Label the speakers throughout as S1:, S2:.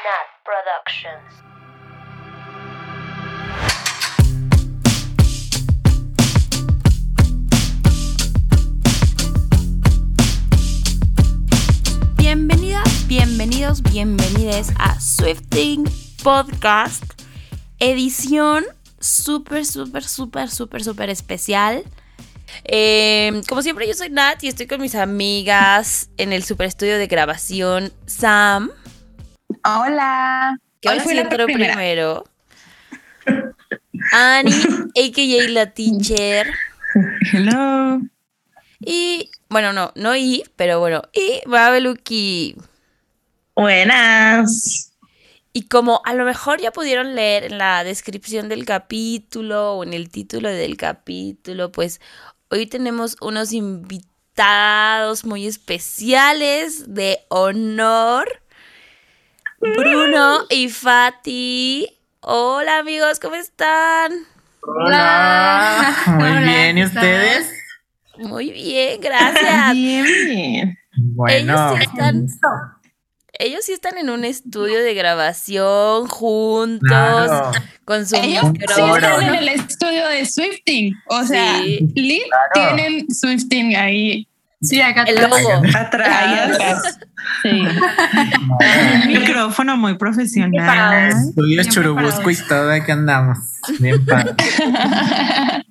S1: Nat Productions.
S2: Bienvenidas, bienvenidos, bienvenides a Swifting Podcast, edición súper, súper, súper, súper, súper especial. Eh, como siempre, yo soy Nat y estoy con mis amigas en el super estudio de grabación Sam.
S3: Hola.
S2: Que ahora sí entró primero. Annie, a.k.a. la teacher.
S3: Hello.
S2: Y, bueno, no, no y, pero bueno, y Babeluki.
S3: Buenas.
S2: Y como a lo mejor ya pudieron leer en la descripción del capítulo o en el título del capítulo, pues hoy tenemos unos invitados muy especiales de honor. Bruno y Fati. Hola amigos, ¿cómo están?
S4: Hola. Muy bien, ¿y ustedes?
S2: Muy bien, gracias.
S3: Bien, bien.
S4: Bueno,
S2: Ellos sí están, ellos sí están en un estudio de grabación juntos,
S4: Claro.
S2: con su
S5: Ellos sí están en el estudio de Swifting. O sea,
S2: Sí.
S4: Claro.
S5: tienen Swifting ahí. Sí, acá
S2: El logo.
S5: Ahí
S3: Atrás.
S5: atrás. Sí.
S3: Un micrófono muy profesional.
S4: estudios Churubusco y todo, aquí andamos. Bien padre.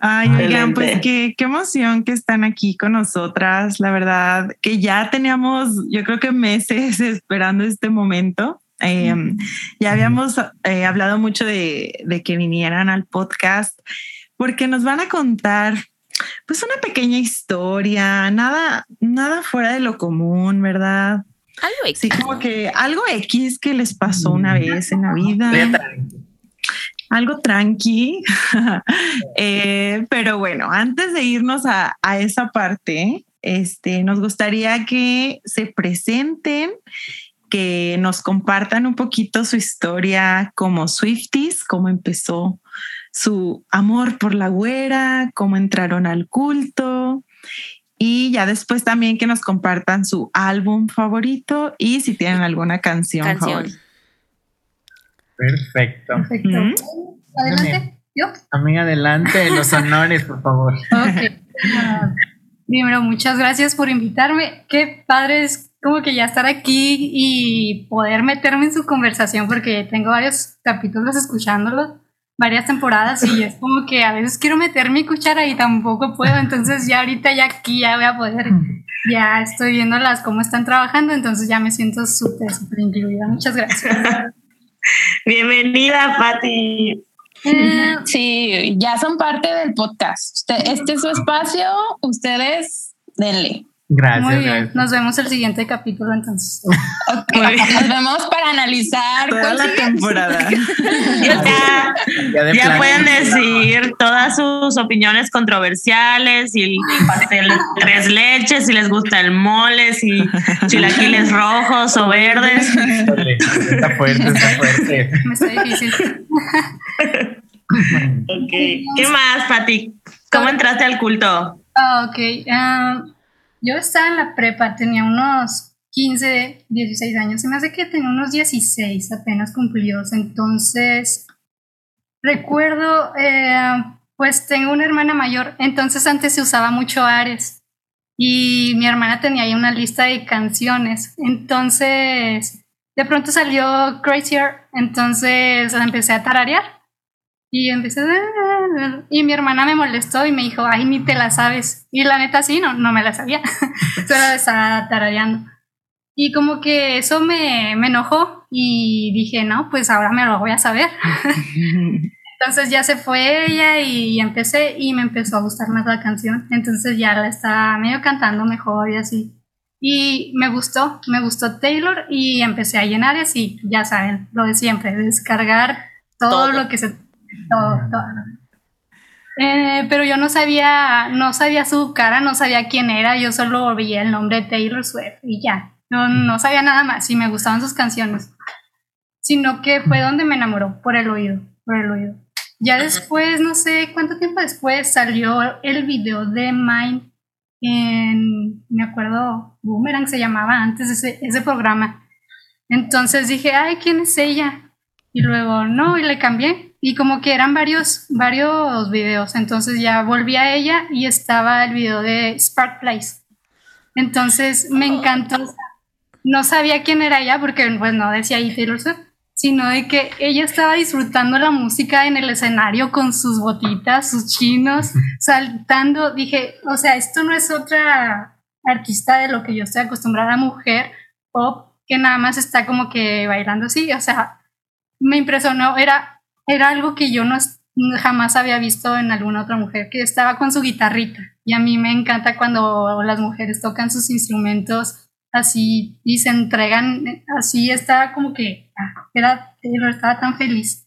S3: Ay, oigan, pues qué, qué emoción que están aquí con nosotras. La verdad que ya teníamos, yo creo que meses esperando este momento. Eh, ya habíamos eh, hablado mucho de, de que vinieran al podcast porque nos van a contar pues una pequeña historia, nada, nada fuera de lo común, ¿verdad?
S2: Algo
S3: Sí,
S2: X,
S3: como
S2: ¿no?
S3: que algo X que les pasó una vez en la vida. algo tranqui. Eh, pero bueno, antes de irnos a, a esa parte, este, nos gustaría que se presenten, que nos compartan un poquito su historia como Swifties, cómo empezó su amor por la güera, cómo entraron al culto. Y ya después también que nos compartan su álbum favorito y si tienen alguna canción,
S2: Canción.
S3: favorita.
S4: Perfecto.
S5: Perfecto. Adelante. ¿Yo?
S4: Amiga, adelante, los honores, por favor.
S5: Ok. Ah, primero, muchas gracias por invitarme. Qué padre es como que ya estar aquí y poder meterme en su conversación porque tengo varios capítulos escuchándolos, varias temporadas y es como que a veces quiero meter mi cuchara y tampoco puedo. Entonces ya ahorita ya aquí ya voy a poder, ya estoy viéndolas cómo están trabajando, entonces ya me siento súper, súper incluida. Muchas gracias.
S6: Bienvenida, Pati.
S5: Eh,
S7: Sí, ya son parte del podcast. Este es su espacio, ustedes denle.
S4: Gracias,
S5: Muy bien,
S4: gracias.
S5: nos vemos el siguiente capítulo entonces.
S7: Ok, Nos vemos para analizar.
S3: Toda la
S7: sigue.
S3: temporada.
S6: Ya,
S4: Ya de
S6: ya
S4: plano.
S6: pueden decir todas sus opiniones controversiales, si el pastel tres leches, si les gusta el mole, si chilaquiles rojos o verdes.
S4: Está fuerte, está fuerte.
S5: Me está difícil.
S6: Ok. ¿Qué más, Pati? ¿Cómo entraste al culto?
S5: Ah, ok. ah, yo estaba en la prepa, tenía unos 15, 16 años. Se me hace que tenía unos 16 apenas cumplidos. Entonces, recuerdo, eh, pues tengo una hermana mayor. Entonces, antes se usaba mucho Ares. Y mi hermana tenía ahí una lista de canciones. Entonces, de pronto salió Crazier. Entonces, empecé a tararear. Y empecé a... Y mi hermana me molestó y me dijo, ay, ni te la sabes. Y la neta sí, no, no me la sabía. Solo estaba tarareando. Y como que eso me, me enojó y dije, no, pues ahora me lo voy a saber. Entonces ya se fue ella y empecé y me empezó a gustar más la canción. Entonces ya la estaba medio cantando mejor y así. Y me gustó, me gustó Taylor y empecé a llenar así, ya saben, lo de siempre, descargar todo,
S2: Todo.
S5: lo que se... Todo, todo. Eh, pero yo no sabía, no sabía su cara, no sabía quién era, yo solo veía el nombre de Taylor Swift y ya, no, no sabía nada más y me gustaban sus canciones, sino que fue donde me enamoró, por el oído, por el oído. Ya después, no sé cuánto tiempo después, salió el video de Mine en, me acuerdo, Boomerang se llamaba antes ese, ese programa. Entonces dije, ay, ¿quién es ella? Y luego, no, y le cambié. Y como que eran varios, varios videos. Entonces ya volví a ella y estaba el video de Spark Place. Entonces me encantó. No sabía quién era ella porque pues no decía ahí Taylor Swift, sino de que ella estaba disfrutando la música en el escenario con sus botitas, sus chinos, saltando. Dije, o sea, esto no es otra artista de lo que yo estoy acostumbrada, mujer pop, que nada más está como que bailando así. O sea, me impresionó. Era, era algo que yo no jamás había visto en alguna otra mujer, que estaba con su guitarrita. Y a mí me encanta cuando las mujeres tocan sus instrumentos así y se entregan así, estaba como que ah, era, Taylor estaba tan feliz.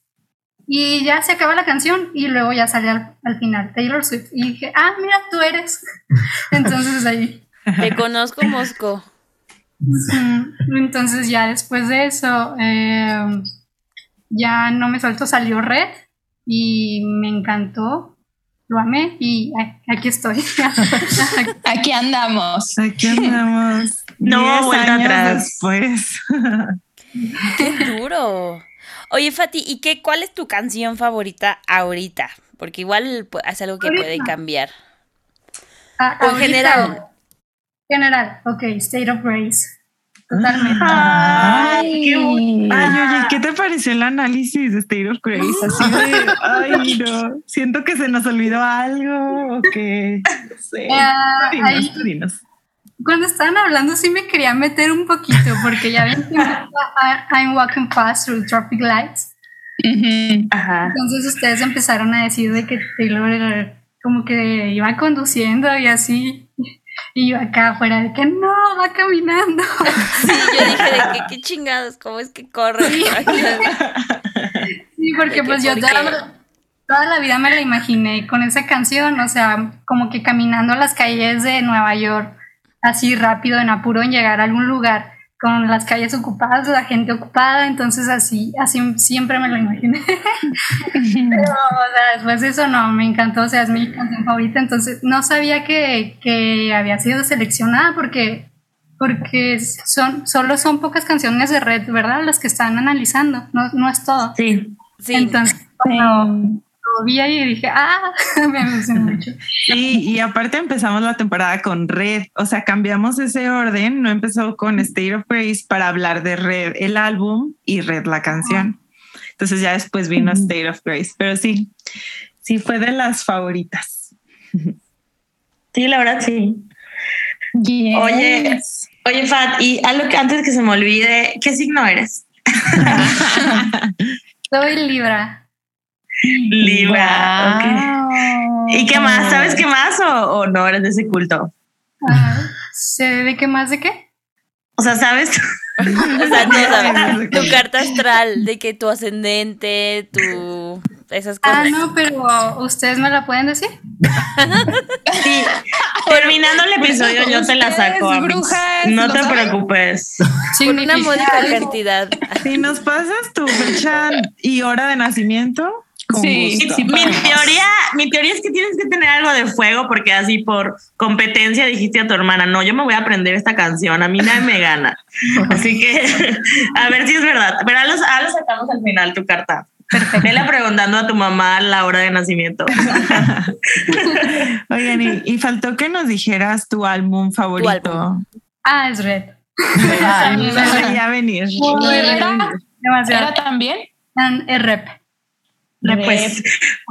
S5: Y ya se acaba la canción y luego ya sale al, final Taylor Swift. Y dije, ah, mira, tú eres. Entonces ahí.
S2: Te conozco, Mosco.
S5: Entonces ya después de eso, eh, ya no me suelto, salió Red y me encantó, lo amé y aquí estoy.
S7: aquí andamos.
S3: Aquí andamos.
S6: no vuelta atrás.
S3: Después.
S2: Qué duro. Oye, Fati, ¿y qué, cuál es tu canción favorita ahorita? Porque igual es algo que puede cambiar.
S5: Ah, o en general. General, ok, State of Grace. Totalmente.
S3: Ay, qué ay, oye, ¿qué te pareció el análisis de State of Grace? Así de, ay, no, siento que se nos olvidó algo o que, no sé. Uh, dinos,
S5: Cuando estaban hablando sí me quería meter un poquito porque ya ven que I'm walking fast through traffic lights. Ajá. Entonces ustedes empezaron a decir de que Taylor como que iba conduciendo y así. Y yo acá afuera de que no, va caminando.
S2: Sí, yo dije de que qué chingados, ¿cómo es que corre? Sí,
S5: porque pues yo toda, toda, la vida me la imaginé con esa canción, o sea, como que caminando las calles de Nueva York, así rápido, en apuro en llegar a algún lugar con las calles ocupadas, la gente ocupada, entonces así, así siempre me lo imaginé. Pero, o sea, después de eso no, me encantó, o sea, es mi canción favorita, entonces no sabía que, que había sido seleccionada porque, porque son, solo son pocas canciones de Red, ¿verdad? Las que están analizando, no, no es todo.
S6: Sí,
S5: sí. Entonces, vi ahí y dije, ah, me emocionó mucho.
S3: Sí, y aparte empezamos la temporada con Red, o sea, cambiamos ese orden, no empezó con State of Grace para hablar de Red, el álbum, y Red, la canción. Entonces ya después vino State of Grace, pero sí, sí fue de las favoritas.
S6: Sí, la verdad sí. Oye, oye, Fat, y algo que antes que se me olvide, ¿qué signo eres?
S5: Soy Libra.
S6: Libra. ¿Y qué más? ¿Sabes qué más o, no eres de ese culto?
S5: Ah, ¿De qué más de qué?
S6: O sea, ¿sabes?
S2: o sea, sabes. Tu carta astral, de que tu ascendente, tu esas cosas.
S5: Ah, no, pero ustedes me la pueden decir.
S6: sí. Terminando el episodio, yo te la saco. no te preocupes.
S2: Con una módica cantidad.
S3: Si nos pasas tu fecha y hora de nacimiento,
S6: Sí, mi teoría, mi teoría es que tienes que tener algo de fuego porque así por competencia dijiste a tu hermana, no, yo me voy a aprender esta canción, a mí nadie me gana. Así que a ver si es verdad. Pero a los, a sacamos al final tu carta. Vele preguntando a tu mamá la hora de nacimiento.
S3: Oigan, y, faltó que nos dijeras tu álbum favorito.
S5: Ah, es Red.
S3: Ah, venir.
S7: ¿Era también?
S5: Es Rep.
S6: Pues,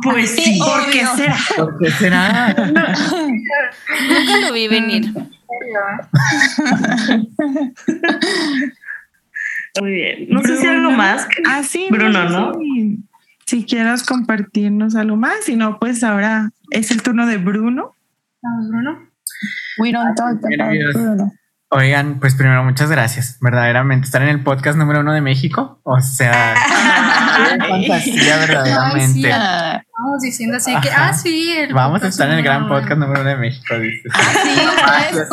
S6: pues sí, ¿por qué será?
S4: ¿Por qué será?
S2: Nunca lo vi venir.
S6: Muy bien. No sé si algo más.
S3: Ah, sí.
S6: Bruno, ¿no?
S3: Si quieras compartirnos algo más, si no, pues ahora es el turno de Bruno.
S5: Bruno.
S7: We don't talk about Bruno.
S4: Oigan, pues primero muchas gracias, verdaderamente, estar en el podcast número uno de México, o sea, fantasía verdaderamente.
S5: Vamos diciendo así que, ah, sí,
S4: vamos a estar en el gran podcast número uno de México, dices.
S7: Ah, sí, ustedes,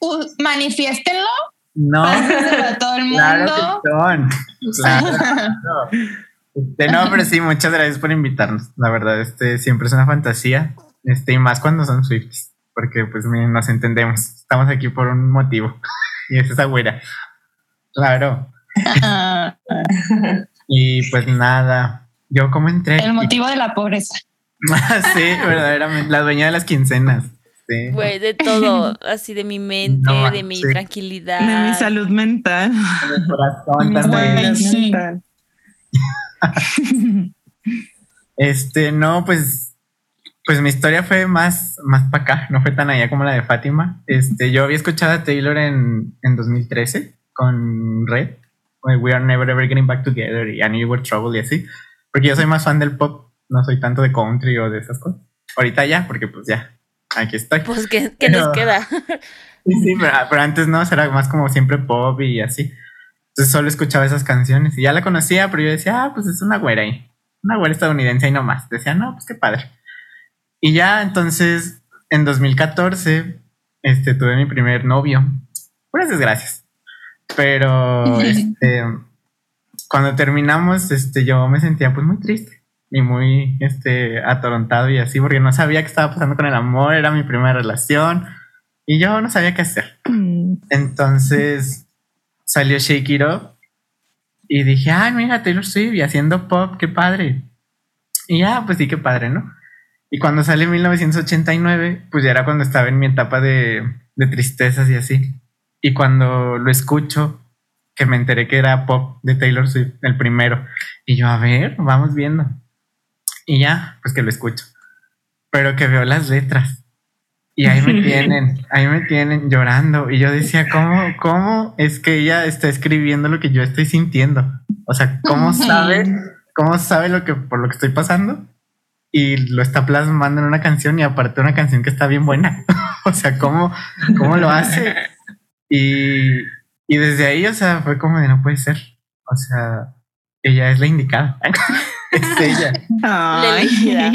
S7: ustedes manifiéstenlo.
S4: No,
S7: para todo el mundo.
S4: Claro Este, no, pero sí, muchas gracias por invitarnos. La verdad, este siempre es una fantasía, este, y más cuando son Swifties porque pues nos entendemos, estamos aquí por un motivo y es esa güera. Claro. y pues nada, yo como entré.
S7: El motivo de la pobreza.
S4: sí, verdaderamente, la dueña de las quincenas. Sí.
S2: Güey, de todo, así de mi mente,
S4: No,
S2: de mi
S4: sí.
S2: tranquilidad.
S3: De mi salud mental.
S4: Corazón
S3: Mi
S4: también.
S3: estabilidad
S7: sí.
S3: mental.
S4: Este, no, pues, pues mi historia fue más, más para acá, no fue tan allá como la de Fátima. Este, yo había escuchado a Taylor en, en 2013 con Red, We Are Never Ever Getting Back Together y I Knew You Were Trouble y así, porque yo soy más fan del pop, no soy tanto de country o de esas cosas. Ahorita ya, porque pues ya, aquí estoy.
S2: Pues, ¿qué, qué nos queda?
S4: Sí, sí, pero, pero antes no, era más como siempre pop y así. Entonces solo escuchaba esas canciones y ya la conocía, pero yo decía, ah, pues es una güera ahí, una güera estadounidense ahí nomás. Decía, no, pues qué padre. Y ya entonces, en 2014, este, tuve mi primer novio. Puras desgracias. Pero, este, cuando terminamos, este, yo me sentía pues muy triste y muy, este, y así, porque no sabía qué estaba pasando con el amor, era mi primera relación y yo no sabía qué hacer.
S3: Mm.
S4: Entonces salió Shake It Up y dije, ay, mira, Taylor Swift y haciendo pop, qué padre. Y ya, pues sí, qué padre, ¿no? Y cuando sale en 1989, pues ya era cuando estaba en mi etapa de, de tristezas y así. Y cuando lo escucho, que me enteré que era pop de Taylor Swift, el primero. Y yo, a ver, vamos viendo. Y ya, pues que lo escucho. Pero que veo las letras. Y ahí me tienen, ahí me tienen llorando. Y yo decía, ¿cómo, cómo es que ella está escribiendo lo que yo estoy sintiendo? O sea, ¿cómo sabe, cómo sabe lo que, por lo que estoy pasando? Y lo está plasmando en una canción y aparte una canción que está bien buena. o sea, ¿cómo, cómo lo hace? Y, y desde ahí, o sea, fue como de no puede ser. O sea, ella es la indicada. es ella.
S3: Ay,
S2: elegida.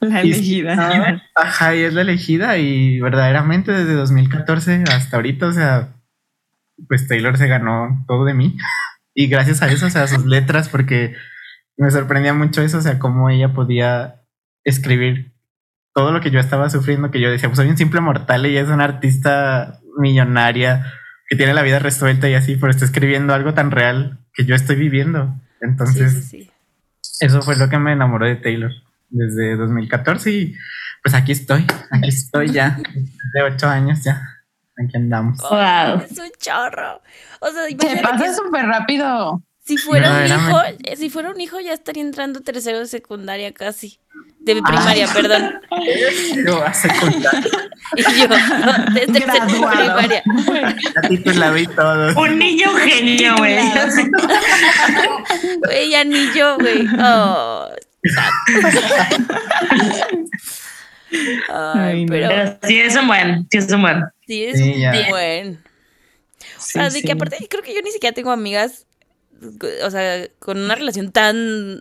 S3: La
S4: Y-
S3: elegida.
S4: Ajá, y es la elegida y verdaderamente desde 2014 hasta ahorita, o sea, pues Taylor se ganó todo de mí y gracias a eso, o sea, sus letras, porque me sorprendía mucho eso, o sea, cómo ella podía escribir todo lo que yo estaba sufriendo, que yo decía, pues soy un simple mortal y ella es una artista millonaria que tiene la vida resuelta y así, pero está escribiendo algo tan real que yo estoy viviendo. Entonces,
S2: sí, sí.
S4: eso fue lo que me enamoró de Taylor desde 2014 y pues aquí estoy, aquí estoy ya, de ocho años ya, aquí andamos.
S6: Wow.
S2: Es un chorro. O sea,
S7: Se
S2: imagínate
S7: pasa súper rápido.
S2: si fuera un hijo, eh, si fuera un hijo ya estaría entrando tercero de secundaria casi. De primaria, perdón.
S4: Yo a secundaria,
S2: Y yo, no, de tercero de
S3: Graduado.
S2: primaria.
S4: titulado y todo.
S6: Un niño genio, güey.
S2: Güey, ya ni yo, güey. Oh, Ay, pero
S6: Pero sí es un buen, sí es un buen.
S2: sí es
S4: Sí, ya.
S2: buen. O
S3: Sí,
S2: sea, de que aparte creo que yo ni siquiera tengo amigas, o sea, con una relación tan,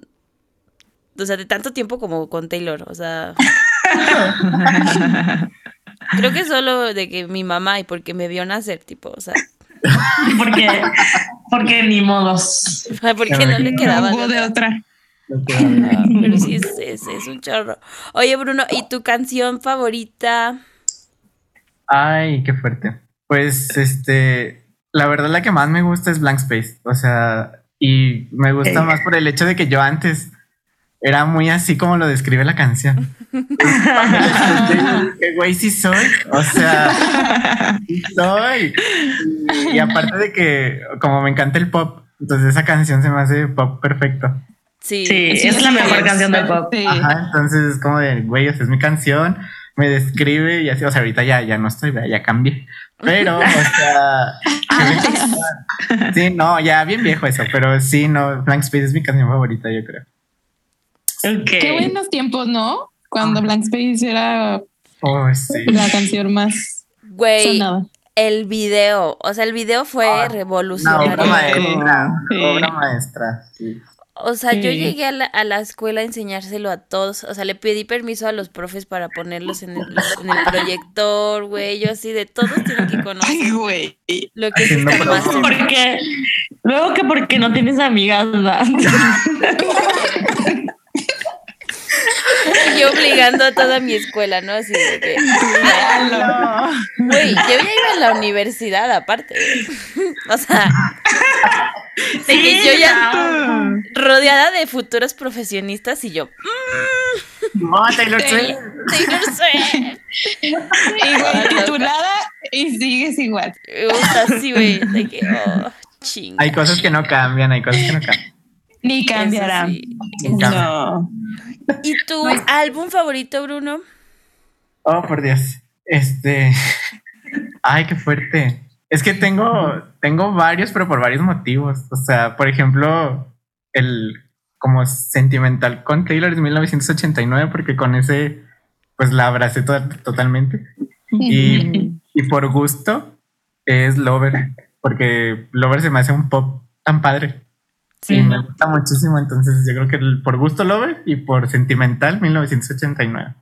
S2: o sea, de tanto tiempo como con Taylor. O sea, creo que solo de que mi mamá y porque me vio nacer, tipo, o sea,
S6: Porque, porque ni modos.
S2: porque no le quedaba
S7: No
S2: de otra. Pero sí, es, es, es un chorro. Oye, Bruno, ¿y tu canción favorita?
S4: Ay, qué fuerte. Pues este, la verdad la que más me gusta es Blank Space, o sea, y me gusta
S6: Eh.
S4: más por el hecho de que yo antes era muy así como lo describe la canción. Que güey, sí soy, o sea, sí soy. Y, y aparte de que como me encanta el pop, entonces esa canción se me hace pop perfecto.
S2: Sí,
S6: Sí,
S7: Sí,
S6: es la mejor
S7: es.
S6: canción de pop.
S7: Sí.
S4: Ajá, entonces es como de, güey, o sea, es mi canción, me describe y así, o sea, ahorita ya, ya no estoy, ya cambié. Pero, o sea, sí, no, ya bien viejo eso, pero sí, no, Blank Space es mi canción favorita, yo creo.
S7: Qué buenos tiempos, ¿no? Cuando Blank Space era
S4: Oh, sí.
S7: la canción más
S2: Güey,
S7: sonada.
S2: el video, o sea, el video fue
S4: Ah,
S2: revolucionario.
S4: obra maestra,
S7: Sí.
S4: obra maestra, sí.
S2: O sea, yo llegué a la, a la escuela a enseñárselo a todos. O sea, le pedí permiso a los profes para ponerlos en el, en el proyector, güey. Yo así de todos tienen que conocer
S7: Ay, güey.
S2: lo que es.
S6: Porque luego que porque no tienes amigas, ¿verdad?
S2: Y yo obligando a toda mi escuela, ¿no? Así de que, güey, yo ya iba a la universidad aparte. O sea, De que yo ya rodeada de futuros profesionistas y yo,
S4: No, Taylor Swift.
S2: Taylor Swift.
S7: Igual titulada y sigues igual.
S2: Puta, sí, güey. De que, oh, chinga.
S4: Hay cosas que no cambian, hay cosas que no cambian.
S7: Ni cambiará.
S2: sí.
S7: No.
S2: ¿Y tu álbum favorito, Bruno?
S4: Oh, por Dios. Este. Ay, qué fuerte. Es que tengo, tengo varios, pero por varios motivos. O sea, por ejemplo, el como sentimental con Taylor es 1989, porque con ese, pues la abracé to- totalmente. Y, y por gusto es Lover, porque Lover se me hace un pop tan padre. Y me gusta muchísimo, entonces yo creo que el- por gusto Lover y por sentimental 1989.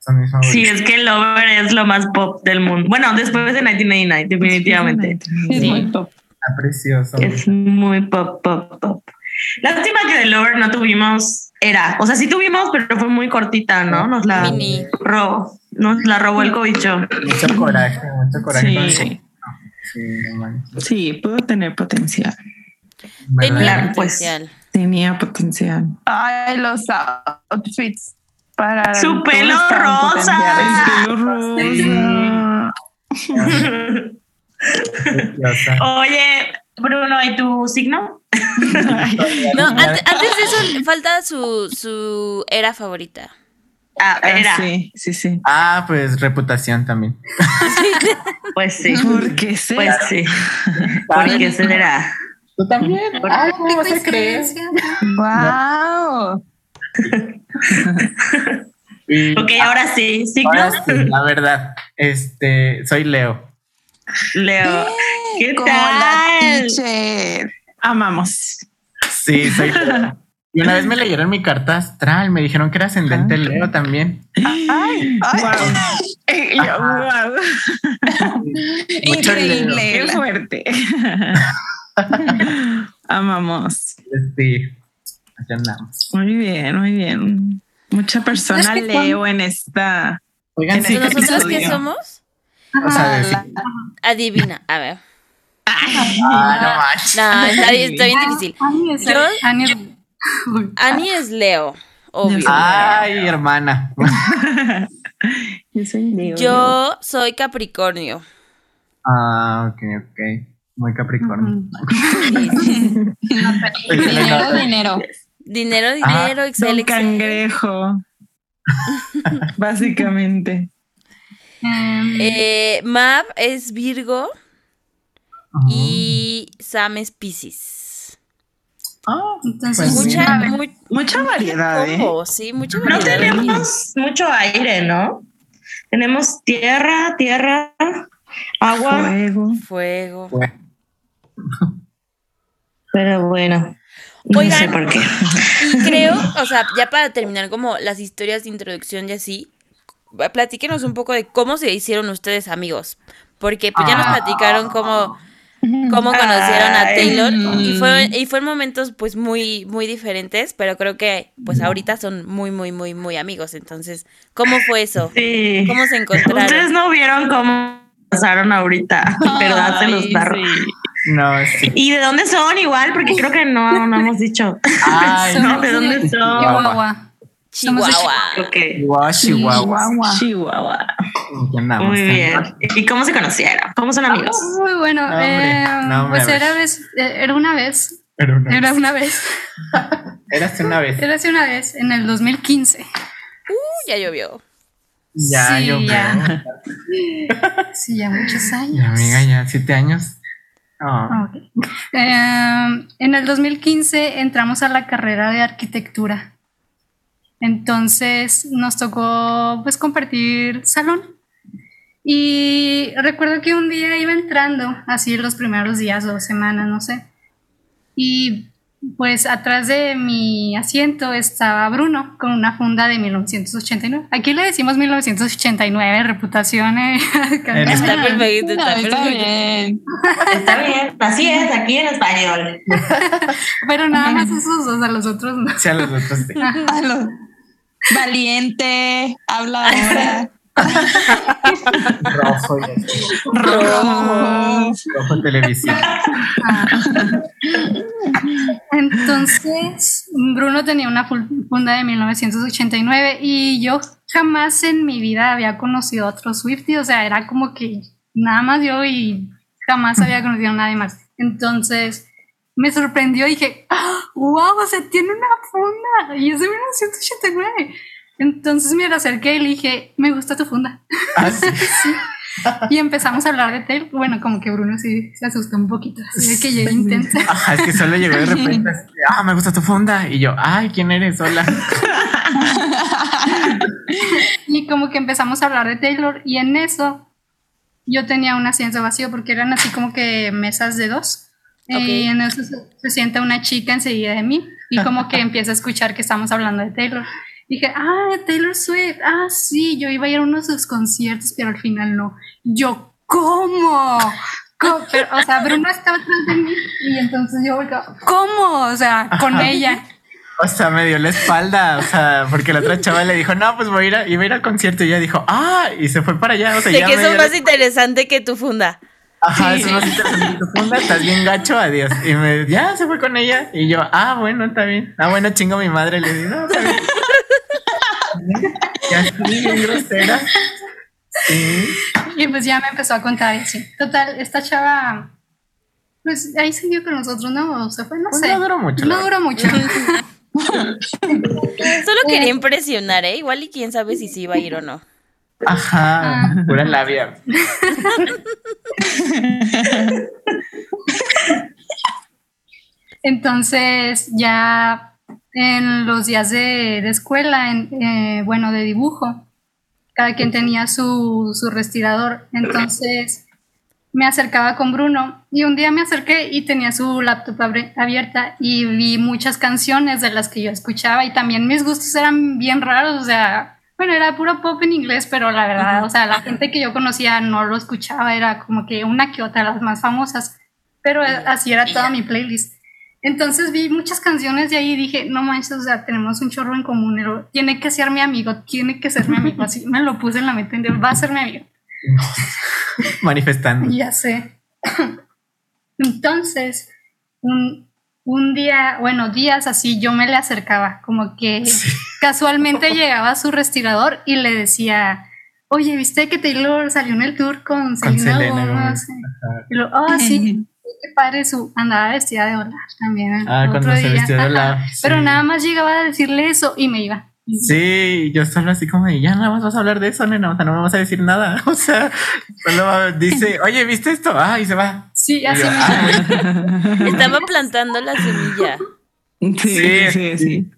S4: Son mis favoritos.
S6: Sí, es que Lover es lo más pop del mundo. Bueno, después de 1989, definitivamente.
S7: Es
S2: Sí.
S7: muy pop.
S4: Está precioso.
S6: Es muy pop, pop, pop. Lástima que de Lover no tuvimos era. O sea, sí tuvimos, pero fue muy cortita, ¿no? Nos la
S2: Mini.
S6: robó. Nos la robó el cobicho.
S4: Mucho coraje, mucho coraje.
S3: Sí.
S4: Sí.
S3: Sí, pudo tener potencial.
S2: Tenía
S6: pues.
S2: potencial.
S3: Tenía potencial.
S7: Ay, los outfits para
S6: Su pelo rosa.
S3: El pelo rosa.
S6: Oye, Bruno, ¿y tu signo?
S2: No, antes, antes de eso falta su, su era favorita.
S6: Ah,
S3: Ah,
S6: era.
S3: sí, sí, sí.
S4: Ah, pues reputación también.
S6: Pues sí.
S3: ¿Por qué sé?
S6: Pues sí. Porque ese era.
S4: Tú también. Ay, ¿cómo vas a creer?
S7: Wow.
S4: Y-
S6: Ok, ahora sí. Signo.
S4: ahora sí, la verdad. Este, soy Leo.
S6: Leo. ¿Qué
S7: Como la
S6: tal?
S7: teacher.
S3: Amamos.
S4: Sí, soy Leo. Y una vez me leyeron mi carta astral, me dijeron que era ascendente Leo también.
S7: Ay, ay.
S3: Wow. Wow.
S7: Increíble.
S3: Qué fuerte. Amamos.
S4: Sí, aquí andamos.
S3: Muy bien, muy bien. Mucha persona
S7: Es que
S3: leo en esta.
S4: Oigan, sí,
S3: En
S4: ¿qué
S2: ¿Nosotros
S3: episodio.
S2: qué somos?
S4: o sea, decir,
S2: Adivina. A ver.
S4: ah, no manches.
S2: No, está bien, está bien difícil.
S5: Es,
S2: Yo-
S5: es-
S2: Annie es Leo, obvio.
S4: Ay, hermana.
S3: Yo soy Leo.
S2: Yo soy Capricornio.
S4: Ah, ok, ok. Muy capricornio.
S7: Dinero, dinero.
S2: Dinero,
S4: Ah,
S2: dinero, Excel,
S3: Don
S2: Excel.
S3: cangrejo. Básicamente.
S5: em,
S2: Eh, Mab es Virgo y Sam es Pisces.
S4: Ah,
S5: entonces,
S4: Pues.
S2: Mucha,
S3: Mucha variedad, ¿eh?
S2: combo, sí, mucha
S6: No tenemos mucho aire, ¿no? Tenemos tierra, tierra, agua,
S3: Fuego.
S2: Fuego.
S4: Fue.
S6: Pero bueno. No
S2: Oigan.
S6: sé por qué.
S2: Y creo, o sea, ya para terminar como las historias de introducción y así, platíquenos un poco de cómo se hicieron ustedes amigos. Porque pues ya nos platicaron cómo, cómo conocieron a
S6: Ay.
S2: Taylor y fue, y fue en momentos pues muy, muy diferentes, pero creo que pues ahorita son muy, muy, muy, muy amigos. Entonces, ¿cómo fue eso?
S6: Sí.
S2: ¿Cómo se
S6: Ustedes
S2: encontraron?
S6: no vieron cómo pasaron ahorita, ¿verdad? Se los
S7: sí.
S4: No, sí.
S6: ¿Y de dónde son igual? Porque creo que no, no hemos dicho.
S4: Ay,
S6: No, ¿De dónde son?
S5: Chihuahua.
S2: Chihuahua.
S4: Chihuahua, Chihuahua.
S3: Chihuahua.
S6: Muy bien. ¿Y cómo se conocieron? ¿Cómo son amigos?
S5: Muy bueno.
S4: No, hombre,
S5: eh,
S4: no, hombre,
S5: pues era, vez, eh, era una vez.
S4: Era una
S5: Era
S4: vez.
S5: una vez.
S4: Eras una vez.
S5: Era hace una vez, en el 2015.
S2: Uh, ya llovió.
S4: Ya,
S5: Sí,
S4: yo
S5: ya.
S4: veo.
S5: Sí, ya muchos años.
S4: Mi amiga, ya siete años.
S5: Ok. Eh, en el 2015 entramos a la carrera de arquitectura. Entonces nos tocó pues compartir salón. Y recuerdo que un día iba entrando, así los primeros días o semanas, no sé. Y pues atrás de mi asiento estaba Bruno con una funda de 1989. Aquí le decimos 1989, reputación. eh.
S2: Está perfecto,
S7: No,
S2: está
S7: está
S2: perfecto.
S7: bien.
S6: Está bien, así es, aquí en español.
S5: Pero nada más esos dos, a los otros no.
S4: sí, a los otros sí.
S7: Valiente, habla ahora.
S4: Rojo y.
S7: Rojo.
S4: Rojo televisión.
S5: Entonces, Bruno tenía una funda de 1989 y yo jamás en mi vida había conocido a otro Swifty, o sea, era como que nada más yo y jamás había conocido a nadie más. Entonces, me sorprendió y dije, wow, ¡Ah! o sea, tiene una funda y es de 1989. Entonces me acerqué y le dije, me gusta tu funda.
S4: Ah, sí.
S5: Y empezamos a hablar de Taylor. Bueno, como que Bruno sí se asustó un poquito. Así que llegué intensa.
S4: Ajá, es que solo llegó de repente. Ah, me gusta tu funda. Y yo, ay, ¿quién eres? Hola.
S5: y como que empezamos a hablar de Taylor. Y en eso yo tenía un asiento vacío porque eran así como que mesas de dos. Y en eso se, se sienta una chica enseguida de mí. Y como que empieza a escuchar que estamos hablando de Taylor. Dije, ah, Taylor Swift, ah, sí, yo iba a ir a uno de sus conciertos, pero al final no. Yo, ¿cómo? o sea, Bruno estaba atrás de mí y entonces yo ¿cómo? O sea, con ella.
S4: O sea, me dio la espalda, o sea, porque la otra chava le dijo, no, pues voy a ir, a, iba a ir al concierto y ella dijo, ah, y se fue para allá. O sea,
S2: de que eso es más interesante que tu funda.
S4: Ajá, eso es más interesante que tu funda, estás bien gacho, adiós. Y me, ya, se fue con ella. Y yo, ah, bueno, está bien. Ah, bueno, chingo mi madre, le digo, no, está bien. Ya bien grosera.
S5: Y pues ya me empezó a contar así. Total, esta chava, pues ahí siguió con nosotros, ¿no? O se fue, no
S4: pues
S5: sé.
S4: No duró mucho.
S5: No duró mucho.
S2: Solo quería impresionar, ¿eh? Igual y quién sabe si sí iba a ir o no.
S4: Ajá, ah. pura labia.
S5: Entonces ya en los días de, escuela, en, eh, bueno, de dibujo. Cada quien tenía su, su respirador. Entonces me acercaba con Bruno y un día me acerqué y tenía su laptop abierta y vi muchas canciones de las que yo escuchaba y también mis gustos eran bien raros, o sea, bueno, era puro pop en inglés, pero la verdad, o sea, la gente que yo conocía no lo escuchaba, era como que una que otra, las más famosas, pero así era toda mi playlist. Entonces vi muchas canciones de ahí y dije, no manches, o sea, tenemos un chorro en común, tiene que ser mi amigo, tiene que ser mi amigo, así me lo puse en la mente, va a ser mi amigo.
S4: Manifestando.
S5: Ya sé. Entonces, un, un, día, bueno, días así, yo me le acercaba, como que casualmente llegaba a su respirador y le decía, oye, ¿viste que Taylor salió en el tour con, Selena Gomez? Y lo, oh, sí. qué padre su andaba vestida de Olaf también.
S4: Ah, cuando se vestía de Olaf.
S5: Pero nada más llegaba a decirle eso y me iba.
S4: Sí, yo solo así como de, ya nada más vas a hablar de eso, nena, o sea, no me vas a decir nada. O sea, solo dice, oye, ¿viste esto? Ah, y se va.
S5: Sí, así
S2: ah, Estaba plantando la semilla.
S3: Sí, sí, sí.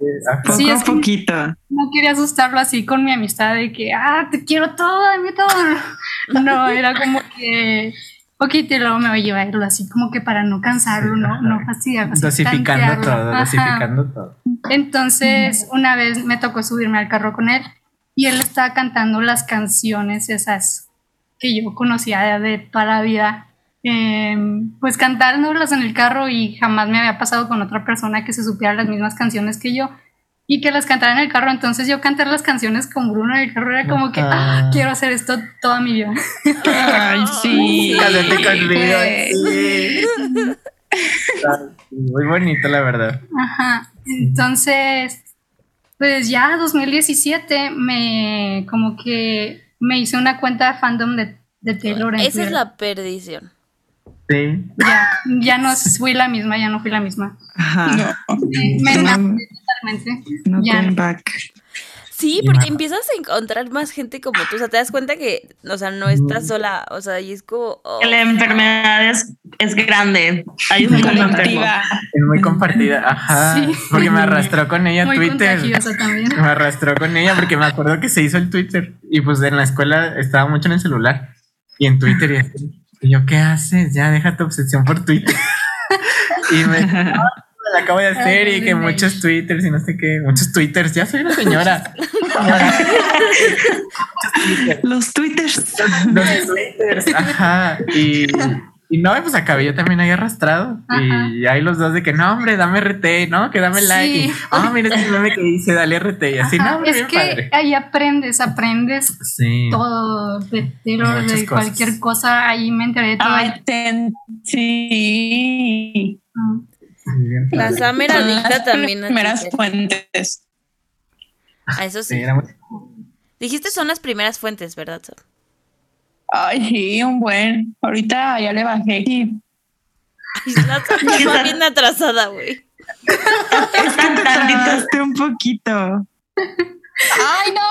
S3: Poco a poquito.
S5: No quería asustarlo así con mi amistad de que, ah, te quiero todo, mí todo. No, era como que poquito y luego me voy a llevarlo así como que para no cansarlo, no, no fastidiarlo.
S4: Dosificando todo, dosificando todo.
S5: Entonces, una vez me tocó subirme al carro con él y él estaba cantando las canciones esas que yo conocía de, toda la vida. Em, pues cantándolas en el carro y jamás me había pasado con otra persona que se supiera las mismas canciones que yo y que las cantara en el carro. Entonces yo cantar las canciones con Bruno en el carro era como que ah, quiero hacer esto toda mi vida.
S3: Ay, sí.
S4: Muy bonito, la verdad.
S5: Ajá. Entonces, pues ya 2017 me como que me hice una cuenta de fandom de, de Taylor.
S2: Esa es la perdición.
S4: Sí.
S5: Ya, ya no fui la misma, ya no fui la misma.
S3: Ajá.
S5: me enamoré
S3: No ya. back.
S2: Sí, porque empiezas a encontrar más gente como tú, o sea, te das cuenta que, o sea, no estás sola, o sea, y es como...
S6: Oh. La enfermedad es, es grande, hay muy compartida.
S4: Es muy compartida, ajá, porque me arrastró con ella muy Twitter.
S5: También.
S4: Me arrastró con ella porque me acuerdo que se hizo el Twitter y pues en la escuela estaba mucho en el celular y en Twitter y y yo, ¿qué haces? Ya deja tu obsesión por Twitter. y me, la acabo de hacer y que muchos twitters y no sé qué, muchos twitters, ya soy una señora.
S3: Los twitters.
S4: Los twitters, ajá. Y y no, pues acabé yo también ahí arrastrado. Y ahí los dos de que no, hombre, dame RT, ¿no? Que dame like. Ah, mira este meme que dice, dale RT. Y así, no, hombre,
S5: Es que ahí aprendes, aprendes todo de, de, cualquier cosa. Ahí me enteré de todo.
S7: Ay, sí.
S5: Ah.
S2: La Sam era
S7: Son
S2: adicta
S7: las
S2: también a
S7: primeras fuentes.
S2: A eso
S4: Sí,
S2: sí.
S4: era muy-
S2: Dijiste son las primeras fuentes, ¿verdad, Sam?
S7: Ay, sí, un buen. Ahorita ya le bajé. Y
S2: Ay, la Sam va bien atrasada, güey.
S3: Tardaste un poquito.
S7: ¡Ay, no!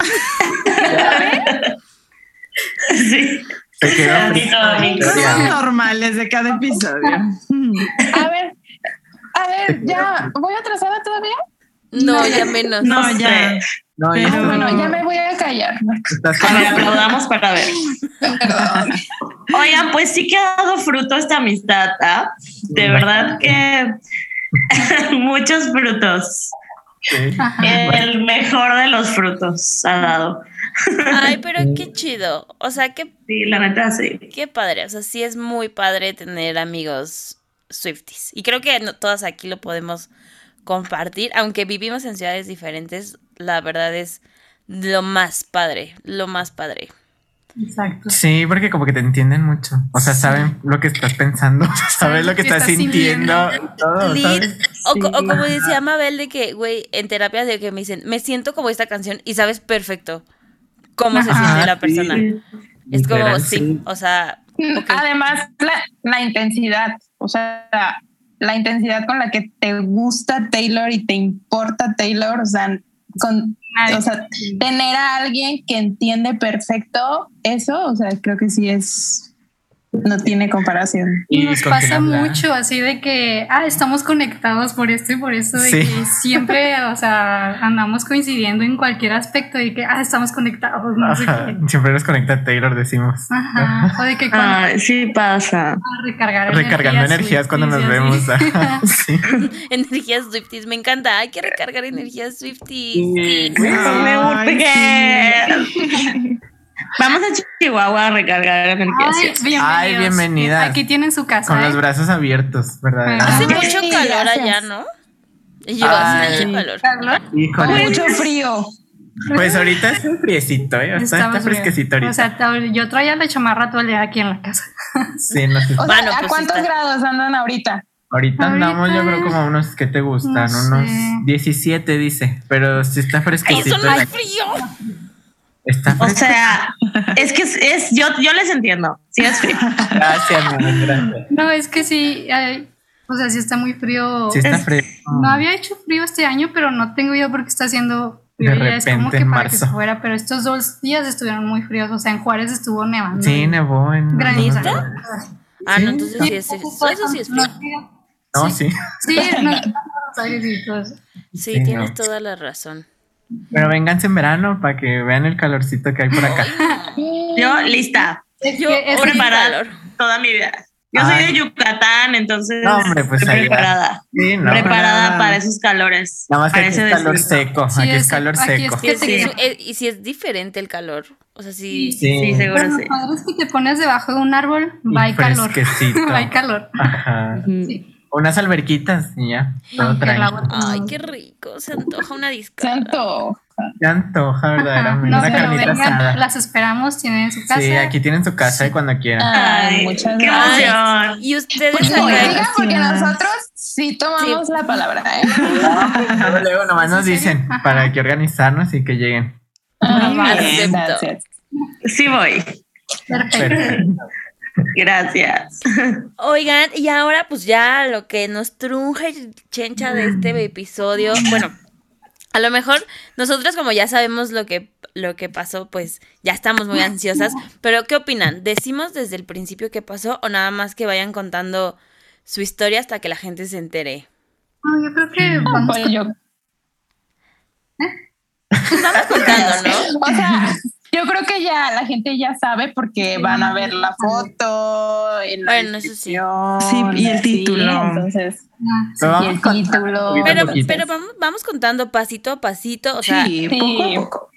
S6: Sí. Domingo.
S3: Cosas normales de cada episodio.
S7: A ver, a ver, ya. ¿Voy atrasada todavía?
S2: No, ya menos.
S3: No,
S6: No
S3: ya.
S4: No,
S3: Pero-
S4: ya
S7: bueno, ya me voy a callar.
S6: aplaudamos para ver. Oigan, pues sí que ha dado fruto esta amistad, ¿ah? De verdad que muchos frutos.
S4: Sí.
S6: El mejor de los frutos ha dado.
S2: Ay, pero qué chido. O sea, qué,
S6: Sí, la neta sí.
S2: qué padre. O sea, sí es muy padre tener amigos Swifties. Y creo que no- todas aquí lo podemos compartir. Aunque vivimos en ciudades diferentes, la verdad es lo más padre. Lo más padre.
S5: Exacto.
S4: Sí, porque como que te entienden mucho. O sea, saben lo que estás pensando, saben lo que estás sintiendo. todo. ¿sabes?
S2: O, o como decía Mabel de que, güey, en terapia de que me dicen, me siento como esta canción y sabes perfecto cómo se
S7: Ajá,
S2: siente la
S4: sí.
S2: persona. Es como, sí, o sea, ok.
S7: Además, la, la intensidad, o sea, la, la intensidad con la que te gusta Taylor y te importa Taylor, o sea, con, o sea, tener a alguien que entiende perfecto eso, o sea, creo que sí es, no tiene comparación.
S5: Y nos pasa mucho así de que, ah, estamos conectados por esto y por eso, de
S4: Sí.
S5: que siempre, o sea, andamos coincidiendo en cualquier aspecto y que, ah, estamos conectados, no sé qué.
S4: Siempre nos conecta Taylor, decimos.
S5: Ajá. O de que cuando
S6: Ay, sí pasa.
S5: recargar
S4: Recargando energías cuando nos vemos. sí.
S2: energías Swifties, me encanta, hay que recargar energías Swifties.
S4: Sí.
S6: Me
S3: Ay,
S6: urge. Vamos a Chihuahua a recargar energías.
S5: Ay.
S4: Ay, bienvenidas.
S5: Aquí tienen su casa.
S4: Con
S5: ¿eh?
S4: los brazos abiertos, ¿verdad?
S5: Hace
S7: Ay,
S2: mucho calor
S7: gracias.
S2: allá, ¿no? Y yo,
S4: Ay.
S2: hace mucho calor.
S4: Híjole.
S7: Mucho frío.
S4: Pues ahorita es un friecito, ¿eh? Está, está fresquecito ahorita.
S5: O sea, yo traía la chamarra todo el día aquí en la casa.
S4: sí, no sé.
S7: O sea,
S2: Bueno,
S7: ¿a
S2: pues
S7: cuántos
S2: está.
S7: grados andan ahorita?
S4: Ahorita andamos, yo
S5: ahorita-
S4: creo, como a unos, ¿qué te gustan?
S5: No sé.
S4: unos 17, dice. Pero sí está
S2: ¡Ay,
S4: fresquecito.
S2: eso no es frío!
S4: Está
S6: O sea, es que es, es- yo, yo les entiendo. Sí, es frío.
S4: Gracias, mi amor, gracias.
S5: No, es que sí, ay, o sea, sí está muy frío.
S4: Sí está
S6: Es-
S4: fresco.
S5: No había hecho frío este año, pero no tengo idea por qué está haciendo frío.
S4: De
S5: ya es como
S4: repente,
S5: que
S4: en
S5: para que se
S4: marzo.
S5: fuera, pero estos dos días estuvieron muy fríos. O sea, en Juárez estuvo nevando.
S4: Sí, nevó en.
S5: granizo.
S2: Ah,
S4: Sí,
S2: no, entonces sí, es, eso, eso sí es frío.
S4: No, sí.
S5: Sí, no.
S2: Sí,
S4: Sí,
S2: tienes
S4: no.
S2: toda la razón.
S4: Pero vénganse en verano para que vean el calorcito que hay por acá.
S6: Yo lista.
S5: Es
S2: Yo
S5: es-
S6: preparada
S2: calor.
S6: toda mi vida. Yo
S4: Ay.
S6: soy de Yucatán, entonces
S4: No, hombre, pues
S6: estoy preparada.
S4: Sí, no.
S6: preparada
S3: Nada.
S6: para esos calores.
S4: Nada más que aquí es calor seco.
S5: Sí,
S4: aquí es
S5: es-
S4: calor
S5: aquí es
S4: seco.
S5: que-
S2: Sí,
S6: Sí.
S2: es- es- y si es diferente el calor. O sea, sí.
S4: Sí.
S6: Sí, seguro
S5: Pero
S6: sí.
S5: lo padre es que te pones debajo de un árbol,
S4: Y
S5: va hay calor. va hay calor.
S4: Ajá.
S5: Sí.
S4: Unas alberquitas y ya. Todo tranquilo.
S2: Ay, qué rico. Se antoja una disca.
S4: Se antoja,
S5: Ajá.
S4: verdaderamente.
S5: No,
S4: Una
S5: pero
S4: carnita
S5: vengan,
S4: asada.
S5: las esperamos, tienen su casa.
S4: Sí, aquí tienen su casa y cuando quieran.
S7: Ay,
S6: Ay,
S7: muchas
S6: qué
S7: gracias.
S6: emoción.
S2: Y ustedes
S7: Pues oigan, porque nosotros sí tomamos la palabra, ¿eh?
S4: Luego, luego nomás nos dicen
S5: Ajá.
S4: para que organizarnos y que lleguen.
S7: Ah, gracias.
S6: Sí voy.
S5: Perfecto.
S4: Perfecto.
S6: Gracias.
S2: Oigan, y ahora pues ya lo que nos trunja y chencha de este episodio, bueno, a lo mejor nosotros como ya sabemos lo que lo que pasó, pues ya estamos muy ansiosas, pero ¿qué opinan? ¿Decimos desde el principio qué pasó o nada más que vayan contando su historia hasta que la gente se entere?
S5: No, yo creo que vamos
S7: Pues yo,
S2: Vamos contando, ¿no?
S7: o sea, yo creo que ya la gente ya sabe porque van a ver la foto, en la
S2: Bueno, eso sí.
S3: Sí, y el título.
S7: entonces,
S4: Pero
S7: y
S4: vamos
S7: el título.
S4: a
S2: Pero, vamos, vamos contando pasito a pasito, o sea,
S3: sí,
S7: sí.
S3: poco a poco.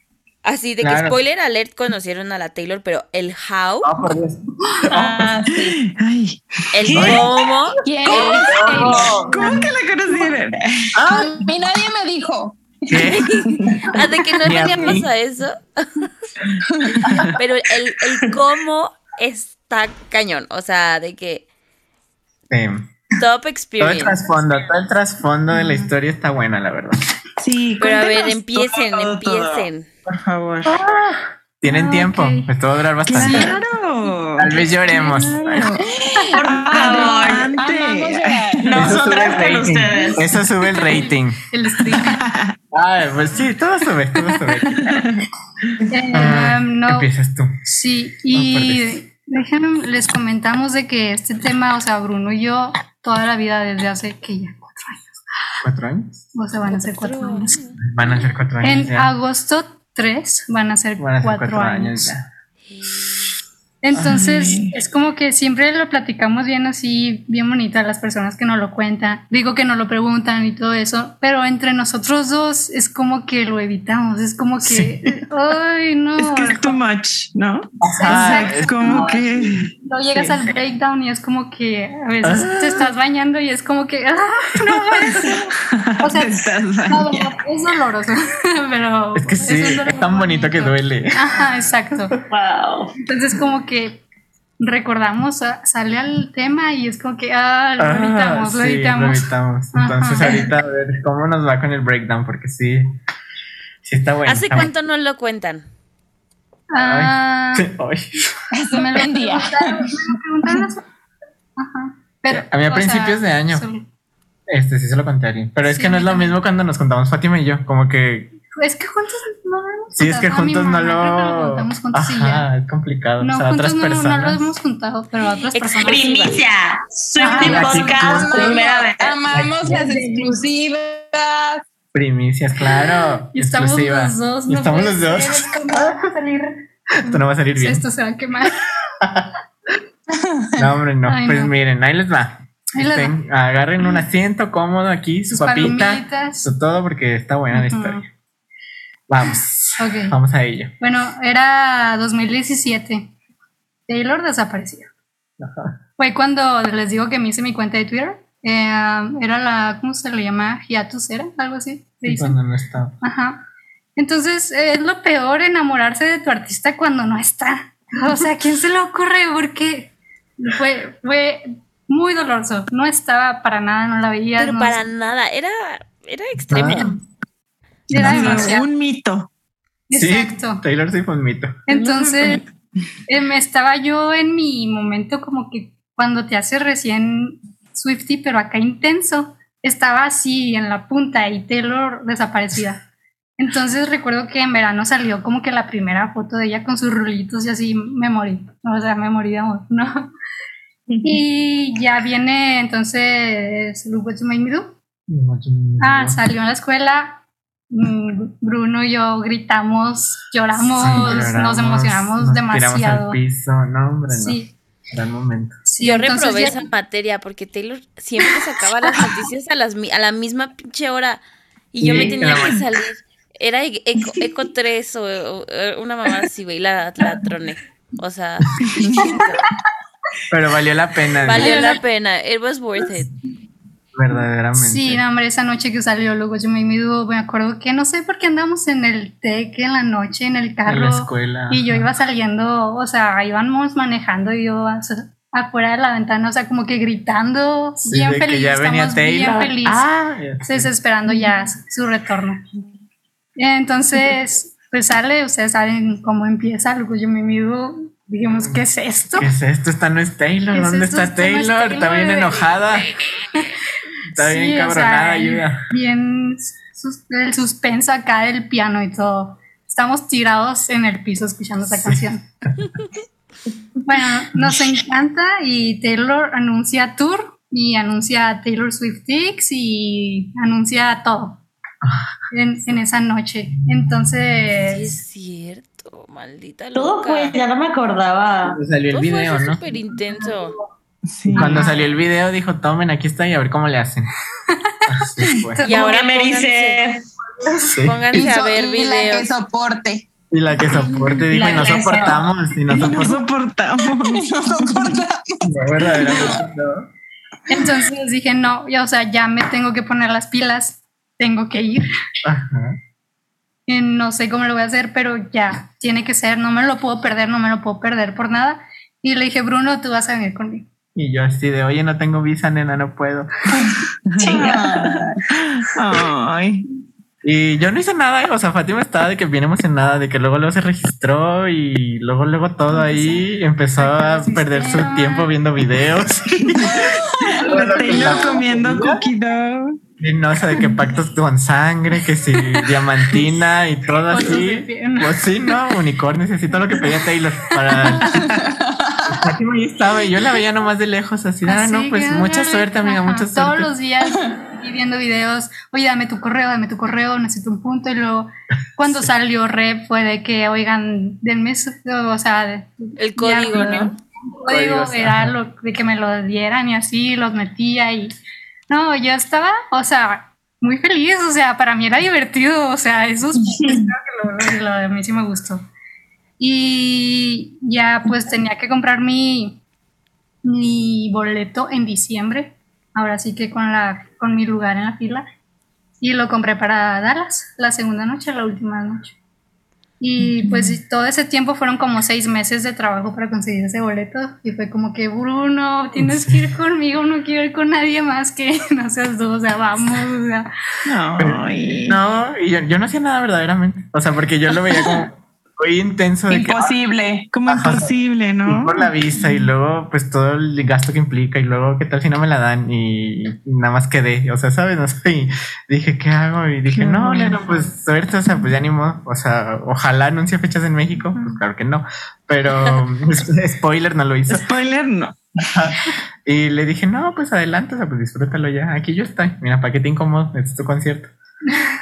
S2: así de que
S4: Claro.
S2: spoiler alert conocieron a la Taylor, pero el how,
S4: Oh, por Dios.
S7: Ah, sí.
S3: Ay,
S2: el cómo,
S7: ¿Quién es Taylor?
S3: ¿cómo que la conocieron?
S7: A mí nadie me dijo.
S4: ¿Qué?
S2: Ah, de que no teníamos a eso. Pero el, el cómo está cañón. O sea, de que.
S4: Sí.
S2: top
S4: Todo el
S2: experience.
S4: trasfondo, todo el trasfondo de la historia está buena, la verdad.
S3: Sí,
S2: Pero a ver, empiecen,
S3: todo, todo,
S2: empiecen.
S3: por favor.
S4: Tienen
S5: Ah,
S4: tiempo,
S5: ok.
S4: pues todo va a durar bastante.
S3: Claro.
S4: Tal vez lloremos.
S3: Por favor.
S7: Amamos
S3: Adelante.
S7: llorar.
S4: Eso sube
S6: Nosotras
S4: el
S6: con
S4: rating.
S6: ustedes.
S4: Eso sube el rating.
S5: El stream.
S4: Ay, pues sí, todo sube, todo sube. Ah,
S5: no,
S4: Empiezas tú.
S5: sí,
S4: No,
S5: y déjenme, les comentamos de que este tema, o sea, Bruno y yo, toda la vida desde hace que ya cuatro años,
S4: ¿Cuatro años?
S5: o sea, van a ser cuatro años.
S4: Van a ser cuatro años.
S5: En
S4: ya.
S5: agosto 3 van a ser,
S4: Van a ser
S5: cuatro,
S4: cuatro
S5: años.
S4: años ya.
S5: Entonces,
S3: Ay.
S5: es como que siempre lo platicamos bien así, bien bonito a las personas que nos lo cuentan. Digo que nos lo preguntan y todo eso, pero entre nosotros dos es como que lo evitamos. Es como que, ay, no.
S3: Es que es too much, ¿no?
S4: Ajá,
S5: Exacto.
S4: es-
S3: Como que
S5: No llegas al breakdown y es como que a veces te estás bañando y es como que, ah, no ser. O sea,
S3: te estás
S5: no,
S3: bañando.
S5: es doloroso, pero
S4: Es que sí, es
S5: dolor
S4: tan bonito que duele.
S5: Ajá, exacto.
S6: Wow.
S5: Entonces como que recordamos, ah, sale al tema y es como que, ah, lo
S4: Ah,
S5: evitamos, lo
S4: sí,
S5: evitamos.
S4: Entonces
S5: Ajá.
S4: ahorita a ver cómo nos va con el breakdown, porque sí, sí está bueno.
S2: ¿Hace
S4: está
S2: cuánto no lo cuentan?
S5: Ah.
S4: Ay.
S7: Eso me lo
S5: hace- Ajá. Pero,
S4: A mí a principios de año.
S5: solo-
S4: Este sí se lo conté a alguien. Pero es
S5: Sí,
S4: que no es lo mismo cuando nos contamos Fátima y yo. Como que
S5: Es que juntos no lo hemos
S4: sí, es que juntos no
S5: lo
S4: lo.
S5: contamos juntos y ya.
S4: Ajá, es complicado.
S5: No,
S4: o sea,
S5: juntos
S4: otras
S5: no, no lo hemos juntado, pero a otras personas.
S6: Primicia. Swifty
S5: Ah,
S6: Podcast, primera vez.
S7: Amamos las exclusivas.
S4: Primicias, claro.
S5: Y estamos
S4: exclusivas.
S5: los dos.
S4: Y
S5: no
S4: estamos los dos.
S5: esto no va a salir.
S4: Esto no va a salir bien.
S5: Esto se va a quemar.
S4: No, hombre, no.
S5: Ay,
S4: pues
S5: no.
S4: miren, ahí les va. Estén- agarren un asiento cómodo aquí, su
S5: Sus
S4: papita,
S5: palomitas.
S4: su todo, porque está buena la historia. Vamos, vamos a ello.
S5: Bueno, era 2017. Taylor desapareció.
S4: Ajá.
S5: Fue cuando les digo que me hice mi cuenta de Twitter. Eh, era la, ¿cómo se le llama? Hiatus, ¿era? Algo así. se dice.
S4: cuando no está.
S5: Ajá. Entonces, eh, es lo peor enamorarse de tu artista cuando no está. O sea, ¿a quién se le ocurre? Porque fue, fue muy doloroso. No estaba para nada, no la veía.
S2: Pero
S5: no
S2: para nada, era, era extremo.
S4: Ah,
S5: era demasiado.
S3: un mito.
S5: Exacto.
S4: Sí, Taylor Swift fue un mito.
S5: Entonces, eh, me estaba yo en mi momento como que cuando te haces recién Swifty, pero acá intenso, estaba así en la punta y Taylor desaparecida. Entonces recuerdo que en verano salió como que la primera foto de ella con sus rulitos y así me morí. O sea, me morí de amor, ¿no? Y ya viene entonces Look What You Made Me Do. Ah, salió en la escuela. Mm, Bruno y yo gritamos, lloramos,
S4: Sí,
S5: nos emocionamos
S4: nos Tiramos
S5: demasiado.
S4: al piso. No, hombre, no.
S5: Sí,
S4: Gran momento.
S5: sí,
S2: Yo
S5: entonces
S2: reprobé
S5: ya-
S2: esa materia porque Taylor siempre sacaba las noticias a, las, a la misma pinche hora y yo
S4: Sí,
S2: me tenía que salir. Era Eco, Eco 3 o, o- o una mamá así, güey, la, la troné. O sea,
S4: Pero valió la pena.
S2: valió la pena. It was worth it.
S4: Verdaderamente.
S5: Sí, no, hombre, esa noche que salió luego yo me Do, me acuerdo que no sé por qué andamos en el TEC en la noche, en el
S4: En
S5: carro.
S4: la escuela.
S5: Y yo iba saliendo, o sea, íbamos manejando y yo afuera de la ventana, o sea, como que gritando,
S4: Sí,
S5: bien feliz,
S4: ya venía
S5: estamos bien
S4: Taylor.
S5: felices.
S4: Ah, ya sé.
S5: Entonces esperando ya su retorno. Entonces, pues sale, ustedes saben cómo empieza, luego yo me mido, dijimos, ¿qué es esto?
S4: ¿Qué es esto? Esta no es Taylor.
S5: ¿Qué es
S4: ¿Dónde
S5: esto?
S4: está
S5: Esto no es
S4: Taylor? Está
S5: Taylor,
S4: bien enojada. Está
S5: Sí,
S4: bien
S5: o
S4: cabronada,
S5: sea,
S4: ayuda.
S5: Bien sus- el suspenso acá del piano y todo. Estamos tirados en el piso escuchando esa canción. bueno, nos encanta y Taylor anuncia tour y anuncia Taylor Swift X y anuncia todo en, en esa noche.
S2: Sí,
S5: Entonces,
S2: es cierto, maldita
S6: Todo
S2: loca.
S6: fue, ya no me acordaba.
S4: Salió el
S2: Todo fue
S4: video,
S2: así
S4: ¿no?
S2: súper intenso.
S3: Sí.
S4: Cuando salió el video dijo, tomen, aquí está y a ver cómo le hacen. Así fue.
S2: Y ahora
S6: me dice.
S2: pónganse,
S4: Sí.
S2: pónganse a ver
S7: y la que
S2: videos.
S7: soporte.
S4: Y la que soporte dijo, y no soportamos, y no
S3: No
S4: soportamos.
S3: soportamos.
S7: No soporta.
S4: No, no.
S5: entonces dije, no, ya, o sea, ya me tengo que poner las pilas, tengo que ir.
S4: Ajá.
S5: No sé cómo lo voy a hacer, pero ya, tiene que ser, no me lo puedo perder, no me lo puedo perder por nada. Y le dije, Bruno, tú vas a venir conmigo.
S4: Y yo así de, oye, no tengo visa, nena, no puedo.
S3: Ay.
S4: Y yo no hice nada, o sea, Fátima estaba de que bien emocionada, de que luego luego se registró y luego luego todo ahí empezó a perder su tiempo viendo videos.
S3: Comiendo cookie dough.
S4: Y no, o sea, de que pactos con sangre, que si diamantina y todo así. Pues sí, no, unicornios y así, todo lo que pedía Taylor para... Fátima ahí estaba y yo la veía nomás de lejos, así, ah, no, pues mucha suerte, amiga, mucha suerte.
S5: Todos los días y viendo videos, oye, dame tu correo, dame tu correo, necesito un punto. Y luego, cuando salió Rep, fue de que, oigan, denme, su- o sea, de-
S2: El código,
S5: ya,
S2: ¿no?
S5: El código era
S4: ajá.
S5: lo de que me lo dieran y así, los metía y. No, yo estaba, o sea, muy feliz, o sea, para mí era divertido, o sea, esos creo que lo, lo de mí sí me gustó. Y ya pues tenía que comprar mi, mi boleto en diciembre, ahora sí que con, la, con mi lugar en la fila, y lo compré para Dallas, la segunda noche, la última noche. Y pues todo ese tiempo fueron como seis meses de trabajo para conseguir ese boleto. Y fue como que, Bruno, tienes que ir conmigo, no quiero ir con nadie más que no seas tú, o sea, vamos, o sea.
S3: Ay.
S4: No, y yo, yo no hacía nada verdaderamente. O sea, porque yo lo veía como muy intenso de que ah,
S7: Imposible.
S3: Como imposible, ¿no?
S4: por la visa y luego pues todo el gasto que implica y luego qué tal si no me la dan y, y nada más quedé, o sea, sabes, no sé, y dije, ¿qué hago? Y dije, no, no, pues suerte, o sea, pues ya ni modo, o sea, ojalá anuncie fechas en México, pues claro que no, pero spoiler no lo hizo.
S3: Spoiler, no.
S4: Y le dije, no, pues adelante, o sea, pues disfrútalo ya, aquí yo estoy, mira, ¿para qué te incomodo? Este es tu concierto.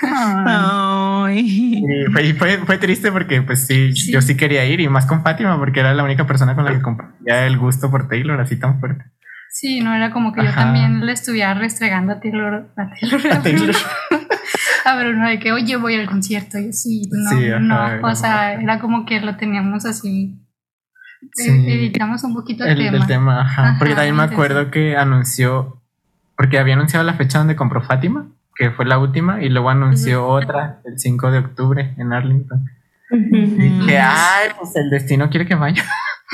S3: Ay.
S4: Y fue, fue, fue triste porque pues sí,
S5: Sí.
S4: yo sí quería ir y más con Fátima porque era la única persona con la que compartía el gusto por Taylor así tan fuerte.
S5: Sí, no era como que yo
S4: Ajá.
S5: también le estuviera restregando a Taylor, a Taylor,
S4: A Taylor.
S5: a Bruno de que, oye, voy al concierto. Y yo, sí, no,
S4: Sí, ajá,
S5: no. O sea, era como que lo teníamos así.
S4: Sí.
S5: e- Evitamos un poquito el,
S4: El,
S5: tema.
S4: el tema, ajá.
S5: Ajá,
S4: porque también me acuerdo que anunció, porque había anunciado la fecha donde compró Fátima, que fue la última, y luego anunció otra el 5 de octubre en Arlington. Y dije, ay, pues el destino quiere que vaya.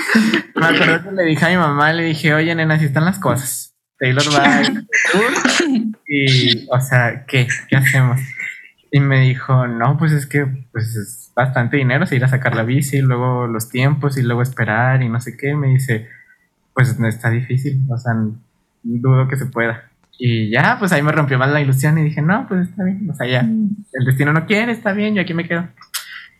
S4: me acuerdo que le dije a mi mamá, le dije, oye, nena, así están las cosas. Taylor va y, o sea, ¿qué? ¿Qué hacemos? Y me dijo, no, pues es que pues es bastante dinero, se ir a sacar la bici, y luego los tiempos y luego esperar y no sé qué. Me dice, pues no está difícil, o sea, dudo que se pueda. Y ya, pues ahí me rompió más la ilusión y dije, no, pues está bien, o sea, ya, el destino no quiere, está bien, yo aquí me quedo.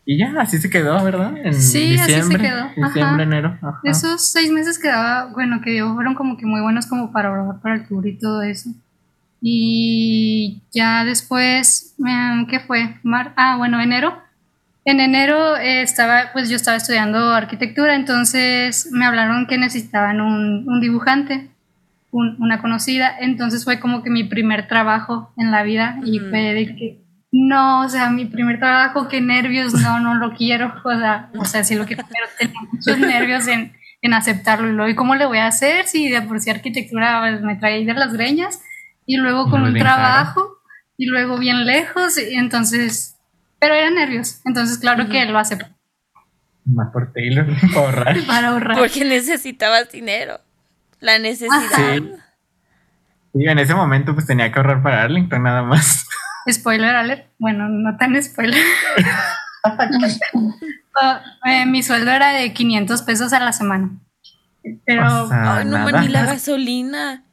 S4: Y ya, así se quedó, ¿verdad? En
S5: Sí, así se
S4: diciembre,
S5: quedó,
S4: diciembre,
S5: ajá.
S4: enero. ajá.
S5: Esos seis meses que daba, bueno, que dio, fueron como que muy buenos como para ahorrar para el tour y todo eso. Y ya después, em, ¿qué fue? Mar ah, bueno, enero. En enero eh, estaba, pues yo estaba estudiando arquitectura, entonces me hablaron que necesitaban un, un dibujante, un- una conocida. Entonces fue como que mi primer trabajo en la vida y
S2: Ujú.
S5: fue de que, no, o sea, mi primer trabajo, qué nervios, no, no lo quiero. O sea, o sea sí lo quiero, pero tenía muchos nervios en, en aceptarlo. Y luego, ¿y cómo le voy a hacer si de por sí arquitectura pues, me trae de las greñas? Y luego con
S4: No,
S5: un
S4: bien
S5: trabajo y luego bien lejos. Y entonces, pero eran nervios. Entonces, claro que lo acepté
S4: Más por Taylor, para ahorrar.
S5: para ahorrar.
S2: Porque necesitabas dinero. La necesidad.
S4: Sí. Y en ese momento pues tenía que ahorrar para Arlington nada más.
S5: Spoiler alert. Bueno, no tan spoiler. Ah, eh, mi sueldo era de 500 pesos a la semana. Pero
S4: O sea,
S2: Ay, no,
S4: nada.
S2: ni la gasolina.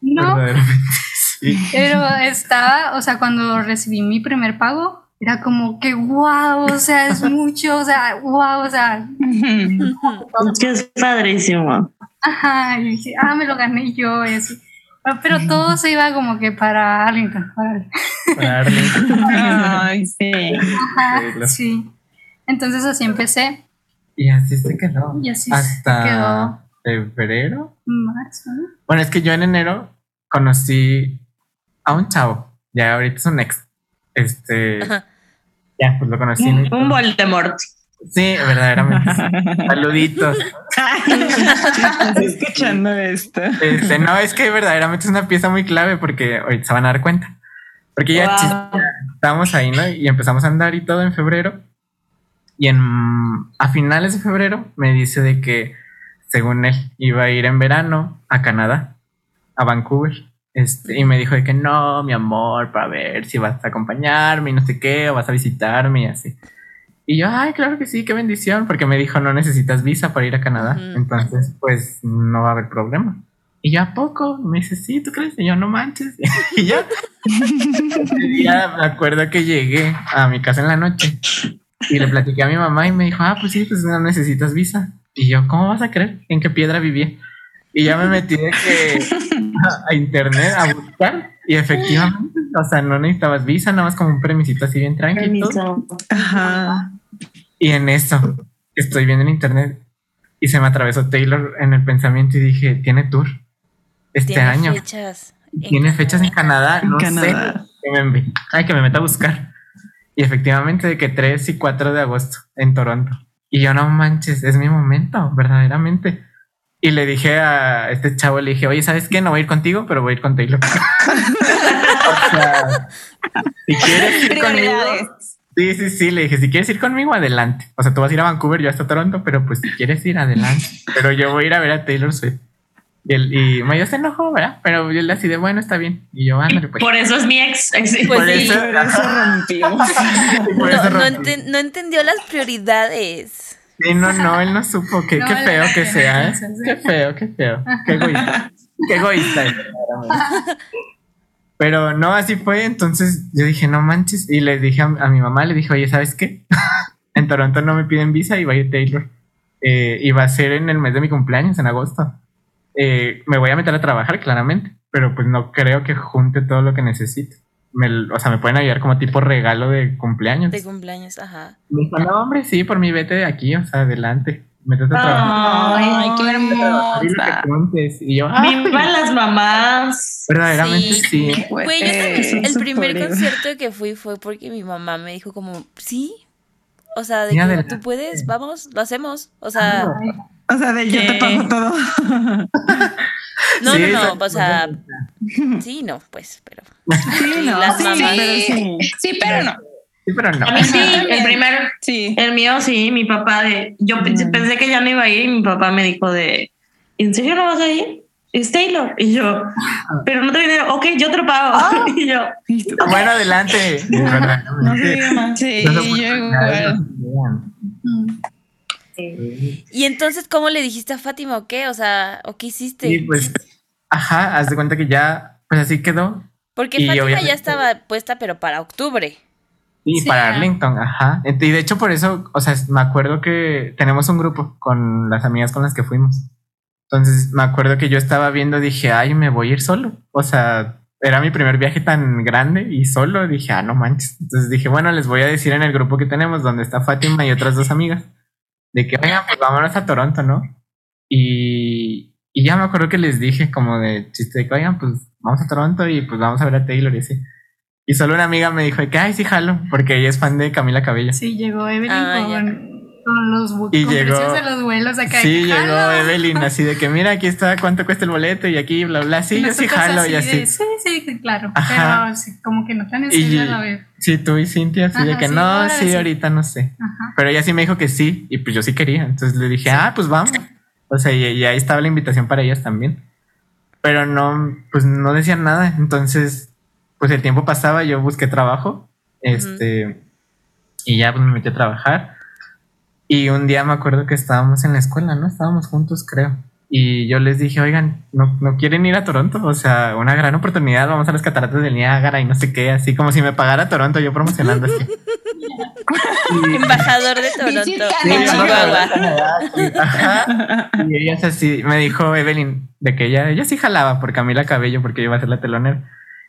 S5: no,
S4: sí.
S5: pero estaba, o sea, cuando recibí mi primer pago, era como que wow, o sea, es mucho, o sea, wow, o sea,
S6: Es que es padrísimo.
S5: Ajá, y dije, ah, me lo gané yo, eso. Ah, Pero todo se iba como que para Arlington, para
S4: Arlington.
S7: Ay, sí.
S5: Ajá, sí. Entonces así empecé
S4: Y así se quedó.
S5: y así se
S4: Hasta
S5: quedó
S4: febrero.
S5: marzo. ¿no?
S4: Bueno, es que yo en enero conocí a un chavo. Ya ahorita es un ex. Este.
S2: Ajá.
S4: Ya, pues lo conocí.
S6: Un, un Voldemort.
S4: Sí, verdaderamente. Saluditos.
S3: Estoy escuchando esto.
S4: Este, no, es que verdaderamente es una pieza muy clave porque ahorita se van a dar cuenta. Porque ya
S6: Wow.
S4: estábamos ahí, ¿no? Y empezamos a andar y todo en febrero. Y en a finales de febrero me dice de que según él, iba a ir en verano a Canadá, a Vancouver. Este, y me dijo de que no, mi amor, para ver si vas a acompañarme y no sé qué, o vas a visitarme y así. Y yo, ay, claro que sí, qué bendición, porque me dijo, no necesitas visa para ir a Canadá. Entonces, pues no va a haber problema. Y yo, ¿a poco? Me dice, sí, ¿tú crees? Y yo, no manches. y ya. ya me acuerdo que llegué a mi casa en la noche y le platiqué a mi mamá y me dijo, ah, pues sí, pues no necesitas visa. Y yo, ¿cómo vas a creer? ¿En qué piedra vivía? Y ya me metí de que a, internet a buscar y efectivamente, o sea, no necesitabas visa, nada más como un premisito así bien tranquilo. Ajá. Y en eso estoy viendo en internet y se me atravesó Taylor en el pensamiento y dije, tiene tour este ¿Tiene año. Fechas tiene fechas en Canadá, no sé. Que me, ay, que me meta a buscar. Y efectivamente de que 3 y 4 de agosto en Toronto. Y yo no manches, es mi momento, verdaderamente. Y le dije a este chavo, le dije, oye, ¿sabes qué? No voy a ir contigo, pero voy a ir con Taylor. o sea, si quieres ir conmigo. Sí, sí, sí, le dije, si quieres ir conmigo, adelante. O sea, tú vas a ir a Vancouver, yo hasta Toronto, pero pues si quieres ir, adelante. Pero yo voy a ir a ver a Taylor Swift. Y, el, y Mayo se enojó, ¿verdad? Pero yo le así de bueno, está bien. Y yo, ándale, pues.
S6: Por eso es mi ex.
S2: Pues
S6: por,
S2: eso, rompió. no, no, entendió las prioridades.
S4: Sí, no, no, él no supo. Qué, qué feo que sea. ¿eh? Qué feo, qué feo. Qué egoísta. qué egoísta. Pero no, así fue. Entonces yo dije, no manches. Y le dije a, mi mamá, le dije, oye, ¿sabes qué? en Toronto no me piden visa y va a ir Taylor. Eh, y va a ser en el mes de mi cumpleaños, en agosto. Eh, me voy a meter a trabajar, claramente, pero pues no creo que junte todo lo que necesito. Me, o sea, me pueden ayudar como tipo regalo de cumpleaños.
S2: De cumpleaños, ajá.
S4: Me dijo, no, hombre, sí, por mi vete de aquí, o sea, adelante. Métete a trabajar.
S6: Ay, qué hermosa. Y yo, Viva las mamás.
S4: Verdaderamente sí.
S2: Güey, yo también, el primer concierto que fui fue porque mi mamá me dijo como, sí, o sea, de que tú puedes, vamos, lo hacemos. O sea,
S3: o sea, de yo te pago todo.
S2: No, no, no, o sea, sí, no, pues, pero.
S7: Sí, no, sí, pero sí. Sí, pero no.
S4: Sí, pero no.
S6: A mí sí, el primer, sí. El mío sí, mi papá de, yo mm. pensé que ya no iba a ir y mi papá me dijo de, ¿en serio no vas a ir? Es Taylor. Y yo, pero no te dinero. Ok, yo te lo pago. Ah. y yo,
S4: bueno, adelante.
S7: no sé más. Sí, yo igual.
S2: Y entonces, ¿cómo le dijiste a Fátima o qué? O sea, ¿o qué hiciste?
S4: Sí, pues, ajá, haz de cuenta que ya, pues así quedó.
S2: Porque Fátima ya estaba puesta, pero para octubre.
S4: Sí, para Arlington, ajá. Y de hecho, por eso, o sea, me acuerdo que tenemos un grupo con las amigas con las que fuimos. Entonces, me acuerdo que yo estaba viendo, dije, ay, me voy a ir solo. O sea, era mi primer viaje tan grande y solo. Dije, ah, no manches. Entonces dije, bueno, les voy a decir en el grupo que tenemos, donde está Fátima y otras dos amigas de que, oigan, pues vámonos a Toronto, ¿no? Y, y ya me acuerdo que les dije como de chiste de que, oigan, pues vamos a Toronto y pues vamos a ver a Taylor y así. Y solo una amiga me dijo que, ay, sí, jalo, porque ella es fan de Camila Cabello.
S5: Sí, llegó Evelyn ah, con, con, los
S4: y llegó,
S5: de los vuelos acá.
S4: Sí, llegó Evelyn así de que, mira, aquí está cuánto cuesta el boleto y aquí, bla, bla. Sí, yo sí jalo y así.
S5: sí, sí, claro. Pero como que no tan en serio a la vez.
S4: Sí, tú y Cintia, así de que no, sí, ahorita no sé. Pero ella sí me dijo que sí, y pues yo sí quería. Entonces le dije, ah, pues vamos. O sea, y, ahí estaba la invitación para ellas también. Pero no, pues no decían nada. Entonces, pues el tiempo pasaba, yo busqué trabajo. Este, y ya pues me metí a trabajar. Y un día me acuerdo que estábamos en la escuela, ¿no? Estábamos juntos, creo. Y yo les dije, oigan, ¿no, ¿no quieren ir a Toronto? O sea, una gran oportunidad, vamos a las cataratas del Niágara y no sé qué, así como si me pagara Toronto, yo promocionando así.
S2: Embajador de Toronto,
S4: Y ella así, me dijo Evelyn, de que ella, ella sí jalaba por Camila Cabello porque iba a ser la telonera.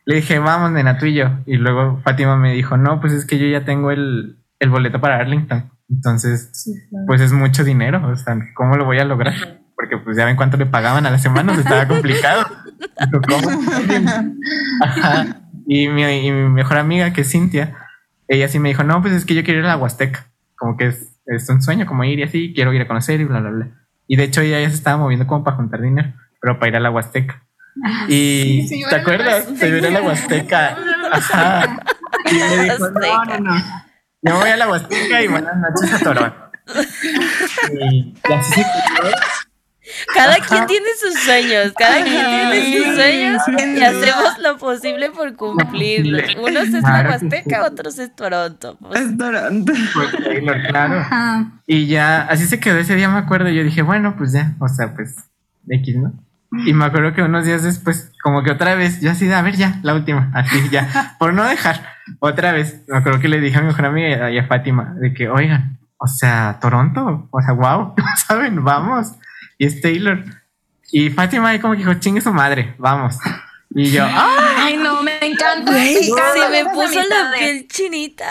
S4: Le dije, vamos, nena, tú y yo. Y luego Fátima me dijo, no, pues es que yo ya tengo el, el boleto para Arlington. Entonces, pues es mucho dinero. O sea, ¿cómo lo voy a lograr? porque pues ya ven cuánto le pagaban a la semana, estaba complicado. Y mi, mejor amiga, que es Cintia, ella sí me dijo, no, pues es que yo quiero ir a la Huasteca, como que es, es un sueño, como ir y así, quiero ir a conocer y bla, bla, bla. Y de hecho ella ya se estaba moviendo como para juntar dinero, pero para ir a la Huasteca. Ah, y ¿te acuerdas? Se iba a la Huasteca. Ajá. Y me dijo, no, no, no. Yo voy a la Huasteca y buenas noches a Toronto. y, así se
S2: cada quien tiene sus sueños, cada quien tiene sus sueños y hacemos lo posible por cumplirlos. Unos es la Huasteca, otros es Toronto.
S3: Pues. Es Toronto.
S4: Pues Taylor, claro. Y ya, así se quedó ese día, me acuerdo. Yo dije, bueno, pues ya, o sea, pues X, ¿no? Y me acuerdo que unos días después, como que otra vez, yo así, a ver, ya, la última, así, ya, por no dejar, otra vez, me acuerdo que le dije a mi mejor amiga y a Fátima, de que, oigan, o sea, Toronto, o sea, wow, ¿saben? Vamos. Y es Taylor. Y Fátima ahí como que dijo, chingue su madre, vamos. Y yo,
S7: ¡ay, no, me encanta! Sí,
S2: me puso la piel chinita.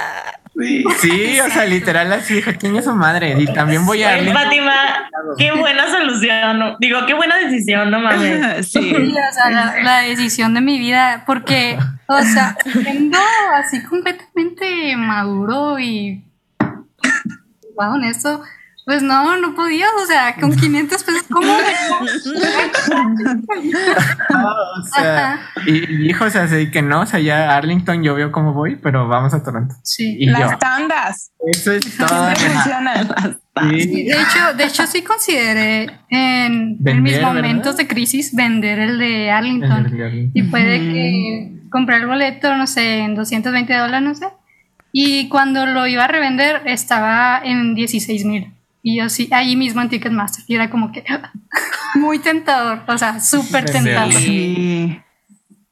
S4: Sí, o sea, literal así dijo, chingue su madre. Y también voy a...
S6: Fátima, qué buena solución. Digo, qué buena decisión, no mames.
S5: Sí. o sea, la, decisión de mi vida, porque, o sea, siendo así completamente maduro y wow, honesto, pues no, no podía, o sea, con 500 pesos, ¿cómo?
S4: o sea, y, dijo, o sea, sí que no, o sea, ya Arlington yo veo cómo voy, pero vamos a Toronto.
S5: Sí,
S7: y las tandas.
S4: Eso es todo.
S5: Sí. De hecho, de hecho sí consideré en, mis momentos de crisis vender el de Arlington. Y puede que comprar el boleto, no sé, en 220 dólares, no sé. Y cuando lo iba a revender estaba en 16 mil. Y yo sí, ahí mismo en Ticketmaster. Y era como que muy tentador, o sea, súper tentador. Sí.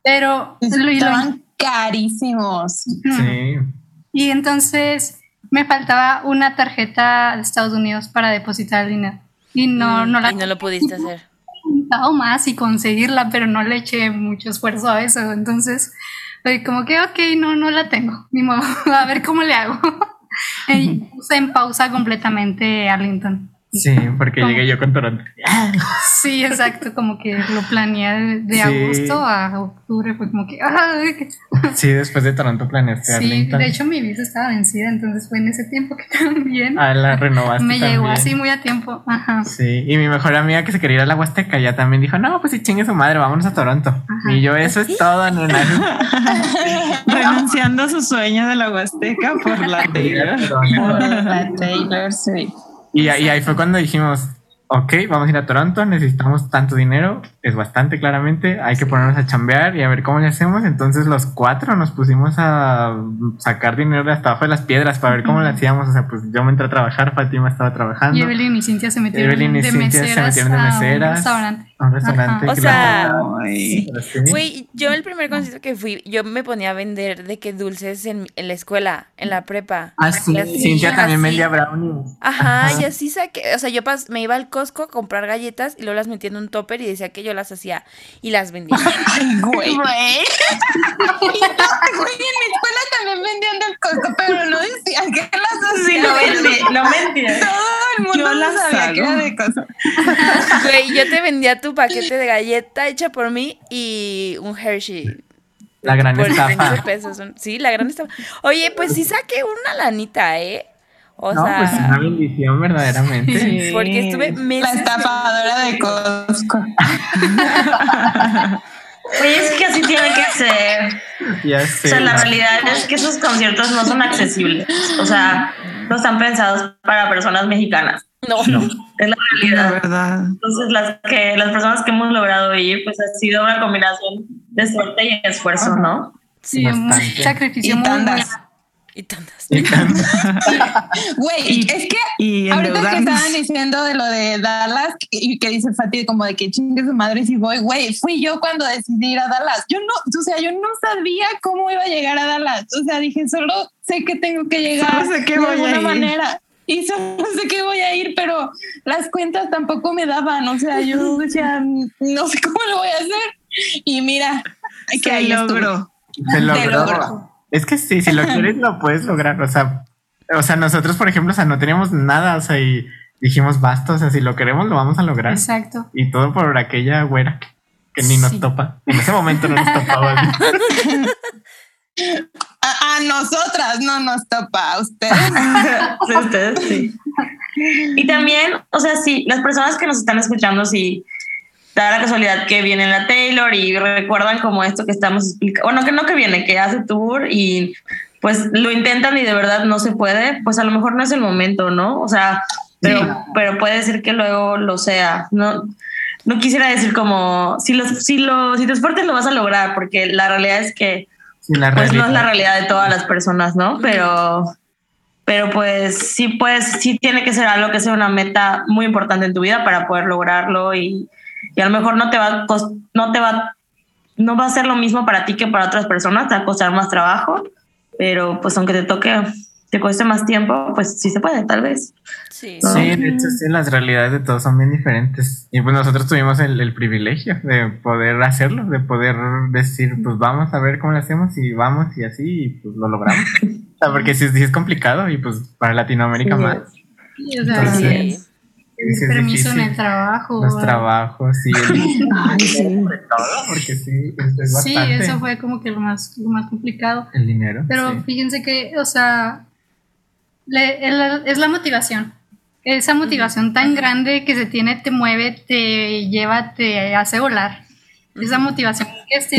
S5: Pero
S7: estaban carísimos.
S4: Sí.
S5: Y entonces me faltaba una tarjeta de Estados Unidos para depositar el dinero. Y no, mm, no la.
S2: Y no lo pudiste hacer.
S5: He más y conseguirla, pero no le eché mucho esfuerzo a eso. Entonces, como que, ok, no, no la tengo. Ni modo, a ver cómo le hago. Puse en pausa completamente Arlington.
S4: Sí, porque llegué yo con Toronto.
S5: Sí, exacto, como que lo planeé de, agosto a octubre, fue como que...
S4: Sí, después de Toronto planeaste
S5: Sí, de hecho mi visa estaba vencida, entonces fue en ese tiempo que también...
S4: Ah, la renovaste
S5: Me llegó así muy a tiempo, ajá.
S4: Sí, y mi mejor amiga que se quería ir a la Huasteca ya también dijo, no, pues si chingue su madre, vámonos a Toronto. Y yo, eso es todo, nena.
S3: Renunciando a su sueño de la Huasteca por la Taylor.
S7: Por la Taylor sí.
S4: Y, ahí fue cuando dijimos, ok, vamos a ir a Toronto, necesitamos tanto dinero, es bastante claramente, hay que ponernos a chambear y a ver cómo le hacemos. Entonces los cuatro nos pusimos a sacar dinero de hasta abajo de las piedras para ver cómo lo hacíamos. O sea, pues yo me entré a trabajar, Fátima estaba trabajando.
S5: Y Evelyn y Cintia se metieron, de, meseras se metieron de meseras a un restaurante.
S4: A un restaurante.
S2: O sea, güey, yo el primer concierto que fui, yo me ponía a vender de que dulces en, en la escuela, en la prepa.
S4: Ah, sí, Cintia también vendía brownies.
S2: Ajá, y así saqué, o sea, yo me iba al Costco a comprar galletas y luego las metía en un topper y decía que yo las hacía y las vendía.
S7: Ay, güey. Güey. en mi escuela también vendían del Costco, pero no decían que las hacía.
S6: Sí, no vendía, no vendía.
S7: Todo el mundo yo sabía que era de Costco.
S2: Güey, yo te vendía tu paquete de galleta hecha por mí y un Hershey.
S4: La gran estafa.
S2: Pesos. Sí, la gran estafa. Oye, pues sí saqué una lanita, ¿eh? O
S4: no,
S2: sea,
S4: pues una bendición verdaderamente.
S2: Sí, porque estuve
S7: meses. La estafadora de Costco.
S6: Oye, es que así tiene que ser.
S4: Ya sé.
S6: O sea, la realidad es que esos conciertos no son accesibles. O sea, no están pensados para personas mexicanas.
S2: No, no.
S6: Es la realidad.
S3: La verdad.
S6: Entonces, las, que, las personas que hemos logrado ir, pues ha sido una combinación de suerte y esfuerzo, ¿no?
S5: Sí, un sacrificio muy,
S2: y tantas.
S7: Güey, es que ahorita que estaban diciendo de lo de Dallas y que dice Fati como de que chingue su madre si voy, güey, fui yo cuando decidí ir a Dallas. Yo no, o sea, yo no sabía cómo iba a llegar a Dallas. O sea, dije, solo sé que tengo que llegar
S3: sé que
S7: de
S3: voy
S7: alguna
S3: a ir.
S7: manera. Y solo sé que voy a ir, pero las cuentas tampoco me daban. O sea, yo decía, no sé cómo lo voy a hacer. Y mira, que
S3: Se
S7: ahí
S3: logró.
S4: Se logró. Es que sí, si lo quieres lo puedes lograr. O sea, o sea, nosotros, por ejemplo, o sea, no teníamos nada, o sea, y dijimos basta, o sea, si lo queremos lo vamos a lograr.
S5: Exacto.
S4: Y todo por aquella güera que ni nos
S5: Sí.
S4: topa. En ese momento no nos topaba.
S7: a, a nosotras no nos topa, a ustedes.
S6: Sí, ustedes sí. Y también, o sea, sí, las personas que nos están escuchando, sí, da la casualidad que viene la Taylor y recuerdan como esto que estamos explicando, bueno, que no que viene, que hace tour y pues lo intentan y de verdad no se puede, pues a lo mejor no es el momento, ¿no? O sea, pero, pero puede ser que luego lo sea. No, no quisiera decir como, si, los, si, lo, si te esfuerzas lo vas a lograr, porque la realidad es que pues no es la realidad de todas las personas, ¿no? Pero, pero pues sí, pues sí tiene que ser algo que sea una meta muy importante en tu vida para poder lograrlo y, y a lo mejor no te va, no te va, no va a ser lo mismo para ti que para otras personas, te va a costar más trabajo, pero pues aunque te toque te cueste más tiempo, pues sí se puede, tal vez.
S2: Sí,
S4: sí de hecho, sí, las realidades de todos son bien diferentes. Y pues nosotros tuvimos el, privilegio de poder hacerlo, de poder decir, pues vamos a ver cómo lo hacemos y vamos y así, y pues lo logramos. o sea, porque sí, es complicado y pues para Latinoamérica más.
S5: Sí, o sea, Entonces, el permiso en el trabajo.
S4: Los trabajos, sí.
S5: Ay,
S4: sí. todo, porque sí, es,
S5: Sí, eso fue como que lo más, lo más complicado.
S4: El dinero.
S5: Pero fíjense que, o sea, es la motivación. Esa motivación tan grande que se tiene te mueve, te lleva, te hace volar. Esa motivación que es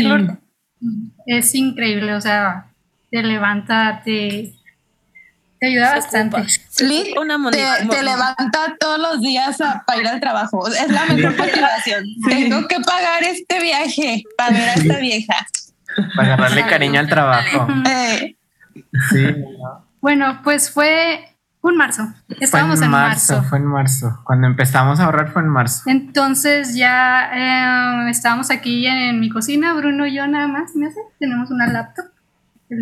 S5: es increíble, o sea, te levanta, te, te ayuda bastante.
S7: Sí, te, levanta todos los días para ir al trabajo. Es la mejor motivación. Tengo que pagar este viaje para ver a esta vieja.
S4: Para agarrarle cariño al trabajo.
S7: Eh.
S4: Sí,
S5: bueno, pues fue un marzo. Estábamos
S4: fue
S5: en,
S4: marzo, Fue en marzo. Cuando empezamos a ahorrar fue en marzo.
S5: Entonces ya eh, estábamos aquí en, mi cocina, Bruno y yo nada más, ¿me hace? Tenemos una laptop.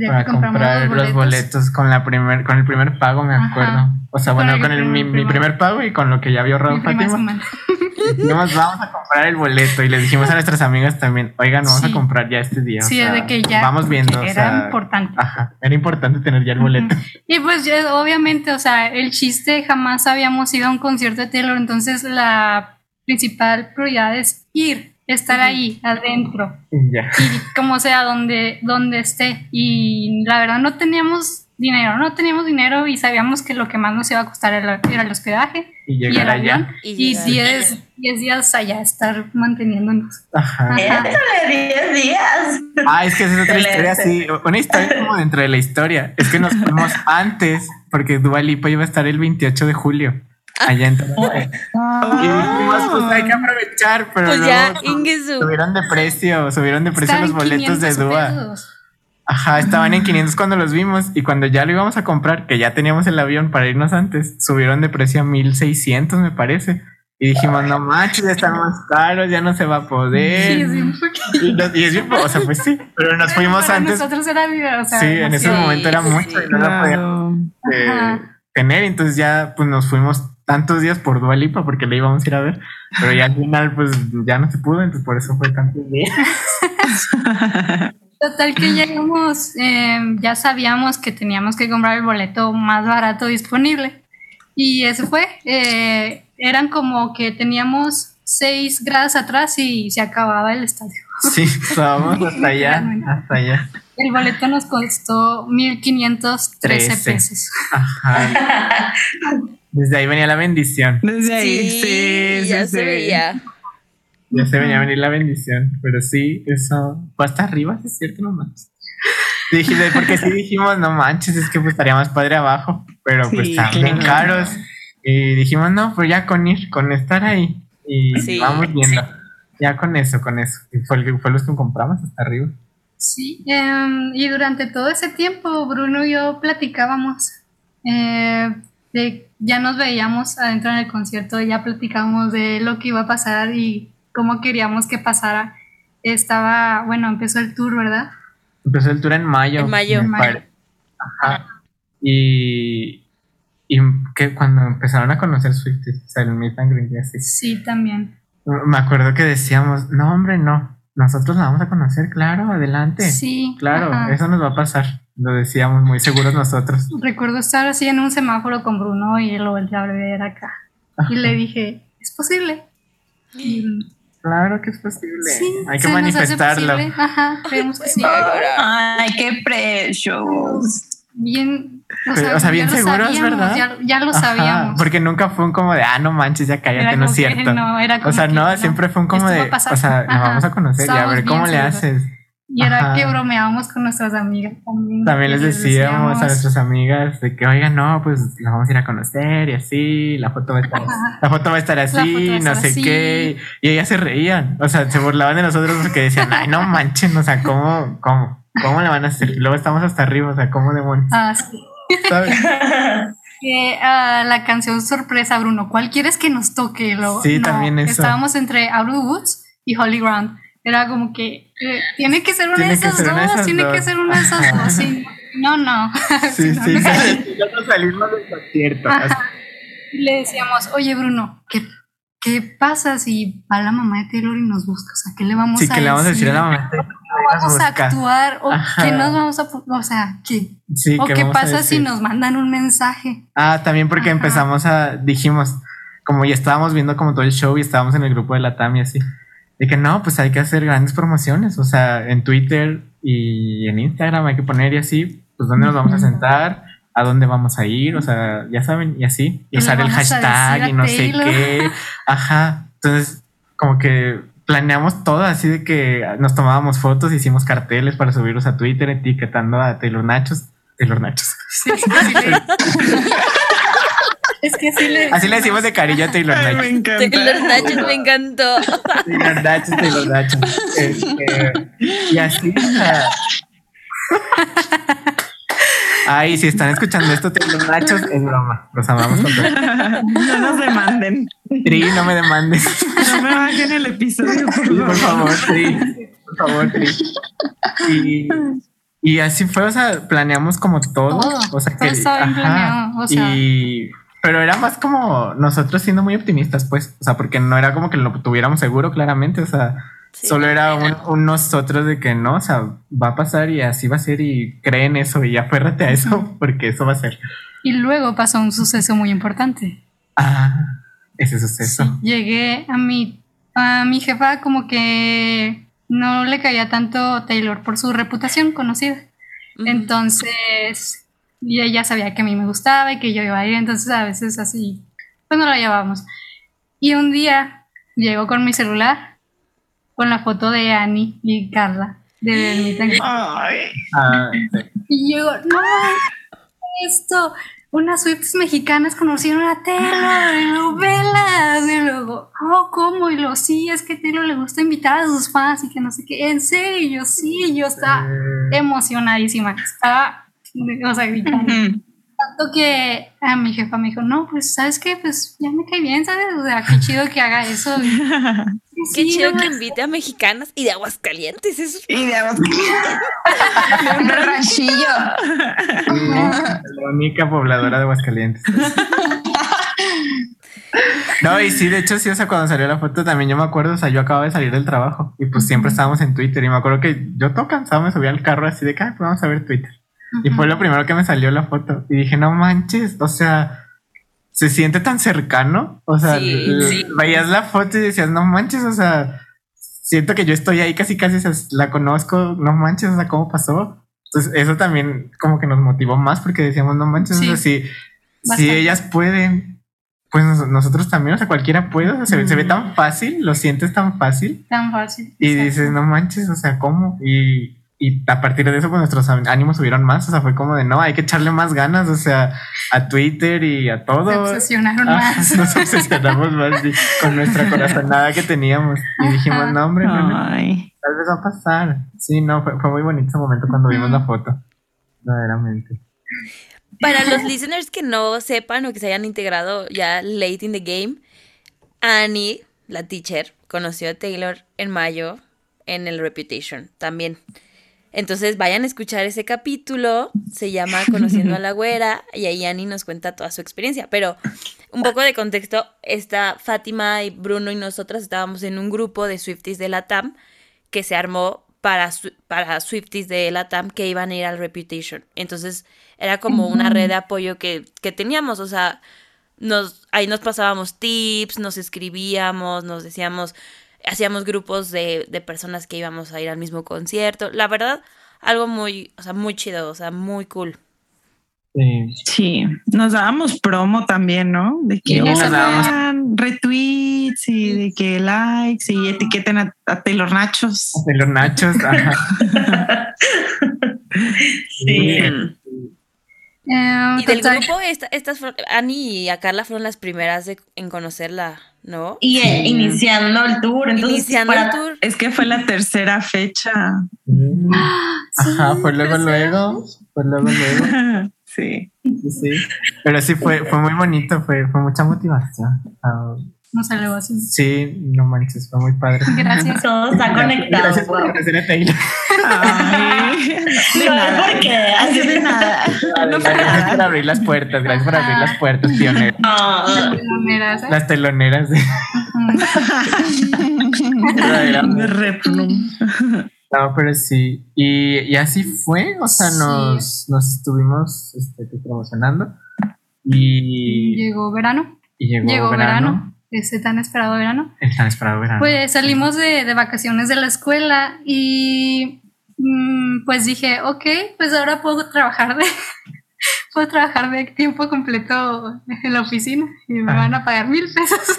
S4: Para comprar los boletos. con la primer, con el primer pago, me acuerdo. O sea, bueno, con, el, mi, primer pago y con lo que ya había ahorrado Fátima. dijimos, vamos a comprar el boleto y le dijimos a nuestras amigas también, oigan, vamos a comprar ya este día.
S5: Sí, de que ya.
S4: Vamos viendo.
S5: Era importante.
S4: Ajá, era importante tener ya el boleto.
S5: Y pues obviamente, o sea, el chiste jamás habíamos ido a un concierto de Taylor, entonces la principal prioridad es ir, estar ahí, adentro. Y como sea, donde, donde esté. Y la verdad no teníamos dinero, no teníamos dinero y sabíamos que lo que más nos iba a costar era, el hospedaje
S4: y, el avión
S5: y 10 días allá estar manteniéndonos.
S6: Ajá. 10 días.
S4: Ah, es que es otra historia así, una historia como dentro de la historia. Es que nos fuimos antes porque Dua Lipa iba a estar el 28 de julio. Allá en
S2: ah.
S4: Y dijimos, pues hay que aprovechar, pero
S2: pues ya,
S4: subieron de precio, subieron de precio los boletos de Dua. Ajá, estaban en 500 cuando los vimos y cuando ya lo íbamos a comprar, que ya teníamos el avión para irnos antes, subieron de precio a 1600 me parece. Y dijimos, no manches, ya están más caros, ya no se va a poder.
S5: Sí, es bien
S4: y, y es bien, o sea, pues sí, pero nos fuimos
S5: para
S4: antes.
S5: Nosotros era vida, o sea,
S4: sí, en ese momento era mucho y no lo podíamos eh, tener. Entonces ya pues nos fuimos tantos días por Dualipa porque le íbamos a ir a ver, pero ya al final pues ya no se pudo, entonces por eso fue tantos días.
S5: Total que llegamos, em, ya sabíamos que teníamos que comprar el boleto más barato disponible. Y eso fue, eh, eran como que teníamos seis grados atrás y se acababa el estadio.
S4: Sí, estábamos hasta allá, hasta allá.
S5: El boleto nos costó 1513 pesos.
S4: Ajá. Desde ahí venía la bendición.
S3: Desde ahí, sí,
S2: ya se veía.
S4: Ya se venía a venir la bendición, pero sí, eso fue hasta arriba, es cierto, no manches. Dije, porque sí dijimos, no manches, es que pues estaría más padre abajo, pero pues están bien caros. Y dijimos, no, pues ya con ir, con estar ahí. Y vamos viendo. Ya con eso, con eso. Y fue, fue los que compramos hasta arriba.
S5: Sí, em, y durante todo ese tiempo Bruno y yo platicábamos. Eh, de, ya nos veíamos adentro en el concierto, ya platicábamos de lo que iba a pasar y cómo queríamos que pasara. Estaba, bueno, empezó el tour, ¿verdad?
S4: Empezó el tour en mayo.
S2: En mayo.
S4: Ajá. Y, y que cuando empezaron a conocer Swift, o sea, el Meet and Greet así.
S5: Sí, también.
S4: Me acuerdo que decíamos, no, hombre, no. Nosotros la vamos a conocer, claro, adelante.
S5: Sí.
S4: Claro, eso nos va a pasar. Lo decíamos muy seguros nosotros.
S5: Recuerdo estar así en un semáforo con Bruno y él lo volvió a ver acá. Y le dije, ¿es posible? Y
S4: Claro que es posible. Hay que manifestarlo.
S5: Ajá, creemos que sí.
S7: Ay, qué precios.
S5: Bien,
S4: o sea, bien seguros, ¿verdad?
S5: Ya, lo sabíamos.
S4: porque nunca fue un como de, ah, no manches, ya cállate, no es cierto.
S5: No, era
S4: o sea, no, siempre fue un como de, o sea, nos vamos a conocer y a ver cómo le haces.
S5: Y era
S4: Ajá.
S5: que bromeábamos con nuestras amigas también.
S4: También les decíamos a nuestras amigas de que, oigan, no, pues la vamos a ir a conocer y así, la foto va a estar,
S5: Ajá.
S4: la foto va a estar
S5: a
S4: así,
S5: estar
S4: no sé
S5: así.
S4: qué. Y ellas se reían, o sea, se burlaban de nosotros porque decían, ay, no manchen, o sea, ¿cómo, cómo, cómo le van a hacer? Y luego estamos hasta arriba, o sea, ¿cómo demonios?
S5: Ah, sí.
S4: ¿Sabes?
S5: Ah, la canción sorpresa, Bruno. ¿Cuál quieres que nos toque? Lo-
S4: Sí, también eso.
S5: Estábamos entre Out Woods y Holy Ground. Era como que eh, tiene que ser una de
S4: que
S5: esas dos,
S4: de esas
S5: tiene
S4: dos.
S5: que ser una de esas dos. sí. No, no.
S4: Sí, sí,
S5: no.
S4: sí. Salimos del concierto.
S5: Le decíamos, oye Bruno, ¿qué, ¿qué pasa si va la mamá de Taylor y nos busca? O sea, ¿qué le vamos
S4: Sí,
S5: a
S4: que le vamos a decir a la
S5: decir?
S4: mamá.
S5: ¿Cómo vamos a actuar? ¿O
S4: Ajá.
S5: qué nos vamos a... O sea, ¿qué?
S4: Sí,
S5: ¿O
S4: ¿qué
S5: qué pasa si
S4: decir?
S5: nos mandan un mensaje?
S4: Ah, también porque
S5: Ajá.
S4: empezamos a, dijimos, como ya estábamos viendo como todo el show y estábamos en el grupo de la TAM y así, de que no, pues hay que hacer grandes promociones, o sea, en Twitter y en Instagram hay que poner y así, pues dónde nos vamos a sentar, a dónde vamos a ir, o sea, ya saben, y así, y
S5: ¿Qué le
S4: usar el hashtag y no sé qué, ajá, entonces como que planeamos todo así de que nos tomábamos fotos, hicimos carteles para subirlos a Twitter etiquetando a Taylor Nachos, Taylor Nachos.
S5: Sí, sí, sí es que sí le...
S4: Así le decimos de cariño a Taylor
S3: Ay,
S4: Nachos.
S3: me encanta.
S2: Taylor Nachos me encantó.
S4: Taylor Nachos, Taylor Nachos. Este, y así. Ay, si están escuchando esto, Taylor Nachos, es broma. Los amamos con todo.
S3: No nos demanden.
S4: Tri, no me demandes.
S3: No me bajen el episodio, por
S4: Sí, por
S3: favor.
S4: favor, Tri. Por favor, Tri. Y, y así fue, o sea, planeamos como todo.
S5: Todo,
S4: o sea,
S5: todo
S4: que.
S5: planeado, o sea.
S4: y. Pero era más como nosotros siendo muy optimistas, pues. O sea, porque no era como que lo tuviéramos seguro, claramente. O sea,
S2: Sí,
S4: Solo era un, un nosotros de que no, o sea, va a pasar y así va a ser y creen eso y aférrate a eso porque eso va a ser.
S5: Y luego pasó un suceso muy importante.
S4: Ah, ese suceso.
S5: Llegué a mi, a mi jefa como que no le caía tanto Taylor por su reputación conocida. Entonces, y ella sabía que a mí me gustaba y que yo iba a ir, entonces a veces así, pues no la llevábamos. Y un día llegó con mi celular con la foto de Annie y Carla
S4: Ah, sí.
S5: Y yo, no, esto, unas Swifts mexicanas conocieron a Taylor en novelas. Y luego, oh, ¿cómo? Y lo sí, es que Taylor le gusta invitar a sus fans y que no sé qué. En serio, sí, yo estaba
S4: Eh,
S5: emocionadísima. Estaba, o sea, gritando.
S3: ujú.
S5: Tanto que a mi jefa me dijo, no, pues, ¿sabes qué? Pues ya me cae bien, ¿sabes? O sea, qué chido que haga eso.
S2: Qué
S5: Sí,
S2: chido
S5: no,
S2: que invite a mexicanas y de Aguascalientes. Eso es
S3: Y de
S7: De un ranchillo.
S4: la única pobladora de Aguascalientes. No, y sí, de hecho, sí, o sea, cuando salió la foto también yo me acuerdo, o sea, yo acababa de salir del trabajo y pues siempre estábamos en Twitter y me acuerdo que yo todo cansado me subí al carro así de que, "Ah, pues vamos a ver Twitter. Y fue lo primero que me salió la foto. Y dije, no manches, o sea, se siente tan cercano. O sea,
S2: Sí,
S4: l-
S2: sí.
S4: veías la foto y decías, no manches, o sea, siento que yo estoy ahí casi, casi la conozco, no manches, o sea, ¿cómo pasó? Entonces, eso también como que nos motivó más porque decíamos, no manches,
S5: Sí.
S4: o sea, si, si ellas pueden, pues nos- nosotros también, o sea, cualquiera puede, o sea, se, ve- se ve tan fácil, lo sientes tan fácil.
S5: Tan fácil.
S4: Y
S5: Exacto.
S4: dices, no manches, o sea, ¿cómo? Y, y a partir de eso, pues nuestros ánimos subieron más, o sea, fue como de, no, hay que echarle más ganas, o sea, a Twitter y a todo.
S5: Se obsesionaron
S4: Ah,
S5: más.
S4: Nos obsesionamos más con nuestra corazonada que teníamos. Y dijimos,
S5: Ajá.
S4: no, hombre, no, tal vez va a pasar. Sí, no, fue, fue muy bonito ese momento cuando vimos la foto. Verdaderamente.
S2: Para los listeners que no sepan o que se hayan integrado ya late in the game, Annie, la teacher, conoció a Taylor en mayo en el Reputation también. Entonces vayan a escuchar ese capítulo, se llama Conociendo a la Güera y ahí Annie nos cuenta toda su experiencia. Pero un poco de contexto, está Fátima y Bruno y nosotras estábamos en un grupo de Swifties de la TAM que se armó para, para Swifties de la TAM que iban a ir al Reputation. Entonces era como una red de apoyo que, que teníamos, o sea, nos, ahí nos pasábamos tips, nos escribíamos, nos decíamos, hacíamos grupos de, de personas que íbamos a ir al mismo concierto. La verdad, algo muy, o sea, muy chido, o sea, muy cool.
S4: Sí.
S3: Sí, nos dábamos promo también, ¿no? De que
S5: Sí, nos
S3: "Oigan,
S4: dábamos-
S3: retweets y de que likes y etiqueten a, a Taylor Nachos.
S4: Taylor Nachos, ajá.
S6: Sí.
S5: Eh,
S2: Y del
S5: total,
S2: grupo, esta- estas, Ani y a Carla fueron las primeras de- en conocerla, ¿no?
S6: Y eh, iniciando el tour. Entonces,
S2: Iniciando
S6: para-
S2: el tour.
S3: Es que fue la tercera fecha.
S4: Mm.
S5: sí,
S4: Ajá, fue luego, luego. Fue luego, luego.
S3: sí.
S4: Sí, sí. Pero sí fue, fue muy bonito, fue, fue mucha motivación. Ah,
S5: No salió así.
S4: sí, no manches, fue muy padre.
S5: Gracias.
S6: Todo está conectado.
S4: Gracias por conocer a Taylor.
S3: Ay, de
S6: No,
S3: nada.
S6: ¿por qué?
S3: Ay, de nada. No
S4: Gracias por abrir las puertas, gracias por abrir las puertas, pionera.
S6: Ah,
S5: Teloneras, ¿eh?
S4: Las teloneras de
S3: De replum.
S4: No, pero sí. Y, y así fue. O sea,
S5: Sí.
S4: nos, nos estuvimos este, promocionando. Y,
S5: Llegó verano.
S4: y llegó,
S5: Llegó
S4: verano,
S5: verano. Ese tan esperado verano.
S4: El tan esperado verano.
S5: Pues salimos de, de vacaciones de la escuela y mm, pues dije, ok, pues ahora puedo trabajar de, puedo trabajar de tiempo completo en la oficina y me
S4: Ah.
S5: van a pagar mil pesos.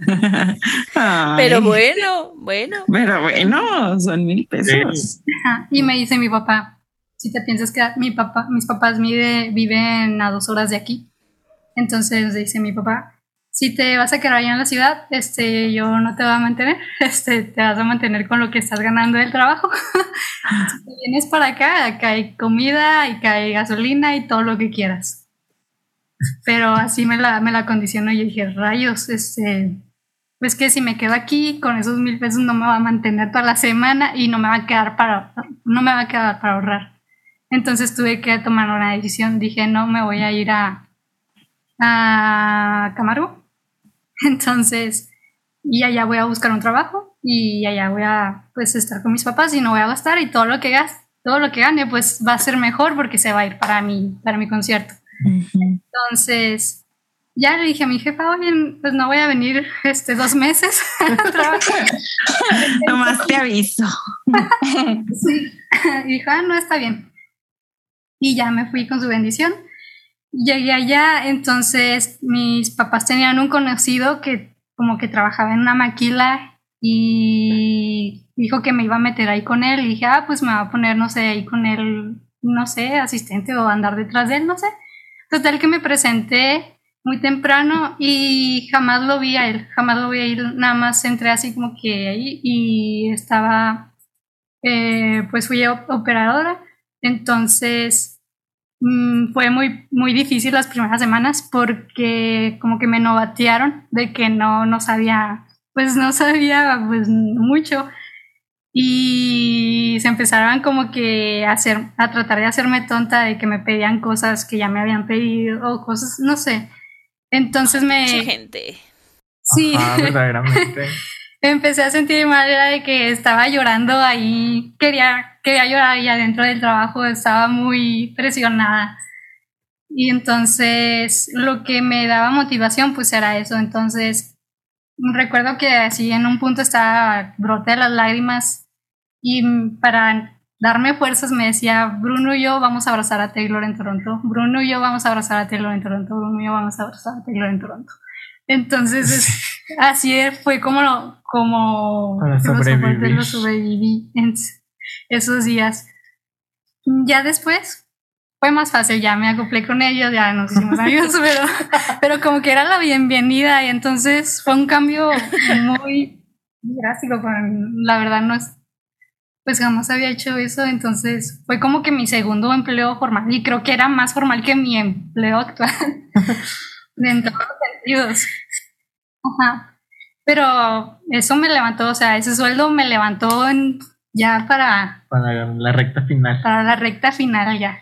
S2: Pero bueno, bueno.
S3: Pero bueno, son mil pesos.
S5: Ajá, y me dice mi papá, si te piensas que mi papá, mis papás vive- viven a dos horas de aquí. Entonces dice mi papá, si te vas a quedar allá en la ciudad, este, yo no te voy a mantener, este, te vas a mantener con lo que estás ganando del trabajo. si te vienes para acá, acá hay comida, acá hay gasolina y todo lo que quieras. Pero así me la, me la condicionó y dije, rayos, este, pues que si me quedo aquí con esos mil pesos no me va a mantener toda la semana y no me va a quedar para, no me va a quedar para ahorrar. Entonces tuve que tomar una decisión. Dije, no, me voy a ir a, a Camargo. Entonces, y allá voy a buscar un trabajo y allá voy a pues estar con mis papás y no voy a gastar y todo lo que gas, todo lo que gane pues va a ser mejor porque se va a ir para mi, para mi concierto.
S3: Ujú.
S5: Entonces, ya le dije a mi jefa, oye, pues no voy a venir este dos meses a trabajar.
S3: Nomás te aviso.
S5: Sí. Y dijo, ah, no, está bien. Y ya me fui con su bendición. Llegué allá, entonces mis papás tenían un conocido que como que trabajaba en una maquila y dijo que me iba a meter ahí con él. Y dije, ah, pues me va a poner, no sé, ahí con él, no sé, asistente o andar detrás de él, no sé. Total que me presenté muy temprano y jamás lo vi a él, jamás lo vi a él, nada más entré así como que ahí y estaba, eh, pues fui op- operadora, entonces mm, fue muy, muy difícil las primeras semanas porque como que me novatearon de que no, no sabía, pues no sabía pues mucho y se empezaron como que a hacer, a tratar de hacerme tonta de que me pedían cosas que ya me habían pedido o cosas, no sé. Entonces me...
S2: Mucha gente.
S5: Sí.
S4: Ajá, verdaderamente.
S5: empecé a sentir mal era de que estaba llorando ahí, quería, quería llorar y adentro del trabajo estaba muy presionada. Y entonces lo que me daba motivación pues era eso. Entonces recuerdo que así en un punto estaba broté las lágrimas y para darme fuerzas me decía, Bruno y yo vamos a abrazar a Taylor en Toronto, Bruno y yo vamos a abrazar a Taylor en Toronto, Bruno y yo vamos a abrazar a Taylor en Toronto. Entonces es- así fue como, como
S4: Para sobrevivir.
S5: lo sobreviví en esos días. Ya después fue más fácil, ya me acoplé con ellos, ya nos hicimos amigos, pero, pero como que era la bienvenida y entonces fue un cambio muy drástico para mí. La verdad no es, pues jamás había hecho eso, entonces fue como que mi segundo empleo formal y creo que era más formal que mi empleo actual en todos los sentidos. Ajá. Pero eso me levantó, o sea, ese sueldo me levantó en- ya para
S4: Para la recta final.
S5: para la recta final ya.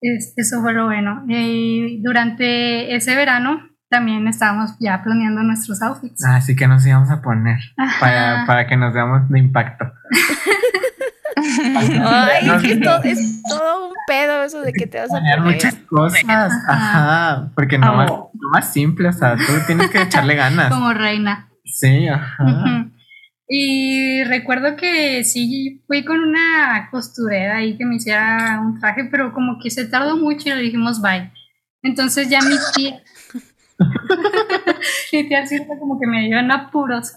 S5: Es- eso fue lo bueno. Y durante ese verano también estábamos ya planeando nuestros outfits.
S4: Así que nos íbamos a poner para, para que nos veamos de impacto.
S2: Ay,
S4: No,
S2: es que
S4: no.
S2: todo, es todo un pedo eso de que te vas a poner.
S4: muchas cosas. Ajá. Porque no más, no más simple, o sea, tú tienes que echarle ganas.
S5: Como reina.
S4: Sí, ajá.
S5: Y recuerdo que sí fui con una costurera ahí que me hiciera un traje, pero como que se tardó mucho y le dijimos bye. Entonces ya mi tía, mi tía Silvia como que me dio en apuros.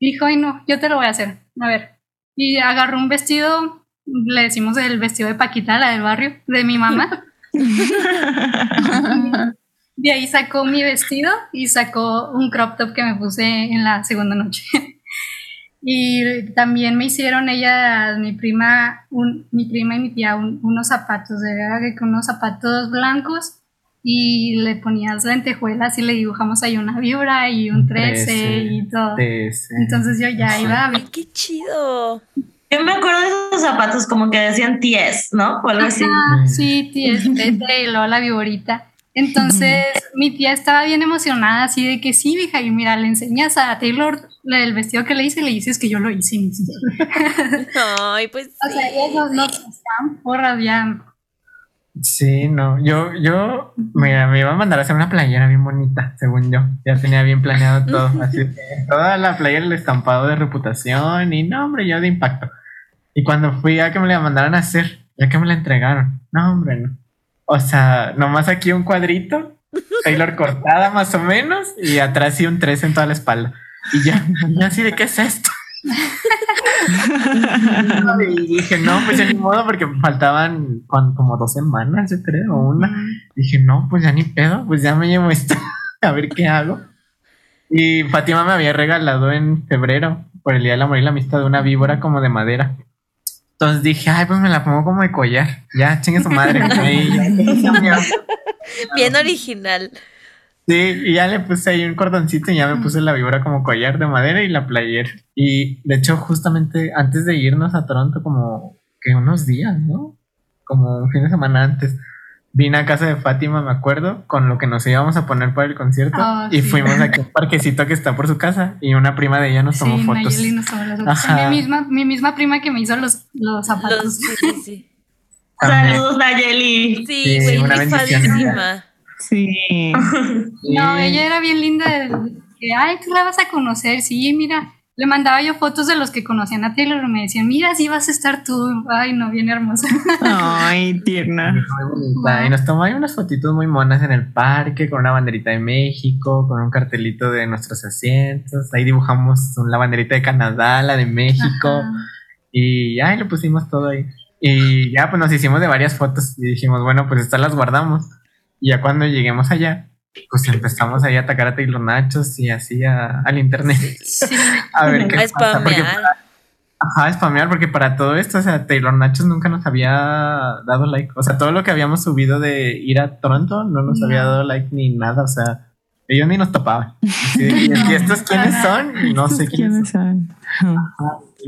S5: Dijo, ay no, yo te lo voy a hacer. A ver. Y agarró un vestido, le decimos el vestido de Paquita, la del barrio, de mi mamá. De ahí sacó mi vestido y sacó un crop top que me puse en la segunda noche. Y también me hicieron ella, mi prima, un, mi prima y mi tía, unos zapatos, de que con unos zapatos blancos y le ponías lentejuelas y le dibujamos ahí una vibra y un 13, y todo. Entonces yo ya iba a ver.
S2: ¡Qué chido!
S6: Yo me acuerdo de esos zapatos como que decían ties, ¿no? O algo así.
S5: Sí, ties, y luego la viborita. Entonces mi tía estaba bien emocionada, así de que sí, hija, y mira, le enseñas a Taylor el vestido que le hice le dices que yo lo hice.
S2: Ay, pues.
S5: O sea, ellos no están porras ya.
S4: Sí, no, yo, yo, mira, me iba a mandar a hacer una playera bien bonita, según yo. Ya tenía bien planeado todo. Así que toda la playera, el estampado de reputación y no, hombre, yo de impacto. Y cuando fui a que me la mandaran a hacer, ya que me la entregaron, no, hombre, no. O sea, nomás aquí un cuadrito, Taylor cortada más o menos, y atrás sí un 3 en toda la espalda. Y ya, y así de qué es esto. y dije, no, pues ya ni modo, porque faltaban como dos semanas, yo creo, una. Dije, no, pues ya ni pedo, pues ya me llevo esto, a ver qué hago. Y Fátima me había regalado en febrero, por el Día del Amor y la Amistad, una víbora como de madera. Entonces dije, ay, pues me la pongo como de collar. Ya, chingue su madre.
S2: Bien original.
S4: Sí, y ya le puse ahí un cordoncito y ya me puse la vibra como collar de madera y la player. Y de hecho, justamente antes de irnos a Toronto, como que unos días, ¿no? Como un fin de semana antes, vine a casa de Fátima, me acuerdo, con lo que nos íbamos a poner para el concierto. Ah, y fuimos aquí a un parquecito que está por su casa y una prima de ella nos tomó fotos.
S5: Nos tomó las fotos. mi, misma, mi misma prima que me hizo los, los zapatos. sí, sí.
S6: Saludos, Nayeli.
S2: Sí, güey, sí, padrísima.
S3: Sí.
S5: no, ella era bien linda. Que, Ay, tú la vas a conocer. Sí, mira, le mandaba yo fotos de los que conocían a Taylor y me decían, mira, sí vas a estar tú. Ay, no, bien hermosa.
S3: Ay, tierna.
S4: Y nos tomó ahí unas fotitos muy monas en el parque con una banderita de México, con un cartelito de nuestros asientos. Ahí dibujamos la banderita de Canadá, la de México. Y ahí lo pusimos todo ahí. Y ya, pues nos hicimos de varias fotos y dijimos, bueno, pues estas las guardamos. Y ya cuando lleguemos allá, pues empezamos ahí a atacar a Taylor Nachos y así al internet. a ver qué pasa. Porque ajá, spamear, porque para todo esto, o sea, Taylor Nachos nunca nos había dado like. O sea, todo lo que habíamos subido de ir a Toronto no nos había dado like ni nada. O sea, ellos ni nos topaban. ¿Y estos quiénes son? No sé quiénes son.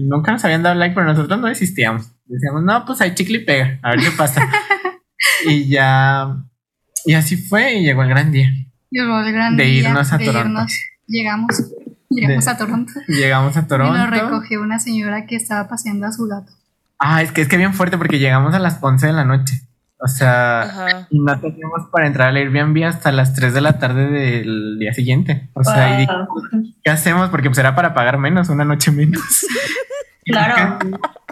S4: nunca nos habían dado like, pero nosotros no existíamos. Decíamos, no, pues hay chicle y pega, a ver qué pasa. y ya y así fue y llegó el gran día.
S5: Llegó el gran
S4: de
S5: día.
S4: Irnos a Toronto.
S5: llegamos. Llegamos a Toronto.
S4: Llegamos a Toronto. Y
S5: nos recogió una señora que estaba paseando a su gato.
S4: Ah, es que es que bien fuerte porque llegamos a las 11 de la noche. O sea, y no teníamos para entrar al Airbnb hasta las 3 de la tarde del día siguiente. O sea, ¿qué hacemos? Porque pues era para pagar menos, una noche menos.
S6: claro.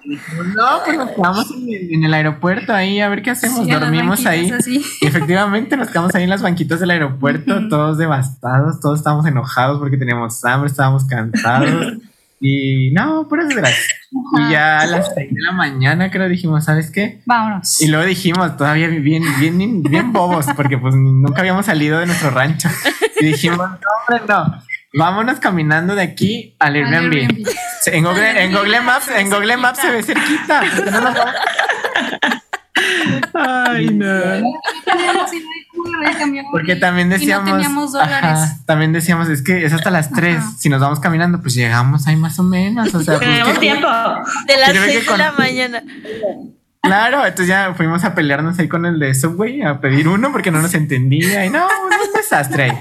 S4: No, pues nos quedamos en, el aeropuerto ahí a ver qué hacemos. Dormimos ahí. Y efectivamente nos quedamos ahí en las banquitas del aeropuerto, todos devastados, todos estábamos enojados porque teníamos hambre, estábamos cansados. Y no, por eso Y ya a las 6 de la mañana creo dijimos, ¿sabes qué?
S5: Vámonos.
S4: Y luego dijimos, todavía bien, bien, bien bobos, porque pues nunca habíamos salido de nuestro rancho. Y dijimos, no, hombre, no Vámonos caminando de aquí al Airbnb. En Google, en Google Maps, en Google Maps se ve cerquita.
S3: Ay, no.
S4: Porque también decíamos, también decíamos, es que es hasta las 3. Si nos vamos caminando, pues llegamos ahí más o menos. O sea,
S6: pues, tenemos tiempo.
S2: De las 6 de la mañana.
S4: Claro, entonces ya fuimos a pelearnos ahí con el de Subway a pedir uno porque no nos entendía y no, un desastre.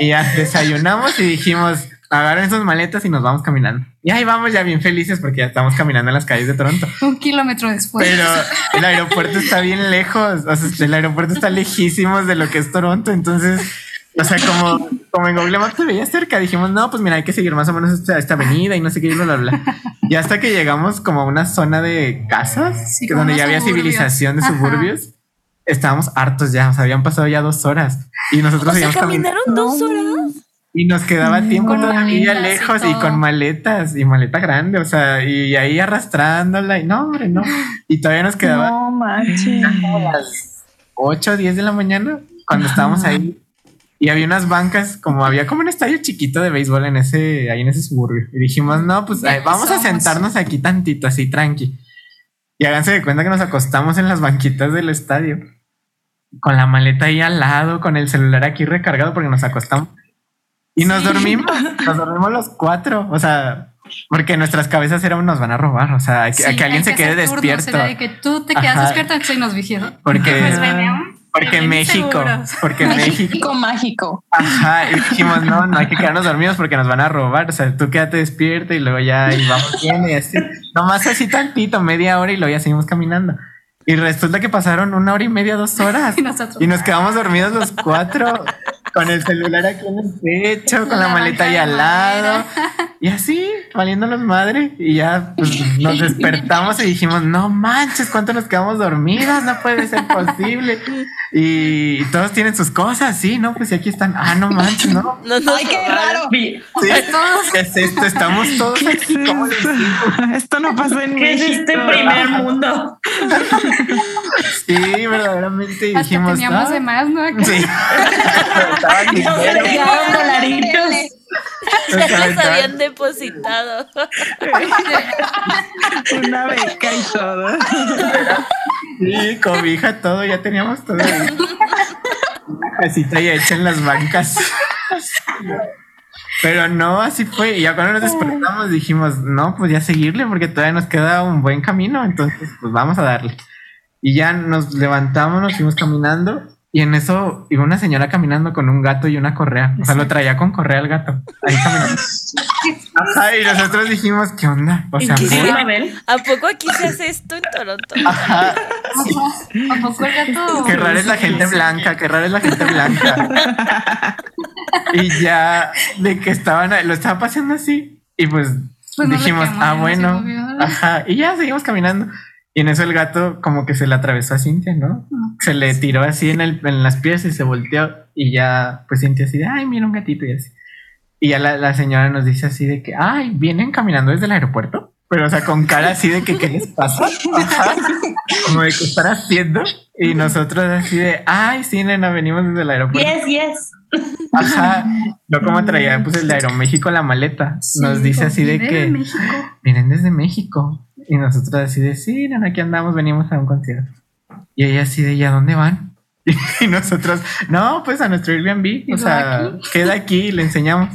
S4: Y ya desayunamos y dijimos, agarren sus maletas y nos vamos caminando. Y ahí vamos ya bien felices porque ya estamos caminando en las calles de Toronto.
S5: Un kilómetro después.
S4: Pero el aeropuerto está bien lejos, o sea, el aeropuerto está lejísimos de lo que es Toronto, entonces o sea, como, como en Google Maps se veía cerca, dijimos, no, pues mira, hay que seguir más o menos esta, esta avenida y no sé qué, bla, bla, bla. Y hasta que llegamos como a una zona de casas, donde ya había civilización de suburbios, estábamos hartos ya, o sea, habían pasado ya dos horas y nosotros
S2: O sea,
S4: seguíamos caminando.
S2: caminaron dos horas.
S4: Y nos quedaba tiempo
S5: Con
S4: todavía
S5: y
S4: lejos y, con maletas y maleta grande, o sea, y ahí arrastrándola y no, hombre, no. Y todavía nos quedaba
S7: No manches.
S4: a las 8 o 10 de la mañana cuando estábamos ahí. Y había unas bancas, como había como un estadio chiquito de béisbol en ese, ahí en ese suburbio. Y dijimos, no, pues vamos a sentarnos aquí tantito, así tranqui. Y háganse de cuenta que nos acostamos en las banquitas del estadio. Con la maleta ahí al lado, con el celular aquí recargado porque nos acostamos. Y nos dormimos, nos dormimos los cuatro. O sea, porque nuestras cabezas eran nos van a robar. O sea, que,
S5: Sí,
S4: que alguien se quede despierto.
S5: de que tú te quedas
S4: Ajá.
S5: despierto y nos.
S4: Porque,
S5: Pues
S4: porque México,
S5: seguros.
S4: porque México.
S7: México mágico.
S4: Ajá, y dijimos, no, no hay que quedarnos dormidos porque nos van a robar. O sea, tú quédate despierto y luego ya y vamos bien y así. Nomás así tantito, media hora y luego ya seguimos caminando. Y resulta que pasaron una hora y media, dos horas.
S5: Y nosotros.
S4: Y nos quedamos dormidos los cuatro, con el celular aquí en el pecho, con la,
S5: La
S4: maleta ahí al lado. Y así, valiéndonos madre. Y ya pues, nos despertamos y dijimos, no manches, ¿cuánto nos quedamos dormidas? No puede ser posible. Y todos tienen sus cosas, sí, ¿no? Pues y aquí están. Ah, no manches, ¿no?
S2: No, no,
S7: Ay, qué raro.
S4: Sí. ¿qué es esto? Estamos todos
S3: ¿Qué
S4: aquí.
S3: es
S4: ¿cómo
S3: esto? Esto no pasó en
S6: ¿Qué es
S3: México.
S6: este primer mundo?
S4: Sí, verdaderamente
S5: Hasta
S4: dijimos.
S5: teníamos
S4: "No".
S5: de más, ¿no? Acá.
S4: Sí. Estaban
S6: Nos dolaritos.
S2: Ya las habían depositado.
S3: Una beca y todo.
S4: Sí, cobija, todo, ya teníamos todo ahí. Una casita ya hecha en las bancas. Pero no, así fue. Y ya cuando nos despertamos dijimos, no, pues ya seguirle porque todavía nos queda un buen camino. Entonces, pues vamos a darle. Y ya nos levantamos, nos fuimos caminando. Y en eso iba una señora caminando con un gato y una correa. O sea, lo traía con correa el gato. Ahí caminando. Ajá, y nosotros dijimos, ¿qué onda? O sea.
S6: Sí, a ver.
S2: ¿A poco aquí se hace esto en Toronto?
S4: Ajá.
S5: ¿A poco el gato?
S4: Qué rara es la gente blanca, qué rara es la gente blanca. y ya de que estaban, lo estaba paseando así. Y pues,
S5: Pues no
S4: dijimos,
S5: quemó,
S4: ah, bueno. Ajá. Y ya seguimos caminando. Y en eso el gato como que se le atravesó a Cintia, ¿no? Se le tiró así en, el, en las pies y se volteó. Y ya, pues Cintia así de, ay, mira un gatito y así. Y ya la, la señora nos dice así de que, ay, vienen caminando desde el aeropuerto. Pero, o sea, con cara así de que, ¿qué les pasa? Ajá. Como de que están haciendo. Y nosotros así de, ay, sí, nena, venimos desde el aeropuerto.
S6: Yes, yes.
S4: Ajá. No como traía, pues, el de Aeroméxico la maleta. Nos
S5: Sí,
S4: dice así de que
S5: México.
S4: vienen desde México. Y nosotros así de, sí, nena, aquí andamos, venimos a un concierto. Y ella así de, ¿y a dónde van? Y nosotros, no, pues a nuestro Airbnb.
S5: ¿Y
S4: O sea,
S5: aquí?
S4: queda aquí y le enseñamos.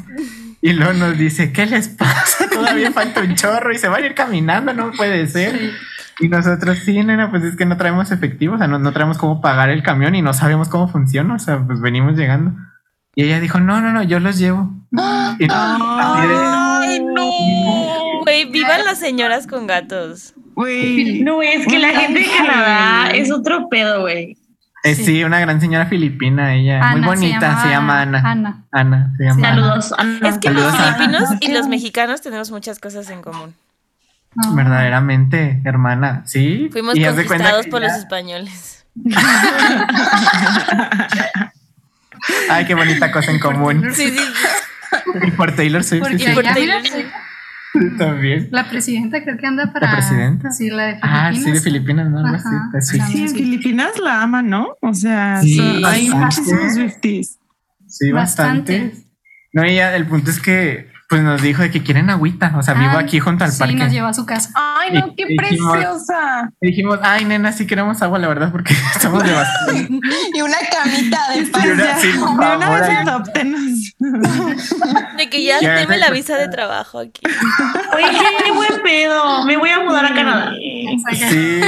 S4: Y luego nos dice, ¿qué les pasa? Todavía falta un chorro y se van a ir caminando, no puede ser.
S5: Sí.
S4: Y nosotros, sí, nena, pues es que no traemos efectivo, o sea, no, no traemos cómo pagar el camión y no sabemos cómo funciona, o sea, pues venimos llegando. Y ella dijo, no, no, no, yo los llevo. Y de-
S3: Ay, no.
S2: Güey, vivan las señoras con gatos.
S3: Güey.
S6: No, es que la gente de Canadá es otro pedo, güey.
S4: Eh,
S5: Sí.
S4: sí. una gran señora filipina, ella, muy bonita, se, llama Ana.
S5: Ana.
S4: Ana, se llama Ana.
S6: Saludos. Ana.
S2: Es que los
S4: Saludos
S2: filipinos y los mexicanos tenemos muchas cosas en común.
S5: No.
S4: Verdaderamente, hermana, sí.
S2: Fuimos
S4: Y
S2: conquistados por
S4: ya-
S2: los españoles.
S4: Ay, qué bonita cosa en común.
S2: Sí, sí.
S4: Y por Taylor Swift,
S5: Porque
S4: sí, sí,
S2: por Taylor
S4: sí, también.
S5: la presidenta creo que anda para.
S4: ¿La presidenta?
S5: Sí, la de Filipinas.
S4: Ah, sí, de Filipinas, ¿no? Algo así. Swift.
S3: Sí, en Filipinas la aman, ¿no? O sea,
S4: Sí,
S3: son- hay
S4: bastante.
S3: muchísimos Swifties.
S4: Sí, bastante.
S5: Bastante.
S4: No, y ya el punto es que pues nos dijo de que quieren agüita. O sea, vivo aquí junto al
S5: sí,
S4: parque.
S5: nos llevó a su casa.
S7: Ay, no, qué
S4: dijimos-
S7: preciosa.
S4: Dijimos, ay, nena, sí queremos agua, la verdad, porque estamos devastados.
S7: Y una camita de
S4: sí,
S3: de una vez
S4: ahí.
S3: adóptenos.
S2: De que ya
S4: Ya,
S2: deme la visa de trabajo aquí.
S6: Oye, qué buen pedo. Me voy a mudar a Canadá.
S4: Sí,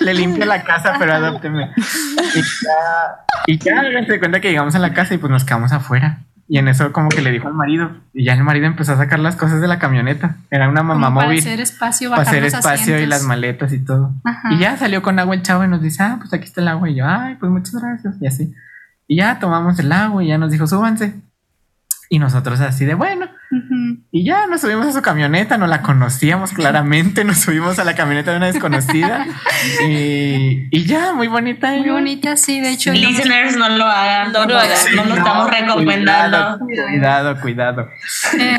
S4: le limpio la casa, pero adópteme. Y ya, y ya de cuenta que llegamos a la casa y pues nos quedamos afuera. Y en eso como que le dijo al marido. Y ya el marido empezó a sacar las cosas de la camioneta. Era una mamá
S5: Como para
S4: móvil.
S5: hacer espacio,
S4: Para hacer
S5: los
S4: espacio y las maletas y todo.
S5: Ajá.
S4: Y ya salió con agua el chavo y nos dice, ah, pues aquí está el agua. Y yo, ay, pues muchas gracias. Y así. Y ya tomamos el agua y ya nos dijo, súbanse. Y nosotros así de, bueno. Y ya nos subimos a su camioneta, no la conocíamos claramente, nos subimos a la camioneta de una desconocida y, y ya, muy bonita.
S5: Muy bonita, sí, de hecho.
S6: Listeners, no lo hagan.
S2: No lo hagan.
S6: No lo estamos recomendando.
S4: Cuidado, cuidado.
S5: Eh,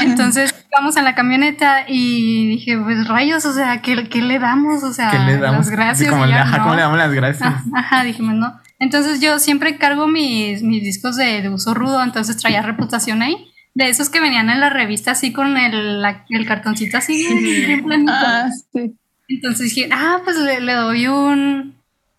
S5: entonces vamos a la camioneta y dije, pues rayos, o sea, ¿qué, qué le damos? O sea,
S4: ¿Qué le damos?
S5: las gracias.
S4: Como le,
S5: ya,
S4: ajá,
S5: ¿no?
S4: ¿cómo le damos las gracias?
S5: Ajá, dijimos, no. Entonces yo siempre cargo mis, mis discos de, de uso rudo, entonces traía reputación ahí. De esos que venían en la revista así con el, la- el cartoncito así planito.
S7: Ah, sí.
S5: Entonces dije, ah, pues le, le doy un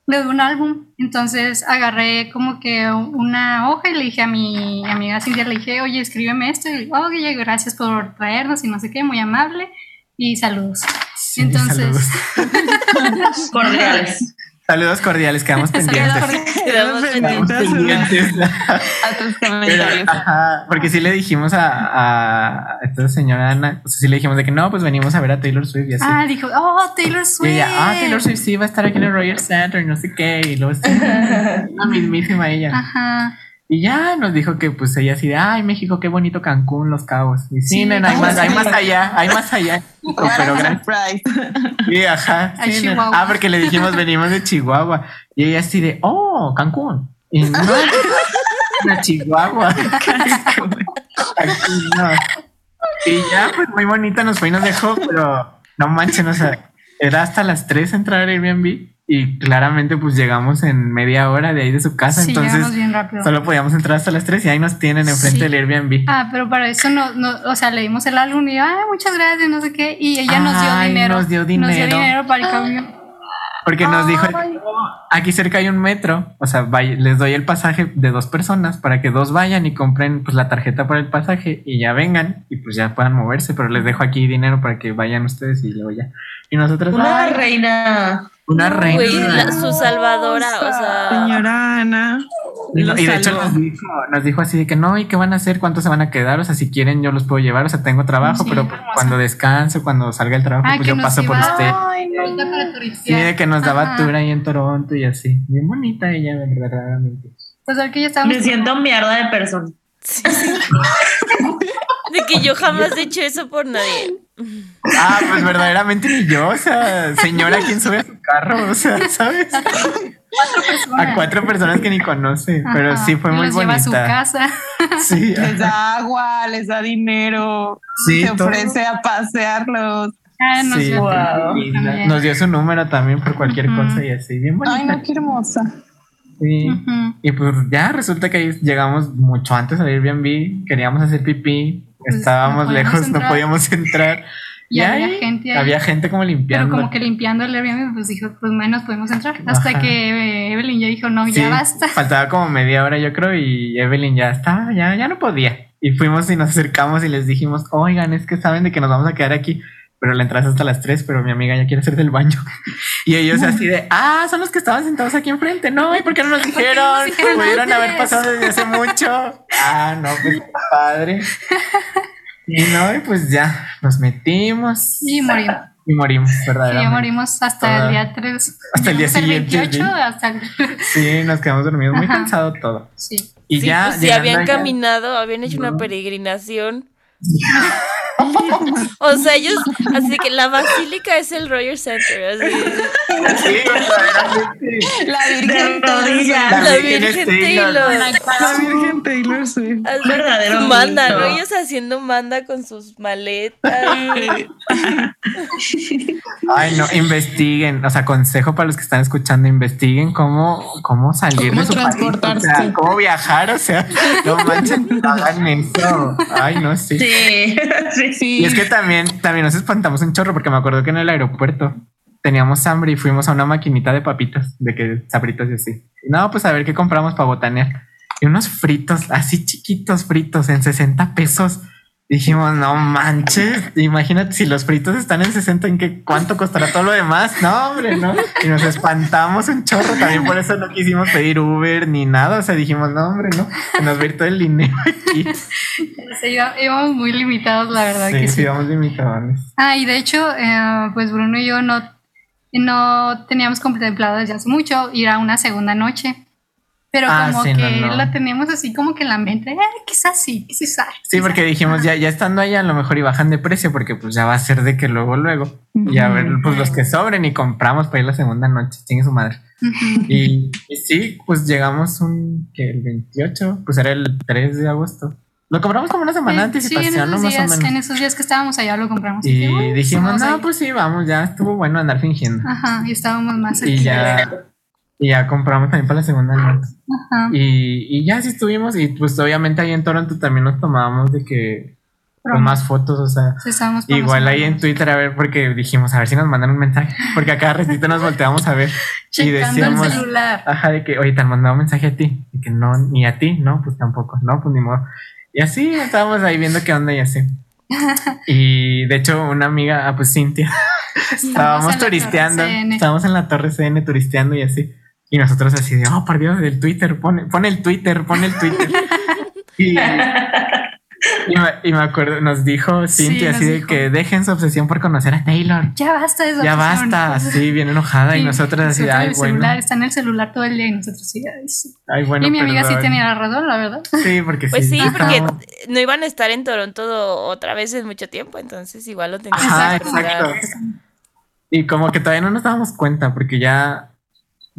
S5: le doy un álbum. Entonces agarré como que una hoja y le dije a mi amiga Cintia, le dije, oye, escríbeme esto. Y oye, gracias por traernos y no sé qué, muy amable. Y saludos.
S4: Sí,
S5: Entonces,
S4: saludos.
S6: Cordiales.
S4: Saludos cordiales, quedamos pendientes.
S2: Quedamos pendientes.
S4: pendientes.
S7: A tus comentarios.
S4: ajá, porque sí le dijimos a, a esta señora Ana, o sea, sí le dijimos de que no, pues venimos a ver a Taylor Swift y así.
S5: Ah, dijo, oh, Taylor
S4: y
S5: Swift.
S4: ella, ah, Taylor Swift sí va a estar aquí en el Royal Center y no sé qué, y luego sí, la mismísima ella.
S5: Ajá.
S4: Y ya nos dijo que pues ella así de, ay, México, qué bonito Cancún, Los Cabos. Y sí,
S5: Sí,
S4: nena, hay más, hay más allá, hay más allá. Pero gracias. Sí, ajá.
S5: A
S4: sí. Ah, porque le dijimos venimos de Chihuahua. Y ella así de, oh, Cancún. Y no, de Chihuahua. Cancún, no. Y ya, pues muy bonita nos fue y nos dejó, pero no manchen, o sea, era hasta las 3 entrar al Airbnb y claramente pues llegamos en media hora de ahí de su casa,
S5: Sí,
S4: entonces
S5: bien rápido.
S4: solo podíamos entrar hasta las 3 y ahí nos tienen enfrente
S5: Sí.
S4: del Airbnb.
S5: Ah, pero para eso no, no, o sea, le dimos el álbum y, ay, muchas gracias, no sé qué, y ella nos dio
S4: Ay,
S5: dinero.
S4: nos dio dinero.
S5: para el cambio.
S4: Porque nos dijo, aquí cerca hay un metro, o sea, vaya- les doy el pasaje de dos personas para que dos vayan y compren pues la tarjeta para el pasaje y ya vengan y pues ya puedan moverse, pero les dejo aquí dinero para que vayan ustedes y luego ya. Y nosotros,
S6: Una
S4: "Ay,
S6: reina.
S4: Una reina.
S2: La- su salvadora, o sea.
S3: Señora Ana.
S4: Y,
S3: lo
S4: y de hecho nos dijo, nos dijo así de que no, ¿y qué van a hacer? ¿Cuántos se van a quedar? O sea, si quieren yo los puedo llevar, o sea, tengo trabajo,
S5: Sí,
S4: pero
S5: hermosa.
S4: cuando descanse, cuando salga el trabajo,
S5: Ah,
S4: pues yo paso por usted.
S7: Ay, no.
S4: Sí, de que nos daba
S5: Ajá.
S4: tour ahí en Toronto y así. Bien bonita ella, verdaderamente.
S5: Pues que ya estábamos.
S6: Me siento mierda de persona.
S2: De que yo jamás he hecho eso por nadie.
S4: Ah, pues verdaderamente ni yo, o sea, señora, ¿quién sube a su carro? O sea, ¿sabes? A cuatro personas que ni conoce, pero sí fue
S5: y
S4: muy
S5: los lleva a su
S4: bonita.
S5: casa.
S4: Sí,
S7: Les da agua, les da dinero,
S4: sí,
S7: se
S4: todo.
S7: ofrece a pasearlos.
S5: Ah, nos
S4: Sí,
S5: dio
S6: Wow.
S4: nos dio su número también por cualquier cosa y así, bien bonita.
S7: Ay, no, qué hermosa.
S4: Sí. Y pues ya resulta que ahí llegamos mucho antes al Airbnb, queríamos hacer pipí,
S5: Pues,
S4: estábamos
S5: no
S4: lejos, no podíamos entrar.
S5: Y había
S4: ahí
S5: gente ahí.
S4: Había gente como
S5: Pero
S4: limpiando.
S5: como que limpiando el Airbnb, pues dijo, pues menos podemos entrar. Hasta
S4: Ajá.
S5: que eh, Evelyn ya dijo, no, ya basta.
S4: Faltaba como media hora, yo creo, y Evelyn ya estaba, ya, ya no podía. Y fuimos y nos acercamos y les dijimos, oigan, es que saben de que nos vamos a quedar aquí, pero la entrada es hasta las 3, pero mi amiga ya quiere hacer del baño. Y ellos así de, ah, son los que estaban sentados aquí enfrente, no, ¿y por qué no nos dijeron?
S5: nos dijeron
S4: Pudieron haber
S5: antes?"
S4: pasado desde hace mucho. Ah, no, pues padre. Y no, y pues ya, nos metimos
S5: Y morimos.
S4: y morimos, verdaderamente.
S5: morimos hasta el día 3.
S4: hasta el día siguiente,
S5: 28,
S4: sí.
S5: hasta el...
S4: Sí, nos quedamos dormidos, muy
S5: Ajá.
S4: cansado todo.
S5: Sí.
S4: Y
S2: Sí,
S4: ya.
S2: pues, si habían
S4: allá-
S2: caminado, habían hecho una peregrinación. o sea, ellos, así que la basílica es el Royal Center. Así,
S4: Sí, verdaderamente.
S7: La Virgen
S6: rodillas.
S4: La
S2: la
S4: Virgen Taylor.
S2: Taylor.
S3: La Virgen Taylor Swift.
S2: Así,
S6: Verdadero
S2: manda. ¿no? Ellos haciendo manda con sus maletas.
S4: Ay, no, investiguen. O sea, consejo para los que están escuchando, investiguen cómo, cómo salir
S7: Cómo
S4: de su país.
S7: transportarse.
S4: O sea, cómo viajar. O sea, no manchen, no hagan eso. Ay, no, sí.
S6: Sí, sí.
S4: Y es que también, también nos espantamos un chorro porque me acuerdo que en el aeropuerto teníamos hambre y fuimos a una maquinita de papitas, de que sabritos y así. No, pues a ver qué compramos para botanear. Y unos fritos, así chiquitos fritos, en 60 pesos. Dijimos, no manches, imagínate si los fritos están en 60, ¿en qué cuánto costará todo lo demás? No, hombre, no. Y nos espantamos un chorro, también por eso no quisimos pedir Uber ni nada. O sea, dijimos, no, hombre, no, se nos va todo el dinero aquí.
S5: Sí, íbamos muy limitados, la verdad
S4: Sí,
S5: que
S4: sí,
S5: sí.
S4: vamos limitados.
S5: Ah, y de hecho, eh, pues Bruno y yo no, no teníamos contemplado desde hace mucho ir a una segunda noche. Pero
S4: Ah,
S5: como
S4: sí,
S5: que
S4: no.
S5: la teníamos así como que en la mente, eh, quizás sí, quizás
S4: Sí, porque dijimos ya, ya estando allá a lo mejor y bajan de precio porque pues ya va a ser de que luego, luego. Y a ver, pues los que sobren y compramos para ir la segunda noche, chingue su madre. Y, y sí, pues llegamos un, que el 28, pues era el 3 de agosto. Lo compramos como una semana de
S5: Eh, sí, en
S4: anticipación, ¿no? Más o menos.
S5: en esos días que estábamos allá lo compramos.
S4: Y
S5: dije, "Uy, sí,
S4: dijimos, no,
S5: ir".
S4: pues sí, vamos, ya estuvo bueno andar fingiendo.
S5: Ajá, y estábamos más
S4: Y ya, y ya compramos también para la segunda noche.
S5: Ajá.
S4: Y, y ya sí estuvimos, y pues obviamente ahí en Toronto también nos tomábamos de que con más fotos, o sea,
S5: Sí,
S4: igual ahí en. Twitter a ver, porque dijimos, a ver si nos mandan un mensaje, porque a cada ratito nos volteamos a ver y decíamos,
S5: el celular.
S4: ajá, de que, oye, te han mandado un mensaje a ti, y que no, ni a ti, no, pues tampoco, no, pues ni modo. Y así estábamos ahí viendo qué onda y así. Y de hecho, una amiga, ah, pues Cintia, estábamos turisteando, estábamos en la Torre CN turisteando y así. Y nosotros así de, oh, por Dios, del Twitter, pone, pone el Twitter, pone el Twitter. y, y me, y me acuerdo, nos dijo
S5: Sí,
S4: Cintia
S5: nos
S4: así de
S5: dijo.
S4: que dejen su obsesión por conocer a Taylor.
S5: Ya basta de esa
S4: Ya
S5: obsesión.
S4: basta, así, bien enojada. y
S5: Sí,
S4: nosotros así, ay,
S5: el
S4: bueno.
S5: celular, está en el celular todo el día y nosotros sí. ay, sí.
S4: Bueno,
S5: y mi amiga sí tenía la razón, la verdad.
S4: Sí, porque
S2: Pues sí, porque no iban a estar en Toronto otra vez en mucho tiempo, entonces igual lo tenían
S4: Ajá, exacto. Y como que todavía no nos dábamos cuenta, porque ya,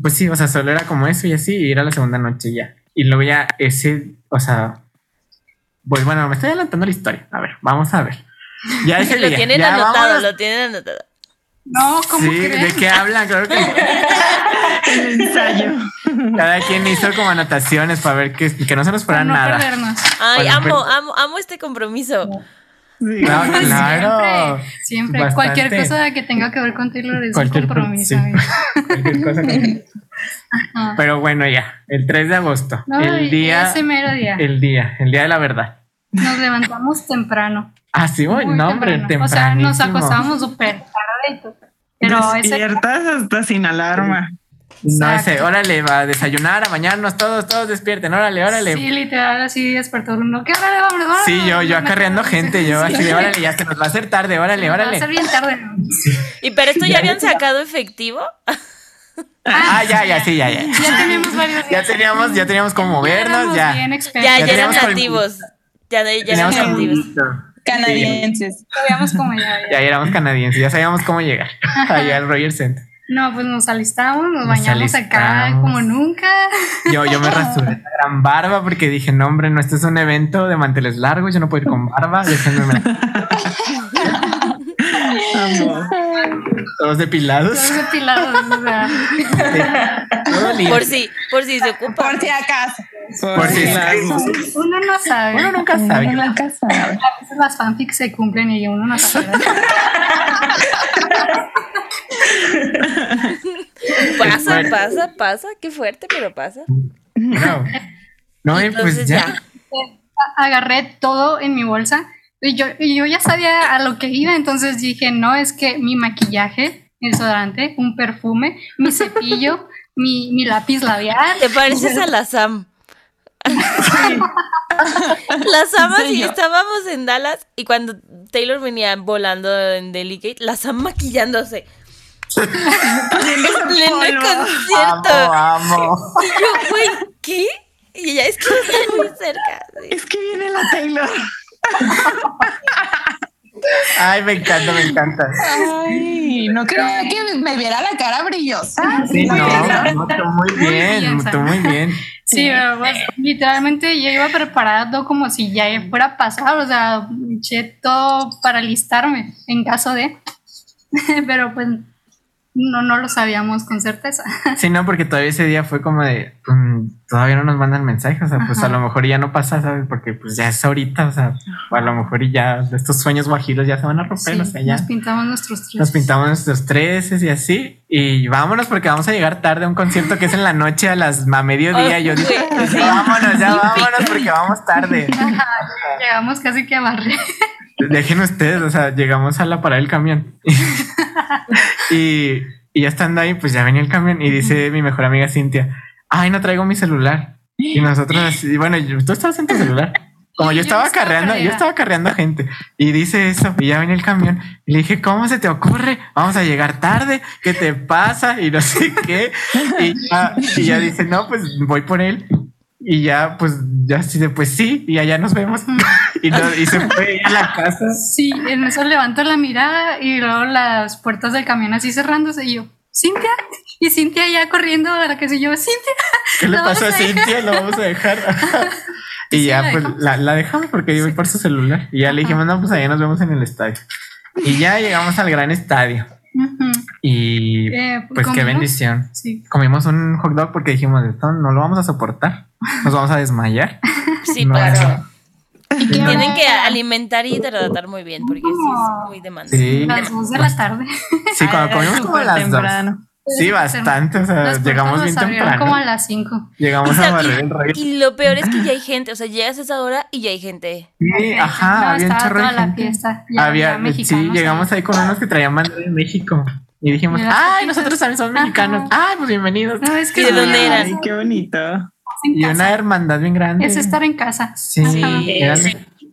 S4: pues sí, o sea, solo era como eso y así, y era la segunda noche y ya. Y luego ya ese, o sea, pues bueno, me estoy adelantando la historia. A ver, vamos a ver. Ya ese
S2: Lo
S4: día,
S2: tienen
S4: ya
S2: anotado,
S4: vámonos.
S2: lo tienen anotado.
S5: No, ¿cómo
S4: Sí? ¿de qué hablan? Claro que
S3: El ensayo.
S4: cada quien hizo como anotaciones para ver que, que no se nos fuera
S5: no
S4: nada.
S5: perdernos.
S2: Ay, amo, amo, amo este compromiso.
S3: Sí.
S4: No, claro.
S5: Siempre, siempre.
S4: Bastante.
S5: Cualquier cosa que tenga que ver con Taylor es
S4: Cualquier
S5: un
S4: pro-
S5: compromiso.
S4: sí. Cualquier cosa que-. Pero bueno, ya, el 3 de agosto,
S5: Ay,
S4: el día,
S5: Ese mero día.
S4: el día, el día de la verdad.
S5: Nos levantamos temprano.
S4: Ah, sí, voy,
S5: muy
S4: no, hombre,
S5: temprano. O sea, nos acostábamos súper tarde. Pero ese
S3: Despiertas hasta sin alarma.
S4: No
S5: Exacto.
S4: ese, órale, va a desayunar, a bañarnos, todos, todos despierten, órale, órale.
S5: Sí, literal, así despertó uno. ¿Qué órale, vámonos, vámonos?
S4: Sí, yo, yo acarreando gente,
S5: sí,
S4: yo
S5: sí.
S4: así de órale, ya se nos va a hacer tarde, órale,
S5: Va a
S4: órale.
S5: ser bien tarde. ¿no?
S2: ¿Y pero esto ya habían sacado efectivo?
S4: Ah, ya, ya, sí, ya, ya.
S5: Ya tenemos varios
S4: Ya teníamos, ya teníamos como movernos,
S5: éramos
S4: ya.
S5: bien.
S2: Ya,
S4: Ya
S2: ya eran
S4: teníamos
S2: nativos. Ya, de- ya
S4: Teníamos
S2: eran nativos.
S7: Canadienses.
S5: Sabíamos cómo ya.
S4: Ya éramos canadienses, ya sabíamos cómo llegar allá al Roger Center.
S5: No, pues nos alistamos, nos,
S4: Nos
S5: bañamos acá como nunca.
S4: Yo, yo me rasuré la gran barba porque dije, no, hombre, no, este es un evento de manteles largos, yo no puedo ir con barba, déjenme
S3: Amo.
S4: todos depilados.
S5: Todos depilados. o sea.
S2: Por si, por si se ocupa.
S7: Por si acaso.
S4: Por si
S5: uno no sabe.
S4: Uno nunca
S7: Uno
S4: sabe.
S7: nunca sabe.
S5: A veces las fanfics se cumplen y uno no sabe.
S2: Pasa, pasa, pasa. Qué fuerte, pero pasa.
S4: No, no y pues
S2: Entonces
S4: ya.
S2: ya.
S5: Agarré todo en mi bolsa y yo, y yo ya sabía a lo que iba, entonces dije, no, es que mi maquillaje, el desodorante, un perfume, mi cepillo, mi, mi lápiz labial.
S2: Te pareces a la Sam. la Sam así estábamos en Dallas y cuando Taylor venía volando en Delicate, la Sam maquillándose. Pleno concierto.
S4: Amo, amo.
S2: Y yo, güey, ¿qué? Y ella es que está muy cerca. sí.
S3: Es que viene la Taylor.
S4: Ay, me encanta, me encanta.
S7: Ay, no creía que me viera la cara brillosa.
S4: Sí, no, no, tú muy bien, tú muy bien.
S5: Sí, pero, pues, literalmente yo iba preparado como si ya fuera a pasar, o sea, eché todo para listarme en caso de, pero pues no, no lo sabíamos con certeza.
S4: Sí, no, porque todavía ese día fue como de, mm, todavía no nos mandan mensajes, o sea, pues a lo mejor ya no pasa, ¿sabes? Porque pues ya es ahorita, o sea, o a lo mejor y ya estos sueños guajiros ya se van a romper,
S5: Sí,
S4: o sea, ya
S5: nos pintamos nuestros tres.
S4: nos pintamos nuestros treces y así, y vámonos porque vamos a llegar tarde a un concierto que es en la noche a las a mediodía,
S2: Ay,
S4: yo
S2: sí.
S4: vámonos, ya vámonos porque vamos tarde.
S5: Llegamos casi que a barrer.
S4: Dejen ustedes, o sea, llegamos a la parada del camión. y, y ya estando ahí, pues ya venía el camión y dice mi mejor amiga Cintia, ay, no traigo mi celular. Y nosotros así, bueno, tú estabas en tu celular. como yo
S5: yo
S4: estaba carreando, yo estaba carreando gente y dice eso y ya viene el camión y le dije, ¿cómo se te ocurre? Vamos a llegar tarde, ¿qué te pasa? Y no sé qué. Y ya, y ya dice, no, pues voy por él. Y ya, pues, ya así de, pues sí, y allá nos vemos. y, no- y se fue a la casa.
S5: Sí, en eso levanto la mirada y luego las puertas del camión así cerrándose y yo, Cintia, y Cintia ya corriendo a la que soy yo, Cintia.
S4: ¿Qué le
S5: ¿La
S4: pasó a
S5: a?
S4: Cintia? Lo vamos a dejar. y
S5: Sí,
S4: ya,
S5: la
S4: pues
S5: dejamos.
S4: la, la dejamos porque yo voy por su celular. Y ya le dijimos, no, pues allá nos vemos en el estadio. Y ya llegamos al gran estadio. Y
S5: Eh,
S4: pues qué bendición.
S5: Sí.
S4: Comimos un hot dog porque dijimos, esto no lo vamos a soportar. Nos vamos a desmayar.
S2: Sí,
S4: No.
S2: claro.
S7: ¿Y qué
S2: Tienen que alimentar y tratar muy bien porque sí es muy demandante.
S4: Sí,
S5: Las dos de la tarde.
S4: sí, cuando
S7: Ah,
S4: comimos como a las
S7: temprano.
S4: dos. Sí, bastante. O sea, llegamos bien temprano.
S5: como a las 5.
S4: Llegamos
S2: O sea,
S4: a barrer el
S2: y,
S4: rollo.
S2: y lo peor es que ya hay gente, o sea, llegas a esa hora y ya hay gente.
S4: Sí, ajá,
S5: no,
S4: había un
S5: estaba
S4: chorro de
S5: toda la
S4: gente.
S5: fiesta. Ya
S4: había, sí,
S5: mexicanos
S4: llegamos
S5: ahí.
S4: con unos que traían bandera de México. Y dijimos, ay, nosotros también somos
S5: Ajá.
S4: mexicanos. Ay, pues bienvenidos.
S5: No, es que
S2: ¿Y de dónde eran?
S3: Ay, qué bonito.
S5: En
S4: Y
S5: casa.
S4: una hermandad bien grande.
S5: Es estar en casa.
S4: Sí,
S6: Sí, esa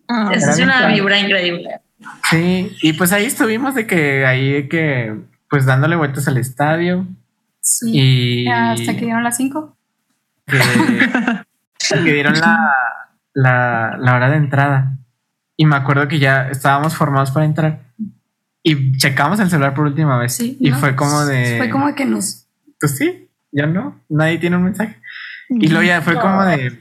S4: Era
S6: es una
S4: padre.
S6: vibra increíble.
S4: sí. Y pues ahí estuvimos de que ahí de que, pues dándole vueltas al estadio.
S5: Sí.
S4: Y
S5: Hasta que dieron las 5.
S4: que, que dieron la, la, la hora de entrada. Y me acuerdo que ya estábamos formados para entrar. Y checamos el celular por última vez.
S5: Sí.
S4: y
S5: ¿no?
S4: fue como de.
S5: Fue como que nos.
S4: Pues sí, ya no. Nadie tiene un mensaje. Y luego ya fue como de.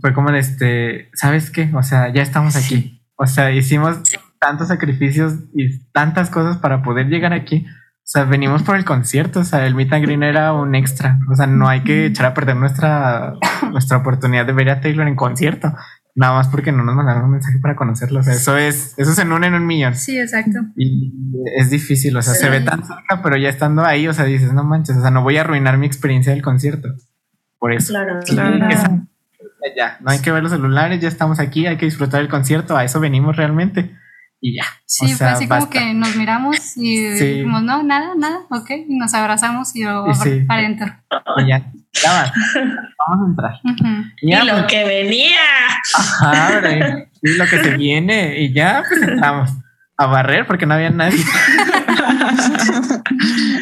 S4: Fue como de este. ¿Sabes qué? O sea, ya estamos aquí. O sea, hicimos tantos sacrificios y tantas cosas para poder llegar aquí. O sea, venimos por el concierto. O sea, el Meet and Green era un extra. O sea, no hay que echar a perder nuestra, nuestra oportunidad de ver a Taylor en concierto. Nada más porque no nos mandaron un mensaje para conocerlo. O sea, eso es, eso es en un en un millón.
S5: Sí, exacto.
S4: Y es difícil, o sea, se ve tan cerca, pero ya estando ahí, o sea, dices, no manches, o sea, no voy a arruinar mi experiencia del concierto. Por eso.
S6: Claro.
S3: Claro.
S4: Esa- ya, no hay que ver los celulares, ya estamos aquí, hay que disfrutar el concierto, a eso venimos realmente. Y ya.
S5: Sí,
S4: o
S5: fue
S4: sea,
S5: así como
S4: basta.
S5: que nos miramos y
S4: Sí.
S5: dijimos, no, nada, nada, ok. Y nos abrazamos y luego
S4: Y sí.
S5: para adentro.
S4: Y ya, ya va. Vamos a entrar.
S5: Ujú.
S6: Y
S4: Ya,
S6: lo
S4: pues,
S6: que venía.
S4: ajá, y lo que se viene, y ya, pues entramos a barrer porque no había nadie.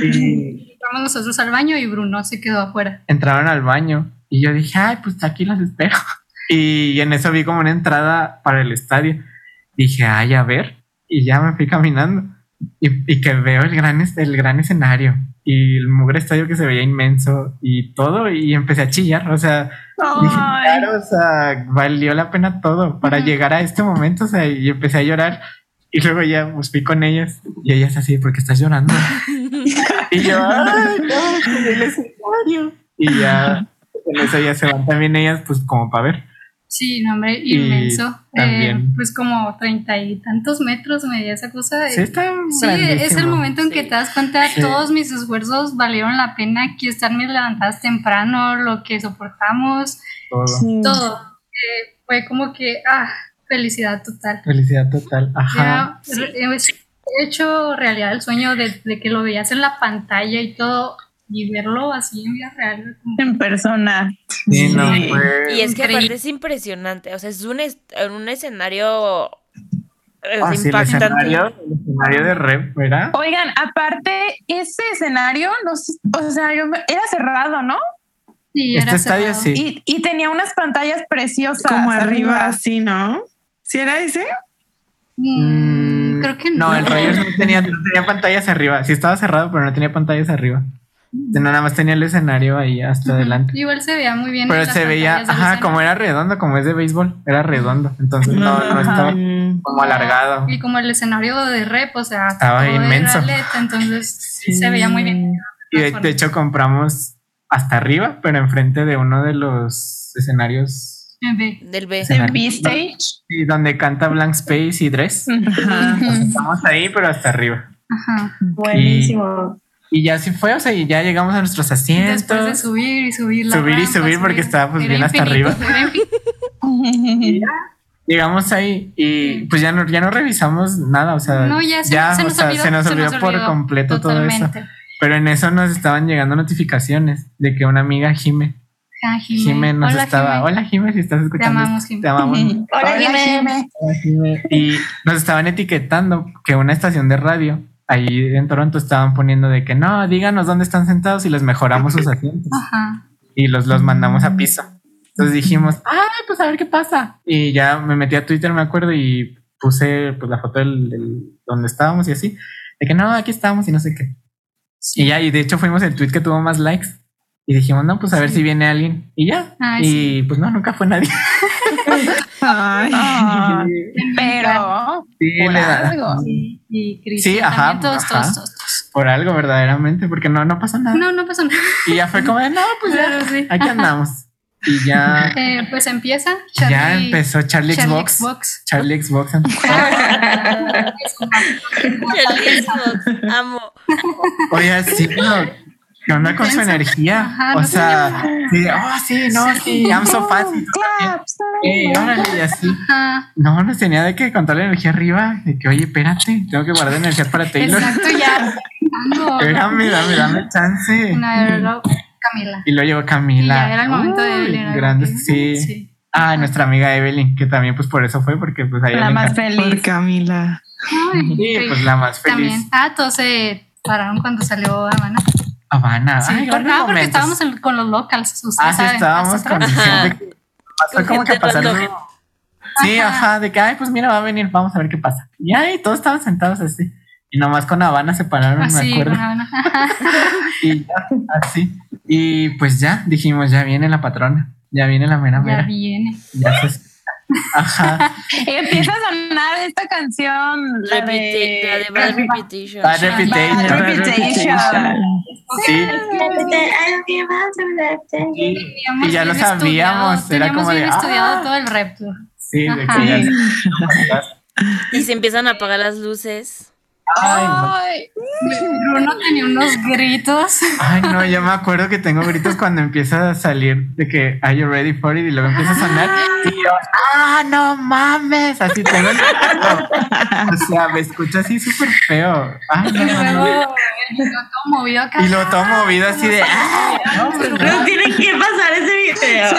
S4: y
S5: Nosotros al baño y Bruno se quedó afuera.
S4: entraron al baño y yo dije, ay, pues aquí las espero. Y en eso vi como una entrada para el estadio. Dije, ay, a ver. Y ya me fui caminando y, y que veo el gran, el gran escenario y el mugre estadio que se veía inmenso y todo. Y empecé a chillar. O sea, dije, claro, o sea, valió la pena todo para
S5: Ujú.
S4: llegar a este momento. O sea, y empecé a llorar. Y luego ya pues, fui con ellas y ellas así, ¿por qué estás llorando? y yo, ay, no, en el escenario. Y ya, en eso ya se van también ellas, pues como para ver.
S5: Sí, no, hombre, inmenso. Eh,
S4: también-
S5: pues como treinta y tantos metros medía esa cosa.
S4: Sí, está
S5: Sí, es el momento en que
S2: Sí.
S5: te das cuenta
S4: Sí.
S5: todos mis esfuerzos valieron la pena aquí estarme levantadas temprano, lo que soportamos,
S4: Todo.
S7: Sí.
S5: todo. Eh, fue como que, ah, felicidad total.
S4: Felicidad total. Ajá.
S5: Ya, re- he hecho realidad el sueño de, de que lo veías en la pantalla y todo, y verlo así en vida real. como-
S7: En persona.
S4: Sí, no,
S3: Sí.
S4: fue-
S2: Y es que aparte es impresionante, o sea, es un, est- un escenario eh,
S4: Ah, sí, el
S2: impactante.
S4: escenario, el escenario de rep, ¿verdad?
S7: Oigan, aparte, ese escenario, no sé, o sea, yo me- era cerrado, ¿no?
S5: Sí,
S4: Este
S5: era
S4: estadio
S5: cerrado.
S4: sí.
S7: Y, y tenía unas pantallas preciosas.
S3: Como arriba, así, ¿no? ¿Sí era ese?
S5: Mm, creo que no.
S4: No, el Rogers no tenía, no tenía pantallas arriba. Sí estaba cerrado, pero no tenía pantallas arriba. No, nada más tenía el escenario ahí hasta adelante.
S5: Igual se veía muy bien.
S4: Pero se veía, ajá, como era redondo, como es de béisbol, era redondo. Entonces no, no estaba
S3: Mm,
S4: como alargado.
S5: Y como el escenario de rep, o sea,
S4: Estaba inmenso.
S5: Entonces se veía muy bien.
S4: Y de, de hecho compramos hasta arriba, pero enfrente de uno de los escenarios
S5: En B.
S2: Del B.
S4: Sí.
S7: B-Stage.
S4: y donde canta Blank Space y Dress.
S3: Ajá.
S4: Estamos ahí, pero hasta arriba.
S5: Ajá.
S6: Buenísimo.
S4: Y ya sí fue, o sea, y ya llegamos a nuestros asientos.
S5: Después de subir y subir la
S4: Subir y subir porque estaba, pues,
S5: Era
S4: bien hasta arriba. Llegamos ahí y pues ya no, ya no revisamos nada, o sea,
S5: No, ya se, se
S4: o
S5: nos
S4: sea,
S5: olvidó.
S4: se nos
S5: se
S4: olvidó por
S5: olvidó
S4: completo todo eso. Pero en eso nos estaban llegando notificaciones de que una amiga Jime
S5: Ah. Jime
S4: nos
S5: Hola,
S4: estaba.
S5: Jime.
S4: Hola, Jime, si estás escuchando.
S5: amamos,
S4: esto,
S5: Jime.
S4: Te amamos.
S6: Hola, Jimé.
S4: Hola, Jime. Y nos estaban etiquetando que una estación de radio ahí en Toronto estaban poniendo de que no, díganos dónde están sentados y les mejoramos sus asientos
S5: Ajá.
S4: y los, los mandamos a piso. Entonces dijimos, ay, pues a ver qué pasa. Y ya me metí a Twitter, me acuerdo, y puse pues la foto del, del- donde estábamos y así, de que no, aquí estamos y no sé qué. Y ya, y de hecho fuimos el tweet que tuvo más likes. Y dijimos, no, pues a ver si viene alguien. Y ya.
S5: Ay,
S4: y pues no, nunca fue nadie.
S3: Ay.
S7: Pero
S4: Sí,
S7: por algo.
S5: Sí, y
S4: Sí, ajá,
S5: todos,
S4: ajá.
S5: todos, todos, todos.
S4: Por algo, verdaderamente, porque no, no pasó nada.
S5: No, no pasó nada.
S4: Y ya fue como de, no, pues ya,
S5: Pero sí.
S4: aquí andamos. Y ya,
S5: Eh, pues empieza.
S4: ya
S5: Charlie-
S4: empezó Charlie,
S5: Charlie
S4: Xbox.
S5: Xbox.
S4: Charlie Xbox.
S2: Charlie Xbox, amo.
S4: Oye, sí, pero ¿qué onda con su energía?
S5: Ajá,
S4: o
S5: no
S4: sea, sí, oh, sí, no, sí, I'm so fast.
S7: Claps.
S4: Ey, órale, y así.
S5: Ajá.
S4: No, nos tenía de que contar la energía arriba. De que, oye, espérate, tengo que guardar energía para Taylor.
S5: Exacto, ya.
S4: Espérame, dame, dame chance.
S5: No, Camila.
S4: Y lo llevó Camila.
S5: Y ya era el momento de
S4: Uy,
S5: Evelyn. era
S4: Grande,
S5: como que,
S4: sí.
S5: sí.
S4: Ah, nuestra amiga Evelyn, que también pues por eso fue, porque pues a ella
S7: La más
S4: encanta.
S3: Por
S7: feliz.
S3: Camila.
S5: Ay,
S4: Sí,
S5: sí.
S4: pues la más feliz.
S5: También. Ah, todos se pararon cuando salió Habana.
S4: Habana.
S5: Sí,
S4: Ay,
S5: ah, porque estábamos en- con los locals.
S4: Ah, sí, estábamos con gente pasó como que
S2: random.
S4: Sí, ajá, de que, ay, pues mira, va a venir, vamos a ver qué pasa. Y ahí todos estaban sentados así. Y nomás con Habana se pararon, me
S5: Así,
S4: acuerdo. Y ya, así. Y pues ya, dijimos, ya viene la patrona. Ya viene la mera
S5: ya
S4: mera.
S5: viene.
S4: Ya se. Ajá.
S7: Y empieza a sonar esta canción, la
S2: la
S7: de
S2: de Bad Reputation.
S4: Bad Reputation.
S7: Bad Reputation.
S4: Sí. Y, y ya lo sabíamos.
S5: estudiado,
S4: Era como de.
S5: estudiado
S4: ah,
S5: todo el repto.
S4: Sí, de
S5: Ajá.
S4: que ya.
S2: Y se empiezan a apagar las luces.
S4: Ay, no.
S7: Ay,
S5: Bruno tenía unos gritos.
S4: Ay, no, yo me acuerdo que tengo gritos cuando empieza a salir de que Are you ready for it? Y luego empieza a sonar. Y yo, ¡ah, no mames! Así tengo el O sea, me escucho así súper feo.
S5: Y
S4: no, no.
S5: luego el video todo movido acá.
S4: Y lo todo movido así de. ¡ah! No, pues,
S6: tiene que pasar ese video.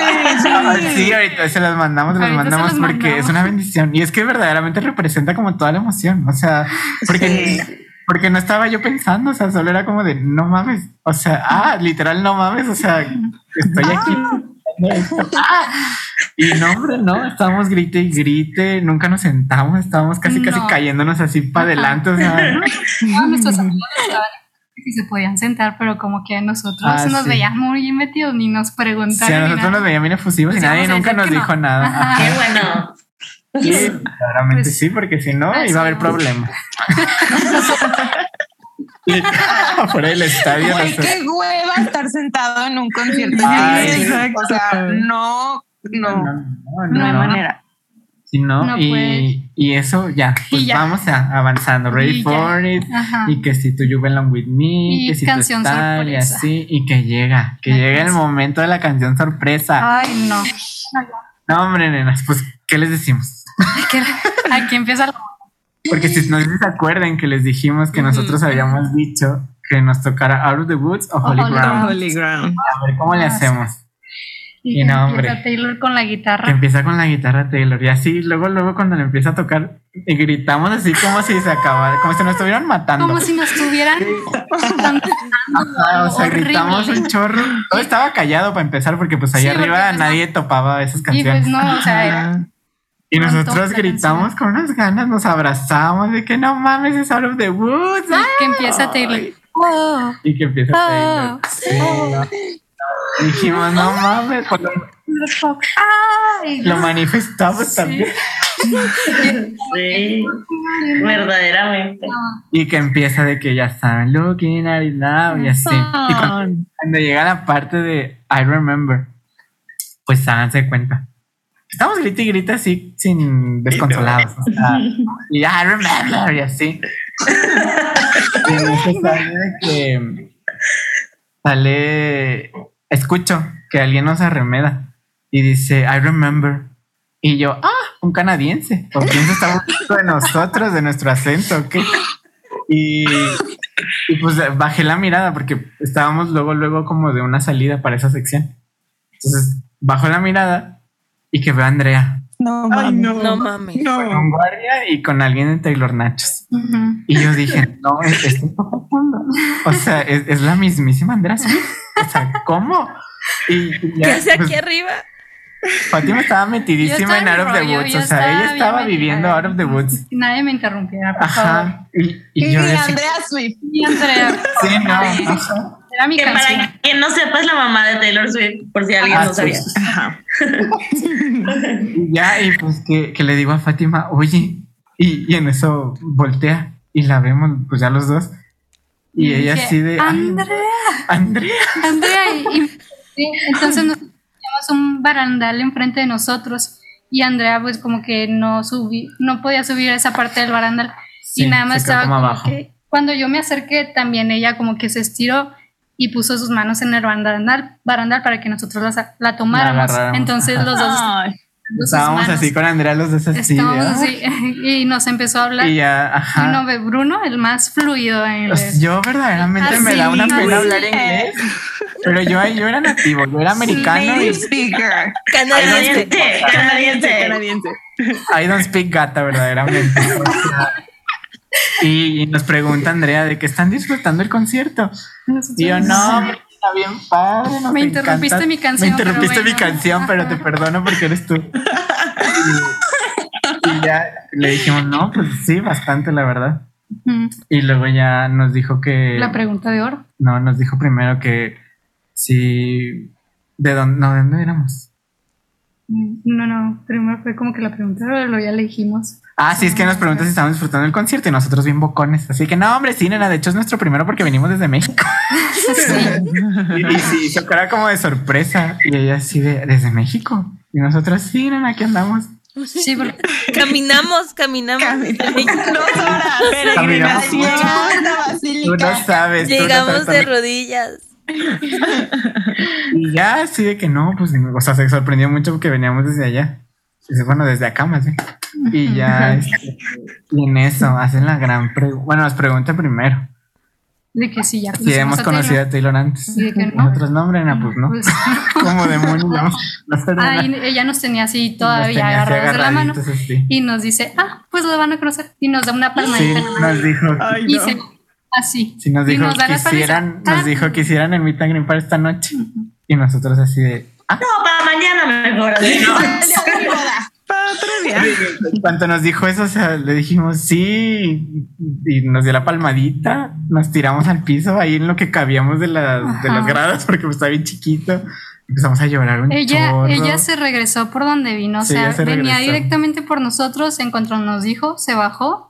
S4: Ah, Sí, ahorita se las mandamos, se
S5: se
S4: mandamos porque
S5: mandamos.
S4: es una bendición. Y es que verdaderamente representa como toda la emoción. O sea, porque, porque no estaba yo pensando, o sea, solo era como de no mames. O sea, ah, literal no mames. O sea, estoy aquí. Y no, hombre, no, estábamos grite y grite, nunca nos sentamos, estábamos casi, casi
S5: No.
S4: cayéndonos así para adelante. O sea, ¿no?
S5: Todos nuestros amigos estaban si se podían sentar, pero como que nosotros
S4: Ah,
S5: nos
S4: sí.
S5: veían muy metidos ni nos preguntaron.
S4: si a nosotros
S5: nada.
S4: nos veían bien efusivos y nadie nunca nos
S5: no.
S4: dijo nada.
S5: Ajá.
S4: Ajá.
S6: Qué bueno.
S4: Sí, claramente
S5: Pues,
S4: sí, porque si no
S5: pues,
S4: iba a haber
S5: sí.
S4: problemas. Afuera del estadio.
S7: güey,
S4: no sé.
S7: qué hueva estar sentado en un concierto.
S4: Ay,
S7: Sí,
S3: exacto.
S7: O sea, no, no,
S4: no,
S7: no hay manera.
S4: Sí, no,
S5: No
S4: y, y eso ya, pues
S5: Y ya.
S4: vamos a- avanzando. Ready
S5: Y
S4: for
S5: ya.
S4: it.
S5: Ajá.
S4: Y que si tú you belong with me,
S5: Y
S4: que si
S5: canción
S4: tú tal, y así, y que llega, que
S5: La
S4: llega el momento de la canción sorpresa.
S5: Ay, no.
S4: No, hombre, nenas, pues, ¿qué les decimos?
S5: Aquí, aquí empieza el...
S4: Porque si no se acuerdan que les dijimos que nosotros habíamos dicho que nos tocara Out of the Woods o Holy
S5: Holy
S4: Ground.
S3: Holy Ground.
S4: A ver cómo le
S5: Ah,
S4: hacemos.
S5: Y
S4: Y no,
S5: empieza
S4: hombre.
S5: Taylor con la
S4: Que
S5: guitarra.
S4: empieza con la guitarra Taylor y así, luego, luego cuando le empieza a tocar, y gritamos así como si se acabara, como si nos estuvieran matando.
S5: Como si nos estuvieran...
S4: Ajá, o sea,
S5: horrible.
S4: gritamos un chorro. Todo estaba callado para empezar porque pues ahí
S5: Sí,
S4: arriba
S5: pues, no-
S4: nadie topaba esas
S5: Y
S4: canciones.
S5: pues no, o sea, era-
S4: y nosotros gritamos con unas ganas, nos abrazamos de que no mames, es Out of the Woods.
S5: que empieza Taylor. Oh,
S4: Y que empieza
S5: Oh,
S4: Taylor. Sí, no. Dijimos, no mames, pues lo,
S5: ay,
S4: lo manifestamos también.
S6: Sí, verdaderamente.
S4: Y que empieza de que ya saben, looking at it now y así. Y cuando, cuando llega la parte de I remember, pues háganse cuenta. Estamos grita y grita así, sin desconsolados. o sea, y I remember y así. Y en eso sale de que sale, escucho que alguien nos arremeda y dice I remember. Y yo, ah, un canadiense. ¿Por quién se está burlando de nosotros, de nuestro acento? ¿o qué? Y, y pues bajé la mirada porque estábamos luego, luego como de una salida para esa sección. Entonces bajo la mirada y que veo a Andrea
S3: No,
S6: Ay,
S3: mames.
S6: no.
S2: No mames.
S4: con
S3: No.
S4: un guardia y con alguien de Taylor Nachos. Y yo dije, no, es, es. O sea, es, es la mismísima Andrea Swift. O sea, ¿cómo? Y, y ya,
S2: ¿Qué hace
S4: pues,
S2: aquí arriba?
S4: Fátima estaba metidísima en Out of the Woods.
S5: yo
S4: O sea,
S5: estaba
S4: ella estaba
S5: metida.
S4: viviendo Out of the Woods.
S5: Nadie me interrumpiera, por favor.
S4: Ajá. Y, y
S7: Y
S4: yo decía,
S7: Andrea Swift.
S5: Y Andrea,
S4: sí, no. ajá.
S5: Era mi
S6: Que
S5: canción.
S6: para quien no sepa es la mamá de Taylor Swift, por si alguien
S4: Ah,
S6: no
S4: sí.
S6: sabía.
S3: Ajá.
S4: Y ya, y pues que, que le digo a Fátima, oye, y, y en eso voltea y la vemos, pues ya los dos. Y ella
S5: dije,
S4: así de, "Ay,
S5: Andrea,
S4: Andrea.
S5: Andrea. Y, y- sí, entonces nos teníamos un barandal enfrente de nosotros y Andrea pues como que no subí, no podía subir a esa parte del barandal
S4: Sí,
S5: y nada más estaba
S4: como
S5: como,
S4: abajo.
S5: que cuando yo me acerqué también ella como que se estiró y puso sus manos en el barandal, barandal para que nosotros la, la tomáramos. Entonces
S4: ajá.
S5: los dos
S4: Estábamos
S5: manos.
S4: así con Andrea los dos así.
S5: Así y nos empezó a hablar.
S4: Y ya, ajá.
S5: Y no ve Bruno, el más fluido en
S4: Pues
S5: inglés.
S4: yo verdaderamente
S5: Así,
S4: me da una pena hablar inglés. Pero yo, yo era nativo, yo era americano
S3: Native
S4: y
S3: speaker.
S2: Canadiense.
S6: Canadiense, canadiense.
S3: Canadiense.
S4: I don't speak gata verdaderamente. Y, y nos pregunta Andrea de que están disfrutando el concierto. Y yo, no, está bien padre. nos
S5: Me interrumpiste
S4: encanta".
S5: mi canción,
S4: Me interrumpiste
S5: pero
S4: mi canción, pero te perdono porque eres tú. Y, y ya le dijimos, no, pues sí, bastante, la verdad. Y luego ya nos dijo que.
S5: La pregunta de oro.
S4: No, nos dijo primero que si. ¿De dónde? No, ¿de dónde éramos?
S5: No, no, primero fue como que la pregunta luego ya le dijimos.
S4: Ah, sí, es que nos pregunta si estamos disfrutando del concierto y nosotros bien bocones. Así que no, hombre, sí, nena, de hecho es nuestro primero porque venimos desde México. Y, y sí, hizo cara como de sorpresa. Y ella así de, ¿desde México? Y nosotros, sí, nena, aquí andamos.
S5: Sí, porque
S2: Caminamos, caminamos.
S3: Dos horas.
S4: Caminamos. Tú no sabes. tú no
S2: Llegamos
S4: sabes
S2: de rodillas.
S4: Y ya, así de que no, pues, o sea, se sorprendió mucho porque veníamos desde allá. Dice, Bueno, desde acá más bien. Y ya, este, y en eso, hacen la gran pregunta. Bueno, nos pregunta primero
S5: de que sí, ya
S4: si
S5: conocemos
S4: hemos
S5: a
S4: conocido
S5: Taylor.
S4: a Taylor antes.
S5: Y de que no.
S4: Nosotros nombre, no, pues no.
S5: Pues,
S4: Como demonios, no, no sé
S5: ah, ella nos tenía así todavía agarrados de la mano
S4: así.
S5: y nos dice, ah, pues lo van a conocer. Y nos da una
S4: Sí,
S5: palmadita.
S4: nos dijo,
S3: Ay,
S5: y
S3: no.
S5: se así.
S4: nos
S5: Y
S4: dijo
S5: nos da
S4: que hicieran,
S5: Ah,
S4: nos dijo que hicieran el meet and greet para esta noche. Y nosotros así de, ah,
S6: No, para mañana mejor. así, ¿no?
S3: Para otro día.
S4: Cuanto nos dijo eso, o sea, le dijimos sí y nos dio la palmadita, nos tiramos al piso ahí en lo que cabíamos de, las de las gradas porque pues, estaba bien chiquito. Empezamos a llorar un
S5: Ella,
S4: chorro.
S5: ella se regresó por donde vino, o sea,
S4: se
S5: venía
S4: regresó.
S5: directamente por nosotros, en cuanto nos dijo, se bajó,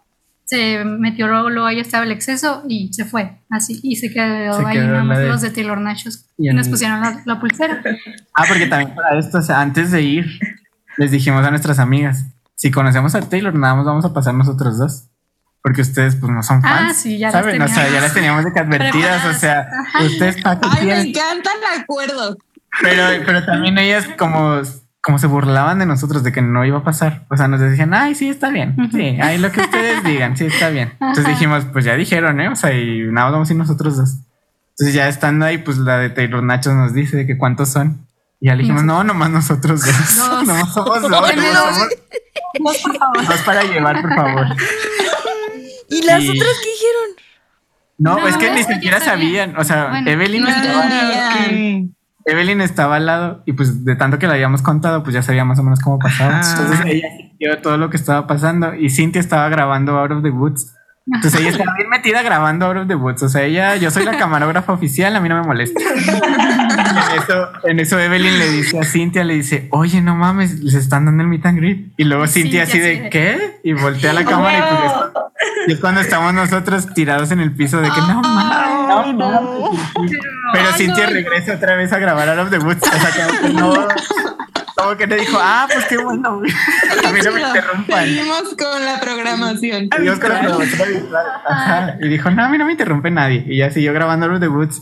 S5: se metió luego, luego ahí estaba el exceso y se fue, así, y se quedó
S4: Se
S5: ahí
S4: quedó
S5: nada más
S4: de-
S5: los de Taylor Nachos
S4: Y en-
S5: nos pusieron la, la pulsera.
S4: Ah, porque también para esto, o sea, antes de ir, les dijimos a nuestras amigas, si conocemos a Taylor, nada más vamos a pasar nosotros dos. Porque ustedes pues no son
S5: Ah,
S4: fans.
S5: sí, ya las
S4: ¿saben? O sea, ya
S5: teníamos
S4: las teníamos de que advertidas, o sea, ustedes para
S7: Ay, me encanta el acuerdo.
S4: Pero, pero también ellas como, como se burlaban de nosotros de que no iba a pasar. O sea, nos decían, ay, sí, está bien. Sí, ahí lo que ustedes digan, sí, está bien. Entonces dijimos, pues ya dijeron, ¿eh? O sea, y nada vamos a ir nosotros dos. Entonces ya estando ahí, pues la de Taylor Nachos nos dice de que cuántos son. Y ya le dijimos, no, nomás nosotros dos.
S5: Dos.
S4: nomás somos dos.
S5: Deme
S4: nomás
S5: dos. por favor.
S4: dos para llevar, por favor.
S2: ¿Y las
S4: Y-
S2: otras qué dijeron?
S4: No,
S5: No,
S4: es que ni
S5: eso ya
S4: siquiera
S5: sabían.
S4: O sea,
S5: Bueno,
S4: Evelyn
S7: no
S4: estaba. Evelyn estaba al lado y pues de tanto que la habíamos contado, pues ya sabía más o menos cómo pasaba.
S3: Ajá.
S4: Entonces ella sintió todo lo que estaba pasando y Cintia estaba grabando Out of the Woods. Entonces ella estaba bien metida grabando Out of the Woods. O sea, ella, yo soy la camarógrafa oficial, a mí no me molesta. en, eso, en eso Evelyn le dice a Cintia, le dice, oye, no mames, les están dando el meet and greet. Y luego Cintia,
S5: Cintia
S4: así de, ¿qué? Y voltea la cámara y pues es cuando estamos nosotros tirados en el piso de que no mames, no, no. Pero Cintia
S5: no.
S4: regresa otra vez a grabar Out of the Woods. O sea, como que no. Como que le dijo, ah, pues qué bueno. A mí no me interrumpan.
S7: Seguimos con la programación.
S4: Dios con la. Ajá. Y dijo, no, a mí no me interrumpe nadie. Y ya siguió grabando Out of the Woods.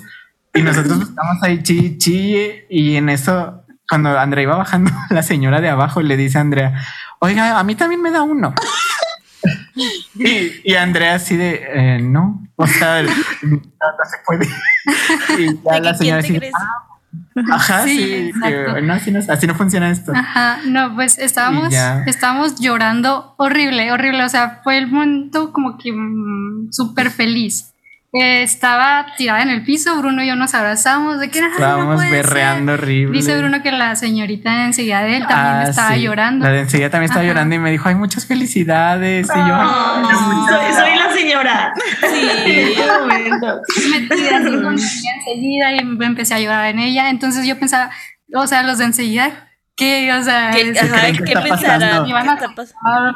S4: Y nosotros estamos ahí chille, chille. Y en eso, cuando Andrea iba bajando, la señora de abajo le dice a Andrea, oiga, a mí también me da uno. Y, y Andrea así de, eh, no, o sea, no, no se puede. Y ya
S2: ¿De
S4: la señora así? "Ah, Ajá,
S5: Sí,
S4: sí, que, no, así, no, así no funciona esto.
S5: Ajá, no, pues estábamos, estábamos llorando horrible, horrible. O sea, fue el momento como que mm, súper feliz. Eh, estaba tirada en el piso, Bruno y yo nos abrazamos de que "Ay, no
S4: Estábamos
S5: puede ser".
S4: berreando horrible.
S5: Dice Bruno que la señorita enseguida de él también
S4: Ah,
S5: estaba
S4: sí.
S5: llorando.
S4: La de enseguida también estaba
S5: Ajá.
S4: llorando y me dijo, hay muchas felicidades. Y yo,
S6: Ah, soy, soy la señora.
S2: Sí.
S6: En ese momento.
S5: me tiré así con ella enseguida y me empecé a llorar en ella. Entonces yo pensaba, o sea, los de enseguida, que, o sea,
S2: ¿Qué,
S5: es-
S2: ajá, ¿qué
S4: está
S2: pensarán?
S4: pasando?
S2: ¿Qué
S5: Iban a-
S2: pasando?
S5: Ah,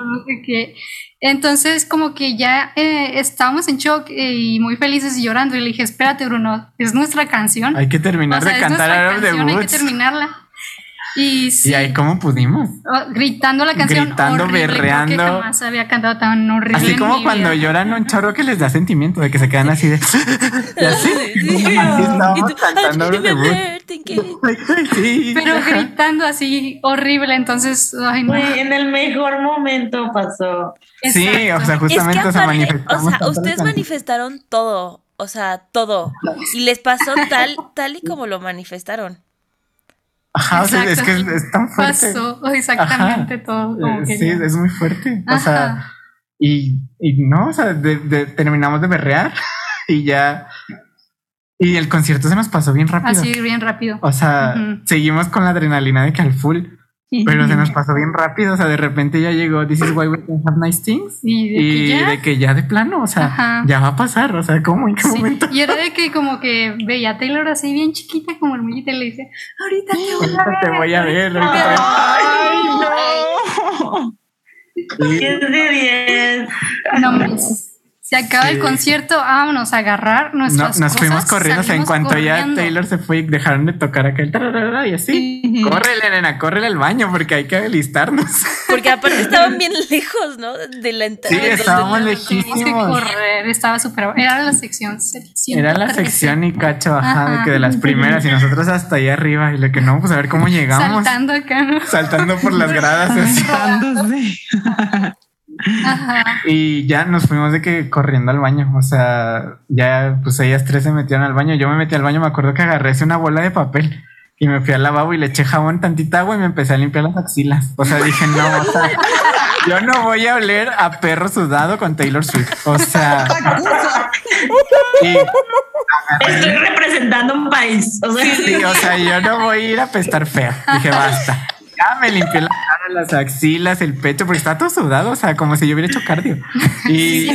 S5: qué. Entonces, como que ya eh, estábamos en shock eh, y muy felices y llorando. Y le dije, espérate, Bruno, es nuestra canción.
S4: hay que terminar
S5: O sea,
S4: de cantar Out of the
S5: hay que terminarla. Y sí,
S4: Y ahí, ¿cómo pudimos?
S5: oh, gritando la canción.
S4: Gritando,
S5: horrible, creo que
S4: berreando.
S5: jamás había cantado tan horrible.
S4: Así como cuando
S5: vida.
S4: lloran un chorro que les da sentimiento, de que se quedan así de... y así.
S2: Sí.
S4: Así estábamos
S2: Y tú,
S4: cantando Out of the Woods.
S2: "Ay, thinking".
S4: Sí.
S5: Pero gritando así horrible. Entonces, ay, no.
S6: En el mejor momento pasó.
S4: Sí, o sea,
S5: Exacto.
S2: Es que
S4: justamente o sea, manifestamos
S2: o sea, ustedes manifestaron todo, o sea, todo. Y les pasó tal, tal y como lo manifestaron.
S4: Ajá, o sea, es que es, tan fuerte.
S5: Pasó exactamente
S4: Ajá.
S5: todo. Como
S4: Eh, sí, es muy fuerte. O sea, y, y no, o sea, de- de- terminamos de berrear y ya. Y el concierto se nos pasó bien rápido.
S5: Así bien rápido.
S4: O sea, seguimos con la adrenalina de que al full, pero se nos pasó bien rápido. O sea, de repente ya llegó This is why we can have nice things.
S5: Y de que ya.
S4: de que ya de plano, o sea,
S5: Ajá.
S4: ya va a pasar. O sea, ¿cómo? ¿En qué
S5: Sí,
S4: momento?
S5: Y era de que como que veía a Taylor así bien chiquita como hormiguita y le dice, ahorita te voy a
S4: Ahorita
S5: ver.
S4: te voy a ver. voy a-
S3: ¡Ay, no!
S4: Sí.
S6: 10 de 10.
S5: No, hombre, se acaba el concierto, vámonos a agarrar
S4: No,
S5: nuestras
S4: nos fuimos corriendo, o sea, en cuanto ya. Taylor se fue y dejaron de tocar acá el tararara y así.
S3: Ujú.
S4: Córrele, nena, córrele al baño porque hay que alistarnos.
S2: Porque aparte estaban bien lejos, ¿no? De la entrada.
S4: Sí,
S2: de
S4: estábamos
S5: Teníamos que
S4: lejísimos.
S5: correr, estaba súper... Era la sección 113.
S4: Era la sección y cacho, ajá, de
S5: Ajá.
S4: que de las primeras y nosotros hasta ahí arriba y lo que no, pues a ver cómo llegamos.
S5: Saltando acá, ¿no?
S4: Saltando por las gradas así.
S5: Ajá.
S4: Y ya nos fuimos de que corriendo al baño. O sea, ya pues ellas tres se metieron al baño. Yo me metí al baño, me acuerdo que agarré una bola de papel y me fui al lavabo y le eché jabón, tantita agua y me empecé a limpiar las axilas. O sea, dije, no, o sea, yo no voy a oler a perro sudado con Taylor Swift. O sea, y,
S6: Estoy representando un país. O sea,
S4: sí, o sea, yo no voy a ir a pestar fea. Dije, basta. Ya me limpié la cara, las axilas, el pecho, porque estaba todo sudado, o sea, como si yo hubiera hecho cardio. Y, y,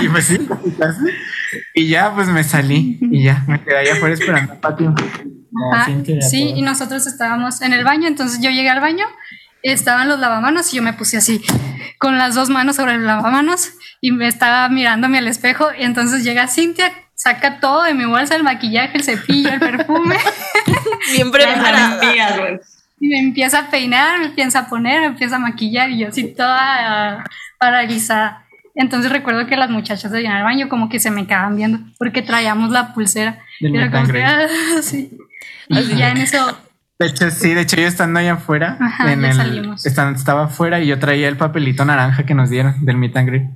S4: y pues sí, y ya pues me salí y ya me quedé allá afuera esperando a Patio.
S5: Ah, sí, y nosotros estábamos en el baño, entonces yo llegué al baño, estaban los lavamanos y yo me puse así, con las dos manos sobre el lavamanos y me estaba mirándome al espejo y entonces llega Cintia, saca todo de mi bolsa, el maquillaje, el cepillo, el perfume
S2: Bien
S6: las
S2: preparada.
S6: amigas, güey.
S5: Y me empieza a peinar, me empieza a poner, me empieza a maquillar y yo así toda paralizada. Entonces recuerdo que las muchachas de allá en el baño como que se me quedaban viendo porque traíamos la pulsera.
S4: Del
S5: Y era como que, ah, sí. Y ya en eso
S4: De hecho, sí, de hecho yo estando allá afuera,
S5: Ajá,
S4: en el, estan- estaba afuera y yo traía el papelito naranja que nos dieron del meet and greet.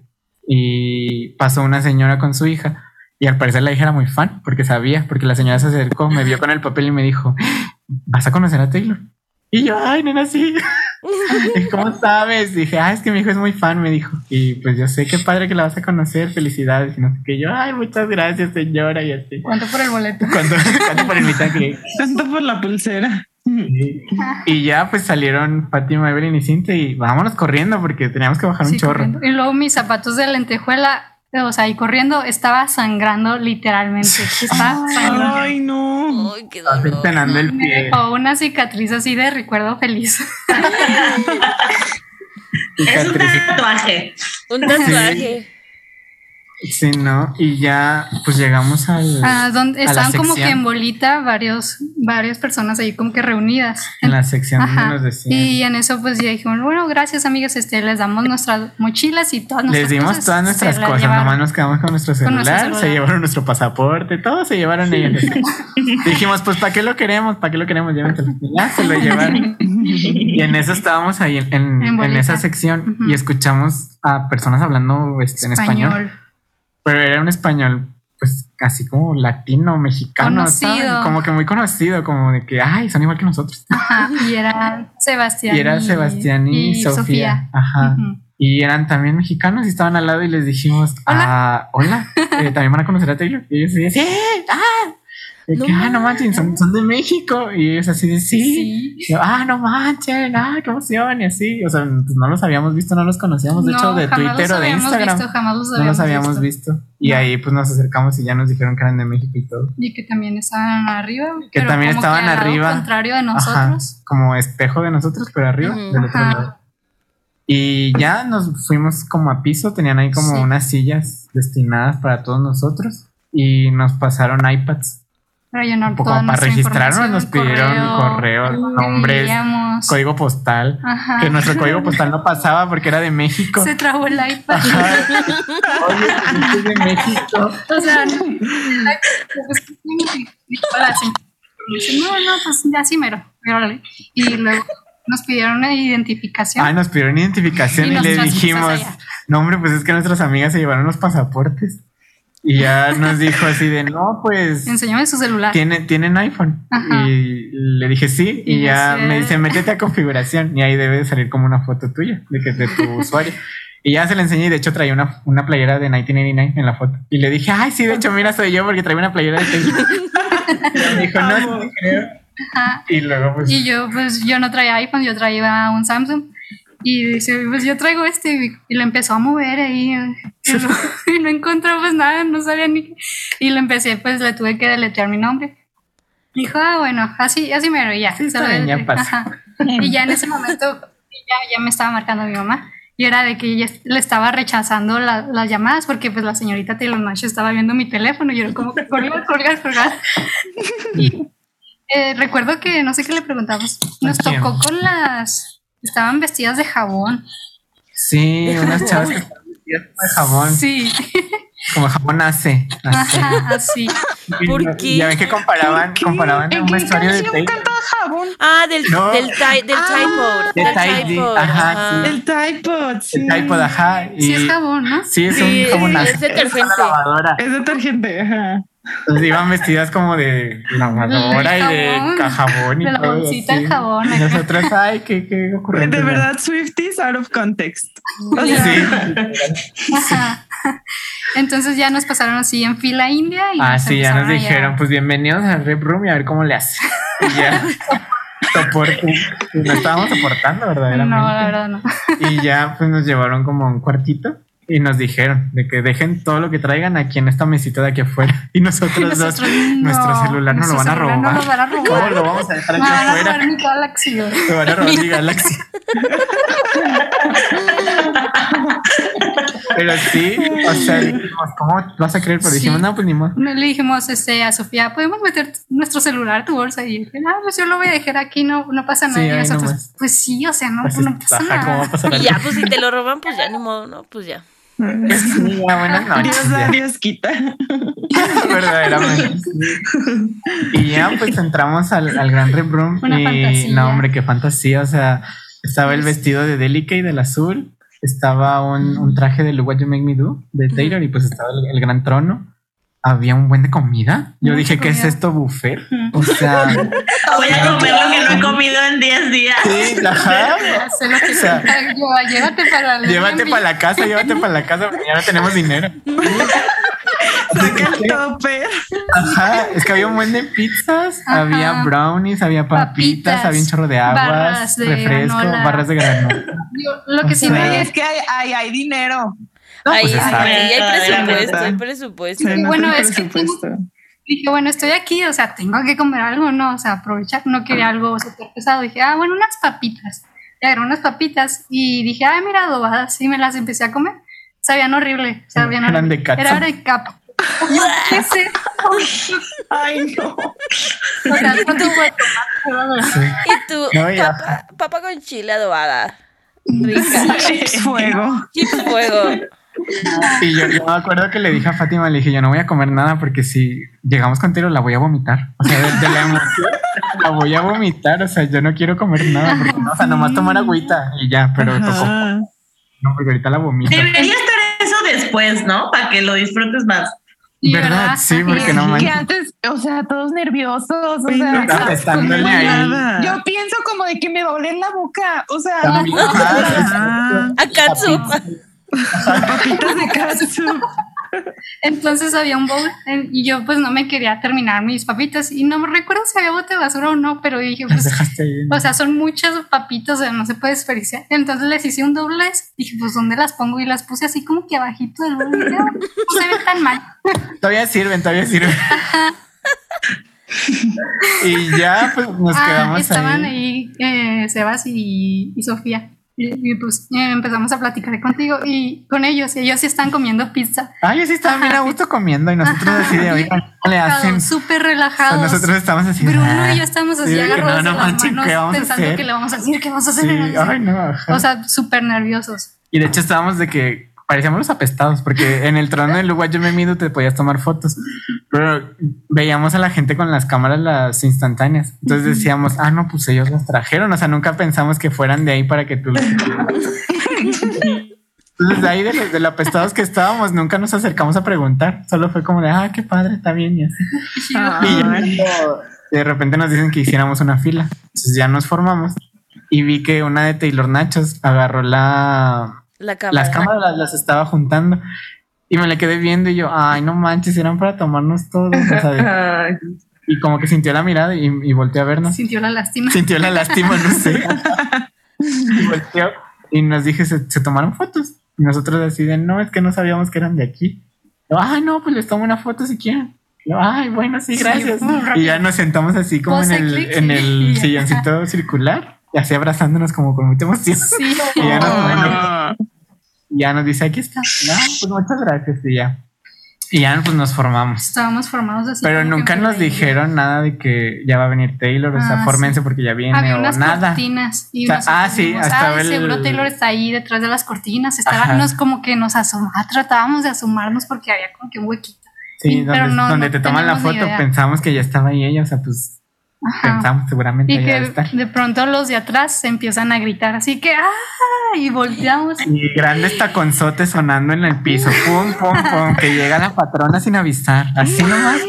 S4: Y pasó una señora con su hija y al parecer la hija era muy fan porque sabía, porque la señora se acercó, me vio con el papel y me dijo, ¿vas a conocer a Taylor? Y yo, ay, nena, sí. ¿Cómo sabes? Dije, ah, es que mi hijo es muy fan, me dijo. Y pues yo sé qué padre que la vas a conocer, felicidades. Y no sé qué. Yo, ay, muchas gracias, señora. Y así.
S5: ¿Cuánto por el boleto?
S4: Cuando, cuando por el greet.
S3: Tanto por la pulsera.
S4: Y ya pues salieron Fátima, Evelyn y Cintia y vámonos corriendo porque teníamos que bajar
S5: Sí,
S4: un chorro.
S5: corriendo. Y luego mis zapatos de lentejuela, o sea, y corriendo, estaba sangrando literalmente. Estaba sangrando.
S3: Ay, no.
S2: Ay, qué dolor.
S4: el pie.
S5: dejó una cicatriz así de recuerdo feliz.
S6: Es un tatuaje.
S2: Un tatuaje.
S4: Sí, ¿no? Y ya pues llegamos al...
S5: Ah, donde
S4: a la
S5: estaban como que en bolita varios, varias personas ahí como que reunidas.
S4: En la sección
S5: Ajá.
S4: nos decían.
S5: Y en eso pues ya dijimos, bueno, gracias amigas, este, les damos nuestras mochilas y todas nuestras
S4: Les dimos
S5: cosas,
S4: todas
S5: se
S4: nuestras cosas,
S5: llevaron.
S4: nomás nos quedamos con nuestro
S5: Con
S4: celular,
S5: nuestro
S4: se
S5: celular.
S4: llevaron nuestro pasaporte, todo se llevaron ellos. Dijimos, pues ¿para qué lo queremos? ¿Para qué lo queremos? Llévenselo. Ya se lo llevaron. Y en eso estábamos ahí en, en-
S5: En
S4: en esa sección
S5: Ujú.
S4: y escuchamos a personas hablando este, en español. Pero era un español, pues casi como latino, mexicano.
S5: Conocido.
S4: como que muy conocido, como de que, ay, son igual que nosotros.
S5: Ajá, y era Sebastián.
S4: Y era Sebastián y, Sofía. Ajá.
S5: Ujú.
S4: Y eran también mexicanos y estaban al lado y les dijimos,
S5: Hola.
S4: ah, hola, eh, también van a conocer a Taylor. Y ellos así de, sí, ah, de
S2: No
S4: que, ah, no manches, son, son de México. Y ellos así de, sí.
S5: Sí.
S4: Y yo, ah, no manchen, ah, qué emoción, y así. O sea, pues no los habíamos visto, no los conocíamos, de
S5: No,
S4: hecho, de Twitter o de Instagram.
S5: Visto, jamás los
S4: no
S5: habíamos,
S4: los habíamos visto. Y
S5: No.
S4: ahí pues nos acercamos y ya nos dijeron que eran de México y todo.
S5: Y que también estaban arriba.
S4: Que
S5: pero
S4: también
S5: como
S4: estaban
S5: que
S4: arriba.
S5: contrario de
S4: Ajá,
S5: nosotros.
S4: como espejo de nosotros, pero arriba, del otro lado. Y ya nos fuimos como a piso, tenían ahí como
S5: Sí.
S4: unas sillas destinadas para todos nosotros y nos pasaron iPads.
S5: Para llenar
S4: Un poco
S5: toda
S4: para registrarnos, nos pidieron correo, nombres, código postal,
S5: Ajá.
S4: que nuestro código postal no pasaba porque era de México.
S5: Se trabó el iPad.
S4: Ajá. Oye, pues, es de México.
S5: O sea, no, pues, no, no, pues ya sí mero. Y luego nos pidieron una identificación.
S4: Ah, nos pidieron identificación
S5: Y
S4: y, le dijimos,
S5: allá.
S4: no hombre, pues es que nuestras amigas se llevaron los pasaportes. Y ya nos dijo así de, no, pues
S5: Enséñame su celular.
S4: ¿tiene, tienen iPhone.
S5: Ajá.
S4: Y le dije sí, y,
S5: Y
S4: ya me dice, métete a configuración y ahí debe de salir como una foto tuya, de que de tu usuario. Y ya se le enseñé y de hecho traía una, una playera de 1999 en la foto. Y le dije, ay, sí, de hecho, mira, soy yo porque traía una playera de Taylor. y me dijo, no, no creo.
S5: Ajá.
S4: Y luego, pues,
S5: Y yo, pues, yo no traía iPhone, yo traía un Samsung. Y dice, pues yo traigo este. Y, lo empezó a mover ahí. Y, lo- y no encontró pues nada, no sabía ni qué. Y lo empecé, pues le tuve que deletrear mi nombre. Dijo, ah, bueno, así, así me ya.
S4: Sí, bien, ya pasa.
S5: Y ya en ese momento, ya, ya me estaba marcando mi mamá. Y era de que ella le estaba rechazando la- las llamadas porque pues la señorita Taylor Nash estaba viendo mi teléfono y yo era como que colgar, colgar, colgar. Y eh, recuerdo que no sé qué le preguntamos. Nos tocó con las. Estaban vestidas de jabón.
S4: sí, unas chavas que estaban vestidas como de jabón,
S5: Sí.
S4: como jabón hace. así.
S5: Ajá, así.
S2: ¿Por qué?
S4: Ya ven que comparaban, comparaban
S3: ¿En
S4: un
S3: qué
S4: vestuario de Taylor.
S3: jabón?
S2: Ah, del,
S4: No.
S2: del, ty- del
S3: Ah,
S2: Del
S4: Tide, ajá, sí.
S3: El Typod, sí.
S4: El ajá. Y,
S5: Sí, es jabón, ¿no?
S4: Sí, es
S2: Sí,
S4: un jabón
S2: es detergente.
S4: lavadora.
S3: Es detergente, ajá.
S4: Entonces iban vestidas como de lavadora y de
S5: jabón.
S4: ca- jabón y
S5: De la
S4: todo
S5: bolsita
S4: así.
S5: jabón,
S4: Y nosotros, ay, qué, qué ocurrente.
S3: De verdad, Swifties out of context. O sea,
S4: Sí.
S5: Ajá. Entonces ya nos pasaron así en fila india. Y
S4: Ah, sí, ya nos dijeron, pues bienvenidos al Rep Room y a ver cómo le hace. Y ya. Soporte. No estábamos soportando, verdaderamente.
S5: No, la verdad no.
S4: Y ya pues nos llevaron como a un cuartito y nos dijeron de que dejen todo lo que traigan aquí en esta mesita de aquí afuera. Y nosotros, dos, nuestro
S5: no,
S4: celular nos lo van a robar.
S5: No nos van a robar.
S4: ¿Cómo lo vamos a dejar aquí
S5: van a
S4: afuera?
S5: robar mi Galaxy.
S4: Te van a robar mi Galaxy. Pero sí, o sea, dijimos, ¿cómo vas a creer? Pero
S5: Sí.
S4: dijimos, no, pues ni modo.
S5: Le dijimos este, a Sofía, ¿podemos meter nuestro celular a tu bolsa? Y dije, ah, pues yo lo voy a dejar aquí, no, no pasa nada.
S4: Sí,
S5: y nosotros,
S4: nomás.
S5: pues sí, o sea, no,
S4: Pues,
S5: no pasa
S4: ajá, ¿cómo va a
S5: nada.
S4: pasar
S2: Y ya, pues si te lo roban, pues ya ni modo, ¿no? Pues ya.
S4: Buenas noches.
S3: Dios. Dios quita.
S4: Verdaderamente. Y ya pues entramos al, al Gran Rep Room
S5: Una
S4: y
S5: fantasía.
S4: no hombre, qué fantasía. O sea, estaba el vestido de Delica y del azul, estaba un, un traje de What You Make Me Do de Taylor y pues estaba el, el gran trono. Había un buen de comida. Yo
S5: Mucha
S4: dije, ¿qué es esto, buffet? O sea,
S6: Voy a comer lo que no he comido en 10 días.
S4: sí, ajá.
S5: Sé lo que
S4: O sea,
S5: te- yo, llévate para el
S4: Llévate para la casa, llévate para la casa porque ya no tenemos dinero.
S3: Saca el topper.
S4: Ajá, es que había un buen de pizzas,
S5: Ajá.
S4: había brownies, había papitas,
S5: Papitas,
S4: había un chorro de aguas,
S5: barras de
S4: refresco,
S5: granola.
S4: barras de granola.
S5: Yo, lo que sí
S4: O sea,
S3: es que hay, hay, hay dinero.
S2: Ahí,
S4: pues,
S2: ahí hay presupuesto, hay presupuesto.
S3: Nota
S5: bueno, es que
S3: presupuesto.
S5: dije, bueno, estoy aquí, o sea, tengo que comer algo, ¿no? O sea, aprovechar, no quería algo súper pesado. Dije, ah, bueno, unas papitas. Y agarré unas papitas y dije, ay, mira, adobadas. Y me las empecé a comer. Sabían horrible, sabían
S4: Eran
S5: horrible.
S4: de.
S5: Era de capa. ¿Qué es esto?
S3: Ay, no.
S5: O sea, no te puedo tomar.
S4: Sí.
S2: Y tú,
S4: No,
S2: papa, papa con chile adobada. Rica.
S3: Chips fuego.
S2: Chips fuego.
S4: Y yo, yo me acuerdo que le dije a Fátima, le dije, yo no voy a comer nada porque si llegamos contigo la voy a vomitar. O sea, de, de la emoción la voy a vomitar. O sea, yo no quiero comer nada porque, no, o sea, nomás tomar agüita y ya, pero tocó. No, porque ahorita la vomito.
S6: Debería estar eso después, ¿no? Para que lo disfrutes más.
S4: ¿Verdad? Sí, porque no
S7: que
S4: manches.
S7: antes, o sea, todos nerviosos, o
S3: Sí,
S7: sea,
S4: ahí.
S7: Yo pienso como de que me doblé en la boca, o sea,
S4: También, ajá,
S3: Ah,
S2: A Katsu.
S3: papitas de katsu.
S5: Entonces había un bowl y yo pues no me quería terminar mis papitas y no me recuerdo si había bote de basura o no, pero dije pues, o sea, son muchas papitas, o sea, no se puede desperdiciar. Entonces les hice un doblez, dije pues ¿dónde las pongo? Y las puse así como que abajito del bowl. y dije, "Ah, no se ve tan mal.
S4: Todavía sirven, todavía sirven. y ya, pues nos
S5: Ah,
S4: quedamos
S5: estaban
S4: ahí.
S5: ahí eh, Sebas y, y Sofía. Y, y, pues eh, empezamos a platicar contigo y con ellos, y ellos sí están comiendo pizza.
S4: Ay, yo sí estaba bien a gusto comiendo y nosotros así de, oigan, ¿cómo le hacen?
S5: Súper
S4: O sea,
S5: relajados.
S4: nosotros estamos así.
S5: Bruno
S4: "Ah".
S5: y yo estamos así
S4: Sí, que
S5: agarrados
S4: no, no
S5: las
S4: manchen,
S5: manos
S4: ¿qué vamos a
S5: pensando
S4: hacer?
S5: que le vamos a decir, qué vamos a hacer.
S4: Sí, ay, no.
S5: O sea, súper nerviosos.
S4: Y de hecho estábamos de que parecíamos los apestados, porque en el trono del lugar yo me mido te podías tomar fotos, pero veíamos a la gente con las cámaras las instantáneas. Entonces decíamos, ah, no, pues ellos las trajeron. O sea, nunca pensamos que fueran de ahí para que tú. Entonces, de ahí de los, de lo apestados que estábamos, nunca nos acercamos a preguntar. Solo fue como de, ah, qué padre, está bien. Y así. Y ya de repente nos dicen que hiciéramos una fila. Entonces ya nos formamos y vi que una de Taylor Nachos agarró la,
S2: La cámara.
S4: las cámaras las, las estaba juntando y me la quedé viendo y yo, ay, no manches, eran para tomarnos todos. o sea, de-
S3: Ay,
S4: y como que sintió la mirada y, y volteó a vernos.
S5: Sintió la lástima.
S4: Sintió la lástima, no sé. y volteó y nos dije, se, se tomaron fotos. Y nosotros así de, no, es que no sabíamos que eran de aquí. Yo, ay, no, pues les tomo una foto si quieren. Yo, ay, bueno, sí, gracias. y ya nos sentamos así como en el, en el silloncito circular, y así abrazándonos como con mucha emoción.
S5: Sí.
S4: Y ya nos, bueno,
S3: ah.
S4: ya nos dice, aquí está. No, pues muchas gracias. Y ya. Y ya pues nos formamos.
S5: Estábamos formados así.
S4: Pero nunca nos dijeron nada de que ya va a venir Taylor, o sea,
S5: Ah,
S4: fórmense porque ya viene
S5: Había
S4: o
S5: unas
S4: nada.
S5: cortinas y
S4: O sea, ah, sí,
S5: "Ay,
S4: el-
S5: seguro Taylor está ahí detrás de las cortinas. Estábamos como que nos asomamos, tratábamos de asomarnos porque había como que un huequito.
S4: Sí,
S5: Sí,
S4: donde,
S5: pero no-
S4: donde
S5: no
S4: te toman la foto
S5: idea.
S4: pensamos que ya estaba ahí ella, o sea, pues
S5: Ajá.
S4: pensamos seguramente
S5: Y que
S4: estar.
S5: de pronto los de atrás se empiezan a gritar, así que ¡ah! Y volteamos.
S4: Y grandes taconzotes sonando en el piso, pum, pum, pum, que llega la patrona sin avisar, así nomás.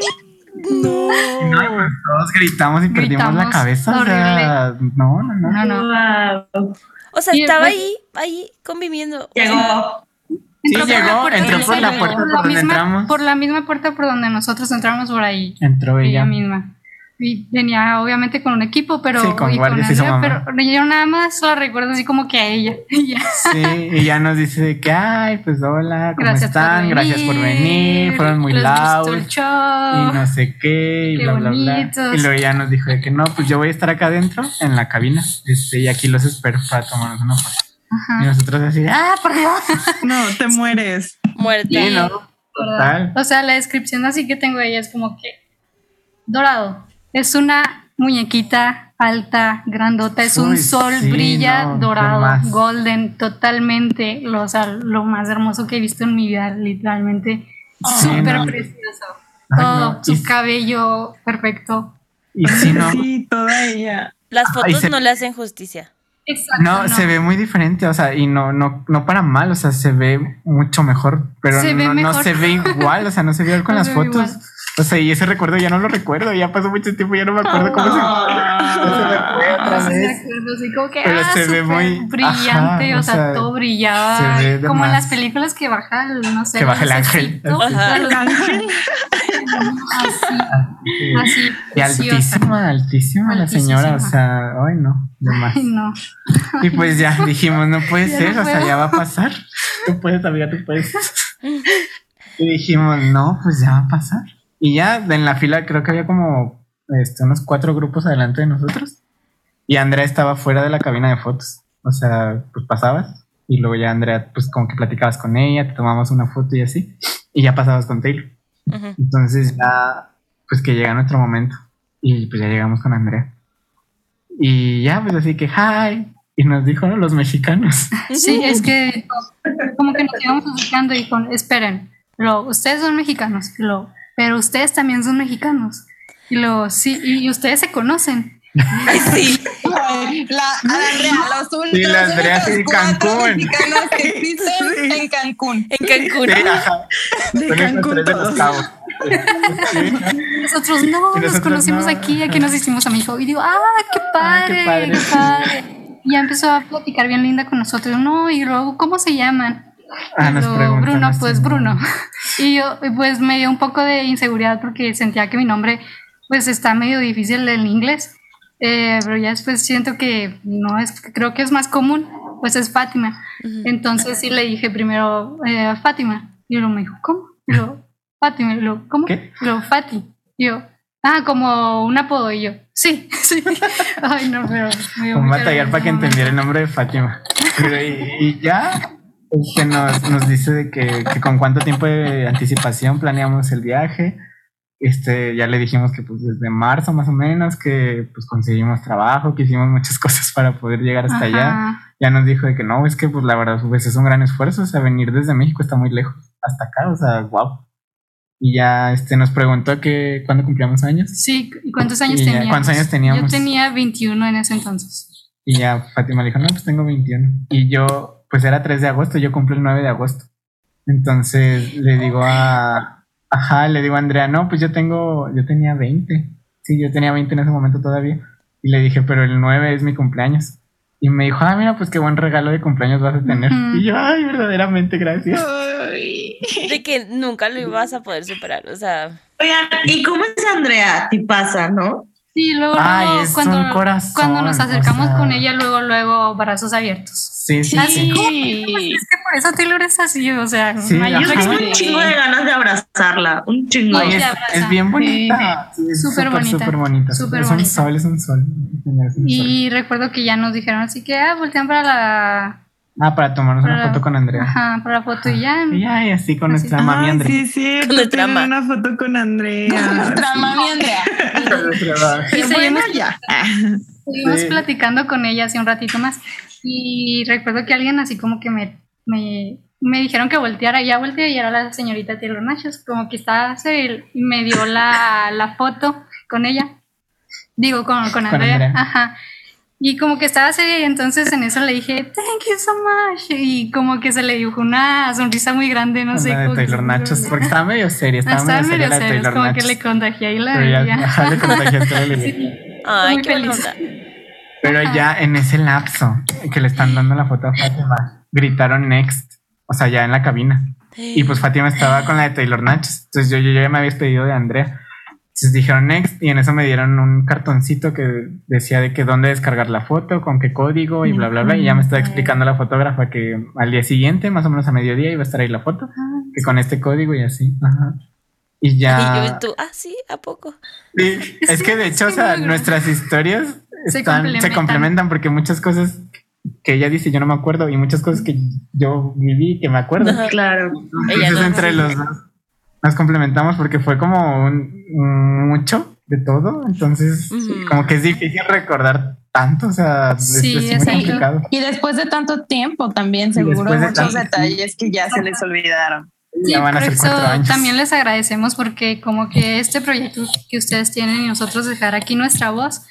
S2: No.
S4: Todos gritamos y perdimos la cabeza. O sea, no, no, no.
S5: No, no.
S6: Wow.
S2: O sea, estaba ahí, ahí conviviendo.
S6: Llegó.
S4: Sí,
S5: Entró por
S4: llegó,
S5: puerta
S4: entró por la puerta por
S5: la
S4: donde
S5: misma-
S4: entramos.
S5: Por la misma puerta por donde nosotros entramos por ahí.
S4: Entró
S5: ella
S4: ella.
S5: misma. Y venía obviamente con un equipo, pero,
S4: Sí, con
S5: y
S4: guardias y su
S5: Andrea,
S4: mamá.
S5: pero yo nada más la recuerdo así como que a ella. Y ya.
S4: Sí, y ya nos dice de que, ay, pues hola, ¿cómo
S5: Gracias
S4: están?
S5: por
S4: Gracias por venir, fueron muy loud. y no sé qué, y
S5: Qué
S4: bla, bla, bla.
S5: bonitos.
S4: Y luego ya nos dijo de que no, pues yo voy a estar acá adentro, en la cabina, este, y aquí los espero para tomarnos una foto. Y nosotros así, ah, por Dios.
S3: No, te mueres.
S2: Muerte.
S4: Sí, no,
S5: ¿verdad?
S4: total.
S5: O sea, la descripción así que tengo de ella es como que dorado. Es una muñequita alta, grandota, es un sol,
S4: sí,
S5: brilla
S4: no, ¿qué
S5: dorado, golden, totalmente, lo, o sea, lo más hermoso que he visto en mi vida, literalmente,
S4: Sí,
S5: súper
S4: no.
S5: precioso.
S4: Ay,
S5: Todo,
S4: no,
S5: su
S4: y-
S5: cabello perfecto.
S4: Y sí, no.
S3: Sí, toda ella.
S2: Las
S4: Ay,
S2: fotos
S4: se-
S2: no le hacen justicia.
S5: Exacto.
S4: No, se ve muy diferente, o sea, y no, no, no para mal, o sea, se ve mucho mejor, pero
S5: Se
S4: no, no se ve igual, o sea, no se ve igual con
S5: No
S4: las fotos.
S5: igual.
S4: O sea, y ese recuerdo ya no lo recuerdo, ya pasó mucho tiempo, ya no me acuerdo cómo se,
S3: Ah.
S4: cómo se me fue otra
S5: Entonces,
S4: vez.
S5: me acuerdo así como que,
S4: Pero
S5: ah,
S4: se ve muy-
S5: brillante,
S4: ajá,
S5: o
S4: o
S5: sea,
S4: sea,
S5: todo brillaba,
S4: se ve de
S5: como en las películas que baja el, no sé,
S4: Que baja el ángel.
S5: el así, así,
S4: Y
S5: preciosa.
S4: altísima, altísima la señora, o sea, ay no, de más.
S5: Ay, no.
S4: Y pues ya dijimos, no puede
S5: Ya
S4: ser,
S5: no
S4: o sea, ya va a pasar. Tú puedes, amiga, tú puedes. Y dijimos, no, pues ya va a pasar. Y ya en la fila creo que había como este, unos cuatro grupos adelante de nosotros. Y Andrea estaba fuera de la cabina de fotos. O sea, pues pasabas y luego ya Andrea, pues como que platicabas con ella, te tomabas una foto y así. Y ya pasabas con Taylor.
S2: Ujú.
S4: Entonces ya, pues que llega nuestro momento. Y pues ya llegamos con Andrea. Y ya, pues así que, hi. Y nos dijo, ¿no? Los mexicanos.
S5: Sí, es que como que nos íbamos buscando y con, esperen, lo, ustedes son mexicanos, lo, pero ustedes también son mexicanos. Y lo, sí, y ustedes se conocen.
S2: Sí.
S7: La, Andrea, los únicos,
S4: Sí, la Andrea,
S7: cuatro
S4: Cancún.
S7: mexicanos que existen
S3: Sí.
S7: en Cancún.
S2: En Cancún.
S4: Sí, ajá.
S3: De
S4: Son
S3: Cancún
S4: tres de los
S3: todos.
S4: cabos.
S5: Nosotros no, nos conocimos aquí, aquí nos hicimos amigos. Y digo, ah, qué padre, qué padre. Qué padre. Y ya empezó a platicar bien linda con nosotros. No, y luego, ¿cómo se llaman?
S4: Ah, nos
S5: Bruno, pues Bruno. Y yo, pues me dio un poco de inseguridad porque sentía que mi nombre, pues está medio difícil en inglés. Eh, pero ya después siento que no es, creo que es más común, pues es Fátima. Entonces sí le dije primero eh, Fátima. Y luego me dijo, ¿cómo? Y yo, Fátima. Y luego, ¿cómo?
S4: ¿Qué?
S5: Y luego, Fati. Y yo, ah, como un apodo. Y yo, sí, sí. Ay, no, pero. Me
S4: un batallar para que entendiera el nombre de Fátima. y, y ya que nos, nos dice de que, que, con cuánto tiempo de anticipación planeamos el viaje. Este, ya le dijimos que pues desde marzo más o menos, que pues conseguimos trabajo, que hicimos muchas cosas para poder llegar hasta allá. Ya nos dijo de que no, es que pues la verdad pues es un gran esfuerzo, o sea, venir desde México está muy lejos, hasta acá, o sea, wow. Y ya este, nos preguntó que cuándo cumplíamos años.
S5: Sí, ¿y cuántos años teníamos?
S4: ¿Cuántos años teníamos?
S5: Yo tenía 21 en ese entonces.
S4: Y ya Fátima le dijo, no, pues tengo 21. Y yo pues era 3 de agosto, yo cumplí el 9 de agosto. Entonces le digo a, ajá, le digo a Andrea, no, pues yo tengo, yo tenía 20. Sí, yo tenía 20 en ese momento todavía. Y le dije, pero el 9 es mi cumpleaños. Y me dijo, ah, mira, pues qué buen regalo de cumpleaños vas a tener. Y yo, ay, verdaderamente, gracias.
S2: De que nunca lo ibas a poder superar, o sea.
S6: Oigan, ¿y cómo es Andrea? Ti pasa, ¿no?
S5: Sí, luego, cuando, cuando nos acercamos con ella, luego, luego, brazos abiertos.
S4: Sí, sí,
S5: así, sí. es que por eso Taylor es así, o sea,
S6: sí, yo tengo un chingo de ganas de abrazarla, un chingo.
S4: es, es, bien bonita.
S5: súper bonita.
S4: Súper bonita.
S5: Super
S4: es un sol, es un sol.
S5: y recuerdo que ya nos dijeron así que, ah, voltean para la
S4: Ah, para tomarnos una foto con Andrea.
S5: Ajá, para la foto y ya.
S4: Y ya, y así con nuestra mami Andrea.
S3: Sí, sí, con nuestra una foto con Andrea.
S7: nuestra mami Andrea.
S5: y seguimos, ya. Seguimos platicando con ella hace un ratito más. Y recuerdo que alguien así como que me, me, me dijeron que volteara. Ya volteé y era la señorita Taylor Nachos. Como que estaba, y me dio la, la foto con ella. Digo, con, con Andrea. Con Andrea. Ajá. Y como que estaba seria y entonces en eso le dije, thank you so much. Y como que se le dibujó una sonrisa muy grande, no sé.
S4: de Taylor Nachos, porque estaba medio seria, estaba,
S5: estaba
S4: medio,
S5: seria. Medio seria, como que le contagié ahí la
S4: le la alegría.
S2: Ay, qué feliz.
S4: Pero ya en ese lapso que le están dando la foto a Fátima, gritaron next, o sea, ya en la cabina. Y pues Fátima estaba con la de Taylor Nachos. Entonces yo, yo ya me había despedido de Andrea. Entonces dijeron next y en eso me dieron un cartoncito que decía de que dónde descargar la foto, con qué código y bla, bla, bla. Y ya me estaba explicando la fotógrafa que al día siguiente, más o menos a mediodía, iba a estar ahí la foto, ah, que con este código y así. Ajá. Y ya.
S2: Y yo tú, ah, sí, ¿a poco?
S4: Sí, es que de hecho, o sea, nuestras historias se, complementan. se complementan porque muchas cosas que ella dice yo no me acuerdo y muchas cosas que yo viví que me acuerdo.
S6: Claro.
S4: Entonces, entre los dos nos complementamos porque fue como un, mucho de todo, entonces como que es difícil recordar tanto, o sea,
S7: sí, es, muy complicado. Y después de tanto tiempo también, seguro muchos detalles que ya se les olvidaron.
S5: Sí, por eso también les agradecemos porque como que este proyecto que ustedes tienen y nosotros dejar aquí nuestra voz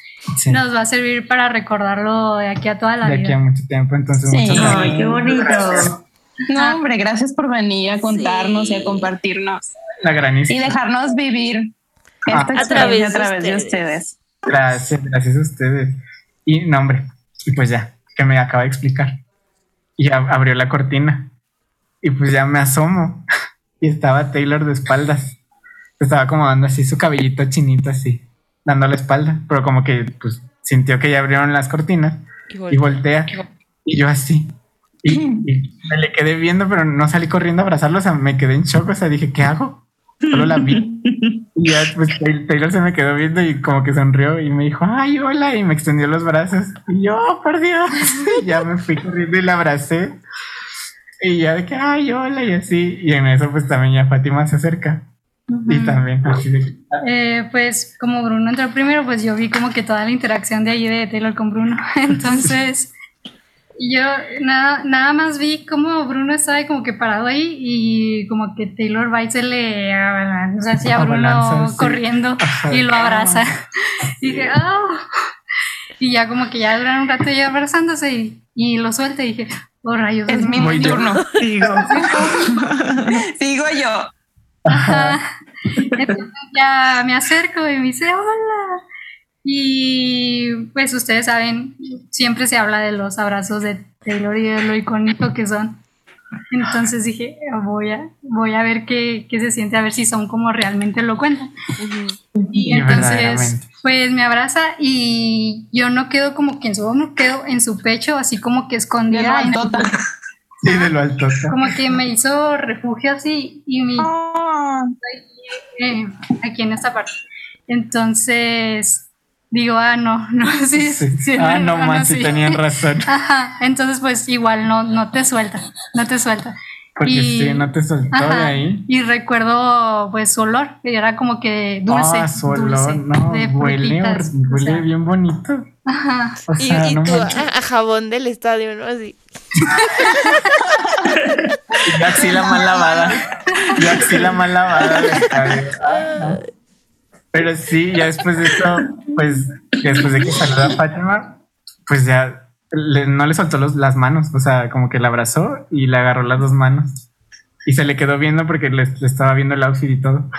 S5: nos va a servir para recordarlo de aquí a toda la
S4: vida. De aquí a mucho tiempo, entonces muchas
S6: gracias. Ay, qué bonito.
S7: No, hombre, gracias por venir a contarnos y a compartirnos.
S4: La granísima.
S7: Y dejarnos vivir esta ah. experiencia a través, de, ustedes.
S4: Gracias, gracias a ustedes. Y no, hombre, y pues ya, que me acaba de explicar. Y abrió la cortina. Y pues ya me asomo. Y estaba Taylor de espaldas. Estaba como dando así su cabellito chinito así, dando la espalda. Pero como que pues sintió que ya abrieron las cortinas y voltea. Y yo así. Y, me le quedé viendo, pero no salí corriendo a abrazarlo. O sea, me quedé en shock. O sea, dije, ¿qué hago? Solo la vi. Y ya, pues Taylor se me quedó viendo y como que sonrió y me dijo, ay, hola. Y me extendió los brazos. Y yo, oh, por Dios. Y ya me fui corriendo y la abracé. Y ya de que, ay, hola. Y así. Y en eso, pues también ya Fátima se acerca. Y también así de
S5: eh, pues como Bruno entró primero, pues yo vi como que toda la interacción de allí de Taylor con Bruno. Entonces yo nada, nada más vi como Bruno estaba como que parado ahí y como que Taylor White se le o sea, hacía a Bruno corriendo y lo abraza. y dije, oh. Y ya como que ya duran un rato ya abrazándose y, y lo suelta y dije, oh rayos.
S7: Es mi turno. Sigo. Sigo yo.
S5: Ajá. Entonces ya me acerco y me dice, hola. Y pues ustedes saben, siempre se habla de los abrazos de Taylor y de lo icónico que son. Entonces dije, voy a, voy a ver qué, qué se siente, a ver si son como realmente lo cuentan. Y
S4: Y
S5: entonces, pues me abraza y yo no quedo como que en su hombro, quedo en su pecho, así como que escondida. en-
S7: altota.
S4: Sí, de lo alto.
S5: como que me hizo refugio así y mi,
S7: Ah,
S5: eh, aquí en esta parte. Entonces, digo, ah, no, no, sí,
S4: Sí.
S5: sí,
S4: ah, no man,
S5: sí.
S4: si tenían razón.
S5: Ajá, entonces pues igual no, no te suelta, no te suelta.
S4: Porque
S5: Y-
S4: sí, no te soltó de
S5: Ajá,
S4: ahí.
S5: Y recuerdo pues su olor, que era como que dulce.
S4: ah, su olor,
S5: dulce,
S4: no,
S5: de
S4: huele,
S5: o
S4: huele
S5: sea,
S4: bien bonito.
S5: Ajá.
S4: O
S2: Y,
S4: sea,
S2: y
S4: no
S2: tú
S4: manches.
S2: a, a jabón del estadio, ¿no? Así.
S4: Yo axila mal lavada. Yo axila mal lavada. de estadio. Ah, no. Pero sí, ya después de eso, pues, después de que saludó a Fátima, pues ya le- no le soltó los, las manos, o sea, como que la abrazó y le agarró las dos manos. Y se le quedó viendo porque le, le estaba viendo el outfit y todo.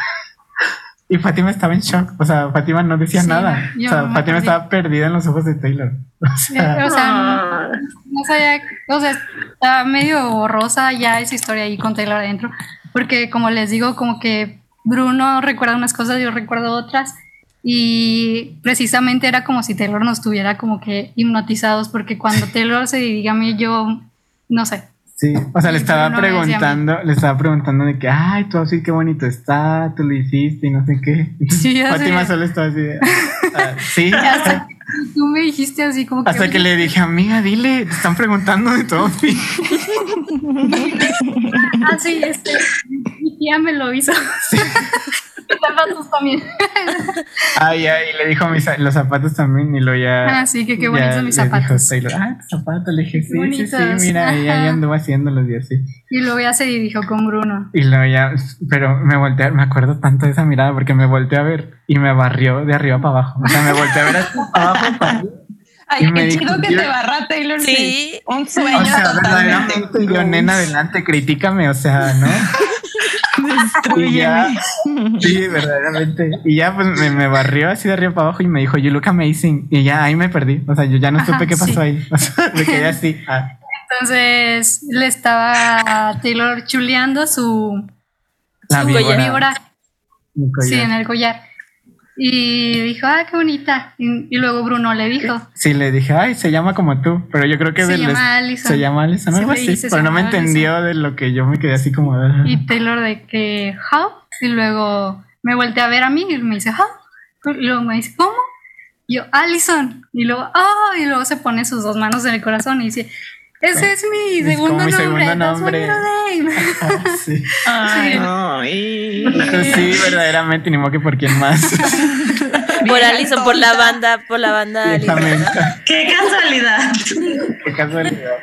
S4: Y Fátima estaba en shock, o sea, Fátima no decía
S5: Sí,
S4: nada. O sea, Fátima
S5: perdí.
S4: estaba perdida en los ojos de Taylor. O sea,
S5: O sea, no, no sabía, o sea, está medio borrosa ya esa historia ahí con Taylor adentro, porque como les digo, como que Bruno recuerda unas cosas, yo recuerdo otras, y precisamente era como si Taylor nos tuviera como que hipnotizados, porque cuando Taylor se dirige a mí, yo, no sé,
S4: Sí, o sea, le estaba preguntando, le estaba preguntando de que, ay, tú así qué bonito está, tú lo hiciste y no sé qué.
S5: Sí, ya
S4: Fátima
S5: sé.
S4: solo estaba así de, "Ah, sí.
S5: hasta que tú me dijiste así como que...
S4: Hasta que le dije, amiga, dile, te están preguntando de todo. Sí.
S5: Ah, sí, este, mi tía me lo hizo. Mis zapatos también.
S4: Ay, ay, y le dijo mis, los zapatos también y lo ya.
S5: Ah, sí, que qué
S4: ya
S5: bonitos mis
S4: dijo
S5: zapatos.
S4: Taylor, ah, tus zapatos. Le dije, sí, sí, sí, mira, y ahí
S5: Ajá.
S4: anduvo haciéndolos y así.
S5: Y luego ya se dirigió con Bruno.
S4: Y luego ya, pero me volteé, me acuerdo tanto de esa mirada porque me volteé a ver y me barrió de arriba para abajo. O sea, me volteé a ver así para abajo. para arriba.
S7: Ay, qué
S4: dijo,
S7: chido que
S4: yo-
S7: te barra Taylor.
S2: Sí.
S7: Sí. Un sueño
S4: O sea,
S7: totalmente.
S4: verdaderamente yo, nena, adelante, critícame, o sea, ¿no? Y ya, sí, verdaderamente. Y ya, pues me, me barrió así de arriba para abajo y me dijo, You look amazing. Y ya ahí me perdí. O sea, yo ya no supe
S5: Ajá,
S4: qué pasó
S5: sí.
S4: ahí. O sea, me quedé así. Ah,
S5: Entonces le estaba Taylor chuleando su,
S4: la
S2: Su
S4: víbora.
S5: sí, en el collar. Y dijo, ah, qué bonita. Y, y luego Bruno le dijo,
S4: Sí, le dije, ay, se llama como tú. Pero yo creo que
S5: Se llama Alison.
S4: Se llama Alison,
S5: Sí,
S4: algo así. Pero no me entendió de lo que yo me quedé así como. ah.
S5: y Taylor de que, how? Y luego me volteé a ver a mí y me dice, how? Y luego me dice, ¿cómo? Y yo, Allison. Y luego, ah, y luego se pone sus dos manos en el corazón y dice, ese es mi
S4: Es
S5: segundo
S4: como mi
S5: nombre.
S4: segundo
S5: that's my
S4: nombre.
S5: Middle name".
S4: Ah, sí.
S3: Ay, ay.
S4: Pues sí, verdaderamente, ni modo que por quién más.
S2: Por Alison, por la banda, por la banda.
S6: Qué casualidad.
S4: Qué casualidad.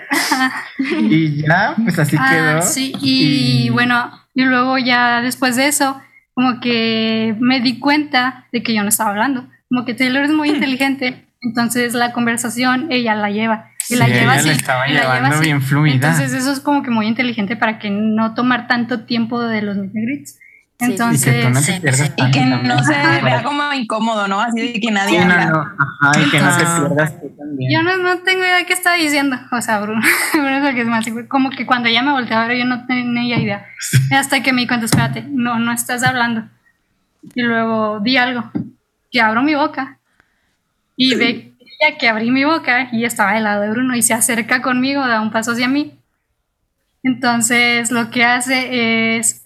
S4: Y ya, pues así
S5: Ah,
S4: quedó.
S5: sí, y, bueno, y luego ya después de eso, como que me di cuenta de que yo no estaba hablando. Como que Taylor es muy inteligente, entonces la conversación ella la lleva. Y la
S4: Sí,
S5: lleva
S4: ella la
S5: así.
S4: estaba
S5: y la
S4: llevando
S5: lleva así.
S4: bien fluida.
S5: Entonces eso es como que muy inteligente para que no tomar tanto tiempo de los meet.
S2: Sí, sí.
S4: Y que
S5: Entonces,
S4: no te pierdas
S7: Y que no se vea como incómodo, ¿no? Así de que
S4: Sí,
S7: nadie
S4: no,
S7: habla.
S4: no. Ajá, y que no te pierdas tú también.
S5: yo no, no tengo idea de qué está diciendo. O sea, Bruno, Bruno es el que es más. Como que cuando ella me volteó a ver, yo no tenía idea. Hasta que me di cuenta, espérate, no, no estás hablando. Y luego di algo. Que abro mi boca. Y ve ella que abrí mi boca y estaba del lado de Bruno y se acerca conmigo, da un paso hacia mí. Entonces lo que hace es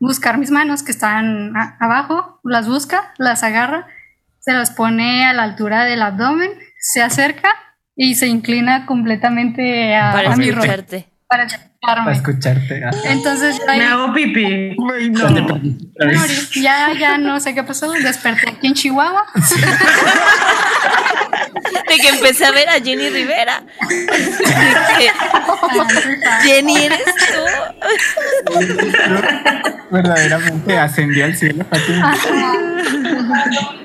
S5: buscar mis manos que están a- abajo, las busca, las agarra, se las pone a la altura del abdomen, se acerca y se inclina completamente a,
S2: Para
S5: a mi rostro
S2: escucharte.
S5: para
S4: Para
S5: escucharme.
S4: escucharte. Ajá.
S5: Entonces ahí
S6: Me hago pipí.
S5: Ya, ya no sé qué pasó, desperté aquí en Chihuahua.
S2: De que empecé a ver a Jenny Rivera. Que, Jenny, ¿eres tú?
S4: Verdaderamente ascendió al cielo, Fátima.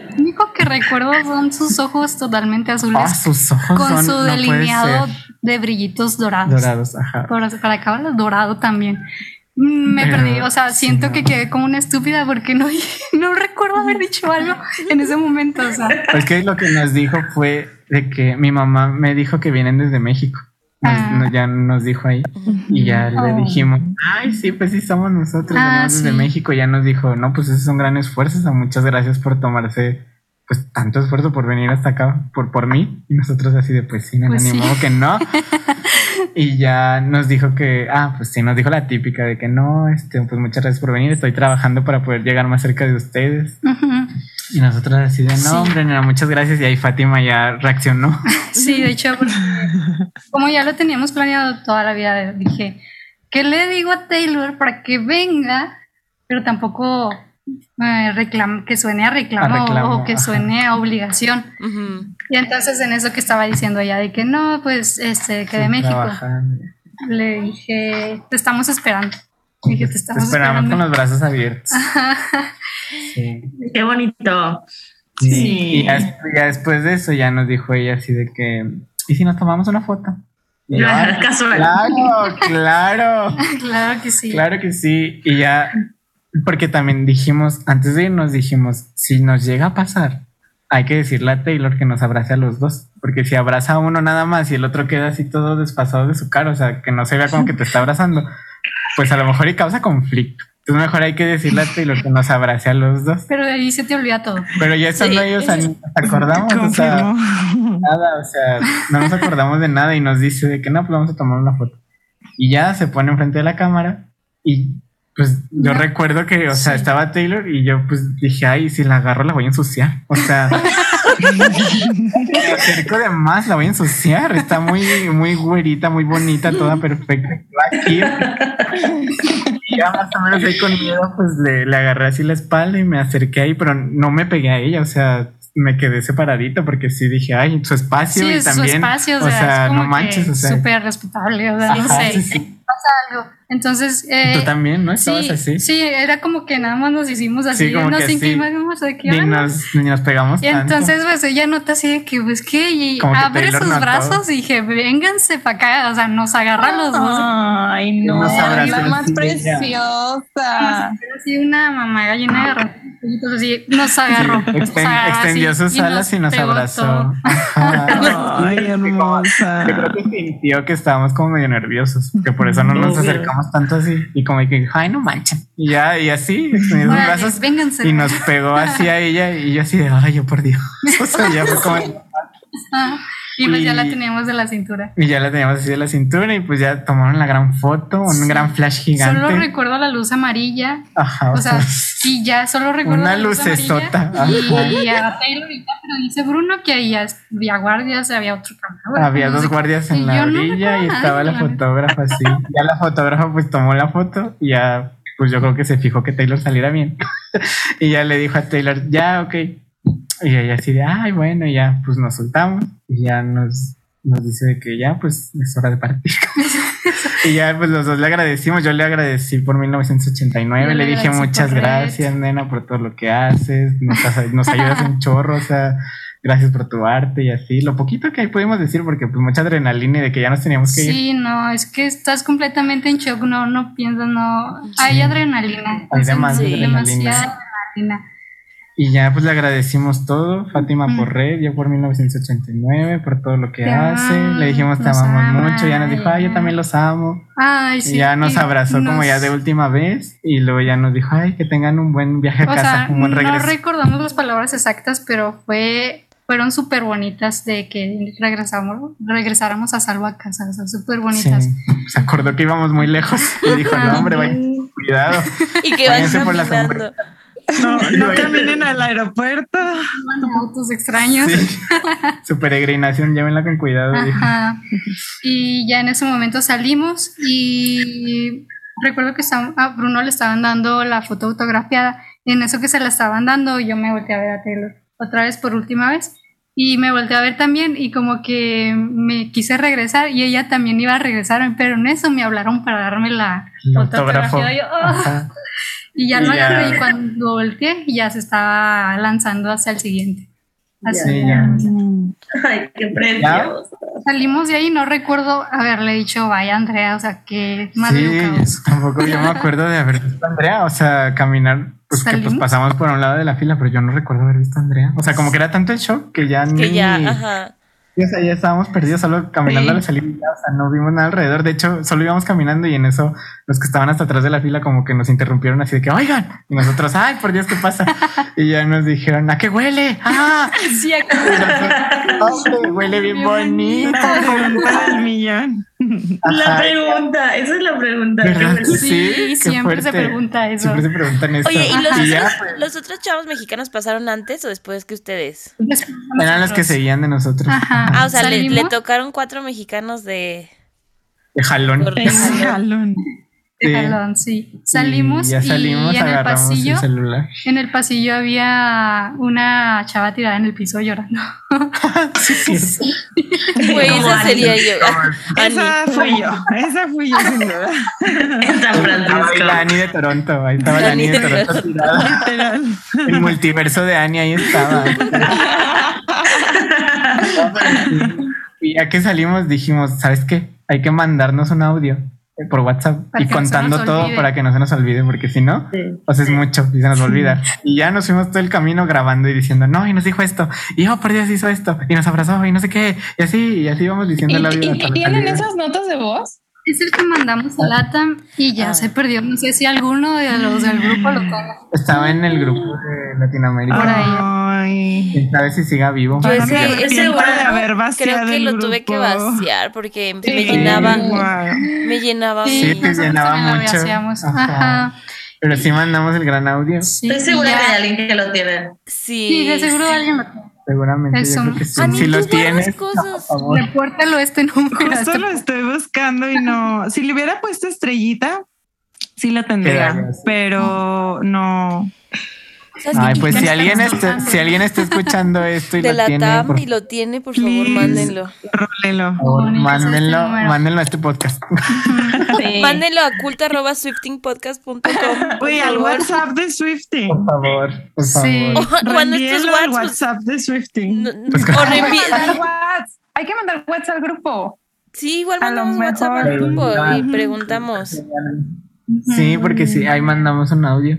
S5: Lo único que recuerdo son sus ojos totalmente azules
S4: Ah, sus ojos
S5: con
S4: son,
S5: su delineado de brillitos dorados.
S4: dorados. Ajá.
S5: Para, para acabar, dorado también. Me perdí, o sea,
S4: sí,
S5: siento
S4: no.
S5: que quedé como una estúpida porque no, no recuerdo haber dicho algo en ese momento, o sea.
S4: Es que lo que nos dijo fue de que mi mamá me dijo que vienen desde México. Nos-
S5: Ah.
S4: nos- ya nos dijo ahí y ya le
S7: Oh.
S4: dijimos, ay, sí, pues sí, somos nosotros,
S5: Ah,
S4: venimos desde
S5: sí.
S4: México. Ya nos dijo, no, pues ese es un gran esfuerzo, o sea, muchas gracias por tomarse pues tanto esfuerzo por venir hasta acá por, por mí. Y nosotros así de, pues sí, no,
S5: Pues
S4: ni
S5: sí.
S4: que no. y ya nos dijo que, ah, pues sí, nos dijo la típica de que no, este, pues muchas gracias por venir, estoy trabajando para poder llegar más cerca de ustedes. Y nosotros así de, no,
S5: Sí.
S4: hombre, nena, muchas gracias. Y ahí Fátima ya reaccionó.
S5: Sí, de hecho, como ya lo teníamos planeado toda la vida, dije, ¿qué le digo a Taylor para que venga? Pero tampoco eh, reclam- que suene a reclamo,
S4: A reclamo,
S5: o que
S4: ajá.
S5: suene a obligación. Y entonces en eso que estaba diciendo ella de que no, pues este, que de México,
S4: trabajando.
S5: le dije, te estamos esperando. Dije, te
S4: Te
S5: estamos
S4: esperamos
S5: esperando.
S4: con los brazos abiertos. Sí.
S6: Qué bonito.
S4: Sí. Y ya, ya después de eso ya nos dijo ella así de que, ¿y si nos tomamos una foto? Yo, "Ay,
S6: Casual.
S4: claro, claro,
S5: claro que sí.
S4: claro que sí. Y ya, porque también dijimos, antes de irnos dijimos, si nos llega a pasar, hay que decirle a Taylor que nos abrace a los dos. Porque si abraza a uno nada más y el otro queda así todo desfasado de su cara, o sea, que no se vea como que te está abrazando, pues a lo mejor y causa conflicto. Entonces mejor hay que decirle a Taylor que nos abrace a los dos.
S5: Pero de ahí se te olvida todo.
S4: Pero ya estando
S2: Sí.
S4: ahí, o sea, ni nos acordamos, o sea, nada, o sea, no nos acordamos de nada y nos dice de que no, pues vamos a tomar una foto. Y ya se pone enfrente de la cámara y pues yo
S5: No.
S4: recuerdo que, o sea,
S5: Sí.
S4: estaba Taylor y yo pues dije, ay, si la agarro la voy a ensuciar. O sea, me acerco de más, la voy a ensuciar. Está muy, muy güerita, muy bonita, toda perfecta. Aquí. Y ya más o menos ahí con miedo, pues le, le agarré así la espalda y me acerqué ahí, pero no me pegué a ella, o sea, me quedé separadito porque sí dije, ay, su espacio
S5: Sí,
S4: y
S5: es su
S4: también,
S5: espacio, o sea, es como
S4: no manches, o sea,
S5: súper respetable, o sea, no sé, pasa algo. Entonces, eh,
S4: tú también, ¿no? Estabas
S5: sí,
S4: así.
S5: sí, era como que nada más nos hicimos así,
S4: Sí, como
S5: nos
S4: que sí.
S5: inclinamos de que
S4: Ni
S5: "Ah, no".
S4: nos, ni nos pegamos
S5: Y
S4: tanto.
S5: entonces, pues ella nota así de que, pues que, y
S4: Como
S5: abre sus
S4: notó.
S5: brazos y dije, vénganse para acá, o sea, nos agarra los dos.
S7: Ay, no,
S4: Nos
S7: es
S4: abrazó
S7: la más preciosa.
S5: Era así una mamá gallina de ratoncitos, así, nos agarró.
S4: Sí, exten-
S5: o sea,
S4: extendió
S5: así,
S4: sus alas y nos
S5: pegó
S4: abrazó.
S5: todo.
S4: Ajá.
S3: Ay, hermosa.
S4: Yo creo que sintió que estábamos como medio nerviosos, que por eso no nos
S6: Obvio.
S4: Tanto así. Y como que, ay, no manchen. Y ya, y así, brazos y nos pegó así a ella. Y yo así de, ay, yo por Dios. O sea, ya fue como,
S5: y pues ya la
S4: Y-
S5: teníamos de la cintura.
S4: y ya la teníamos así de la cintura. Y pues ya tomaron la gran foto, un
S5: Sí.
S4: gran flash gigante.
S5: Solo recuerdo la luz amarilla.
S4: Ajá,
S5: O sea, y ya solo recuerdo
S4: Una
S5: la luz
S4: lucesota,
S5: amarilla
S4: ajá.
S5: Y, a Taylor y pero dice Bruno que ya había guardias, había otro cámara.
S4: Había dos guardias en la orilla y estaba la fotógrafa así. Ya la fotógrafa pues tomó la foto y ya pues yo creo que se fijó que Taylor saliera bien. y ya le dijo a Taylor, ya, ok. Y ella así de, ay, bueno, y ya pues nos soltamos y ya nos, nos dice de que ya pues es hora de partir. y ya pues los dos le agradecimos. Yo le agradecí por 1989.
S5: Yo
S4: le
S5: le
S4: dije muchas
S5: por Red".
S4: gracias, nena, por todo lo que haces. Nos, nos ayudas un chorro, o sea gracias por tu arte y así. Lo poquito que ahí pudimos decir, porque pues mucha adrenalina y de que ya nos teníamos que ir.
S5: Sí, no, es que estás completamente en shock, no, no piensas, no. Hay
S4: Sí.
S5: adrenalina.
S4: Hay
S5: es
S4: demás
S2: Sí.
S4: adrenalina.
S5: demasiada adrenalina.
S4: Y ya pues le agradecimos todo, Fátima
S5: Ujú.
S4: por red, yo por 1989, por todo lo que
S5: Te
S4: hace.
S5: amo,
S4: Le dijimos te amamos
S5: ama,
S4: mucho, ya nos dijo, ay, yo también los amo.
S5: Ay, sí.
S4: y ya nos abrazó como ya de última vez y luego ya nos dijo, ay, que tengan un buen viaje a
S5: O
S4: casa,
S5: sea,
S4: un buen
S5: no
S4: regreso.
S5: recordamos las palabras exactas, pero fue fueron súper bonitas de que regresamos, regresáramos a salvo a casa, o sea, súper
S4: Sí,
S5: bonitas.
S4: se acordó que íbamos muy lejos y dijo, no, hombre, vayan, cuidado.
S2: Y que van
S4: Váyanse por la
S2: caminando.
S3: No, no caminen al aeropuerto.
S5: Autos extraños.
S4: Sí. Su peregrinación, llévenla con cuidado.
S5: Ajá. Y ya en ese momento salimos y recuerdo que a Bruno le estaban dando la foto autografiada. Y en eso que se la estaban dando, yo me volteé a ver a Taylor otra vez por última vez. Y me volteé a ver también y como que me quise regresar y ella también iba a regresar, pero en eso me hablaron para darme la
S4: autógrafo.
S5: autografiada. Yo, "Ah". Y ya
S4: Y
S5: lo
S4: ya.
S5: agarré y cuando volteé ya se estaba lanzando hacia el siguiente. Así.
S4: Sí, ya.
S6: Ay, qué precioso.
S5: salimos de ahí, no recuerdo haberle dicho, vaya Andrea, o sea, que más
S4: Sí, eso tampoco yo me acuerdo de haber visto a Andrea, o sea, caminar, pues que pues pasamos por un lado de la fila, pero yo no recuerdo haber visto a Andrea. O sea, como que era tanto el shock que ya
S2: Que
S4: ni...
S2: ya, ajá.
S4: O sea, ya estábamos perdidos, solo caminando
S3: Sí.
S4: a la salida, y o sea, no vimos nada alrededor. De hecho, solo íbamos caminando y en eso los que estaban hasta atrás de la fila como que nos interrumpieron así de que, oigan, y nosotros, ay, por Dios, ¿qué pasa? y ya nos dijeron, ¿a qué huele? Ah,
S5: Sí,
S4: hombre, huele bien bonito.
S3: La pregunta del millón.
S6: La pregunta, esa es la pregunta.
S4: Sí,
S5: siempre se pregunta eso.
S4: Siempre se preguntan eso.
S2: Oye, ¿y los, otros, los otros chavos mexicanos pasaron antes o después que ustedes?
S5: Después
S4: eran los que seguían de nosotros.
S5: Ajá.
S2: Ah, o sea, le, le tocaron cuatro mexicanos de...
S4: De jalón.
S3: Es jalón.
S5: De
S4: Sí.
S5: jalón, sí. Salimos
S4: y ya salimos,
S5: y en el pasillo,
S4: el celular.
S5: en el pasillo había una chava tirada en el piso llorando.
S2: Güey, esa
S6: Ani.
S2: sería yo.
S3: Esa fui yo. Esa fui yo, sin duda.
S6: En San Francisco.
S4: la Ani de Toronto. Ahí estaba la Ani de Toronto tirada. El multiverso de Ani ahí estaba. y ya que salimos dijimos, ¿sabes qué? Hay que mandarnos un audio por WhatsApp
S5: Para
S4: y contando todo
S5: olvide.
S4: para que no se nos olvide, porque si no,
S6: Sí.
S4: sea, es mucho y se nos va a olvidar. Y ya nos fuimos todo el camino grabando y diciendo, no, y nos dijo esto, y oh, por Dios hizo esto, y nos abrazó, y no sé qué, y así, y así íbamos diciendo
S7: ¿Y,
S4: la vida.
S7: y- tienen esas notas de voz?
S5: Es el que mandamos a Latam y ya
S2: Ah.
S5: se perdió. No sé si alguno de los del grupo lo tenga.
S4: Estaba en el grupo de Latinoamérica.
S5: Por ahí.
S3: Ay.
S4: Quién sabe si siga vivo.
S2: Yo
S3: me
S2: ese, ese
S3: arrepiento de
S2: grupo
S3: haber vaciado
S2: creo que
S3: el
S2: lo tuve que vaciar porque me llenaba, me llenaba.
S4: Sí,
S5: nosotros
S4: llenaba mucho.
S5: hacíamos.
S4: Ajá.
S5: Ajá.
S4: Pero sí mandamos el gran audio.
S5: Sí,
S6: Estoy segura que hay alguien que lo tiene.
S2: Sí.
S5: Sí, de seguro alguien lo tiene.
S4: Seguramente.
S5: Eso.
S4: Yo creo que sí.
S2: Ani,
S4: si
S2: guardas
S4: tienes,
S2: cosas.
S4: favor.
S5: Repórtalo a este número.
S3: Justo
S5: este-
S3: lo estoy buscando y no. Si le hubiera puesto estrellita, sí la tendría, pero no.
S4: Ay, pues si alguien, está,
S5: escuchando.
S4: si alguien está escuchando esto y
S2: de
S4: lo
S2: la
S4: tiene,
S2: TAM
S4: por
S2: y lo tiene, por favor,
S3: Please.
S2: mándenlo.
S4: Favor,
S5: Bonito,
S4: mándenlo, mándenlo a este podcast.
S7: Sí.
S2: Mándenlo a culta.swiftingpodcast.com.
S3: Oye, al. WhatsApp de Swifting.
S4: Por favor, por
S5: Sí.
S4: favor.
S2: O
S3: Reenvíenlo al
S2: WhatsApp.
S3: WhatsApp de Swifting.
S2: No-
S4: Pues,
S2: o
S7: Hay que mandar WhatsApp. Hay que mandar WhatsApp al grupo.
S2: Sí, igual mandamos WhatsApp al grupo y preguntamos.
S4: Sí, porque sí, ahí mandamos un audio.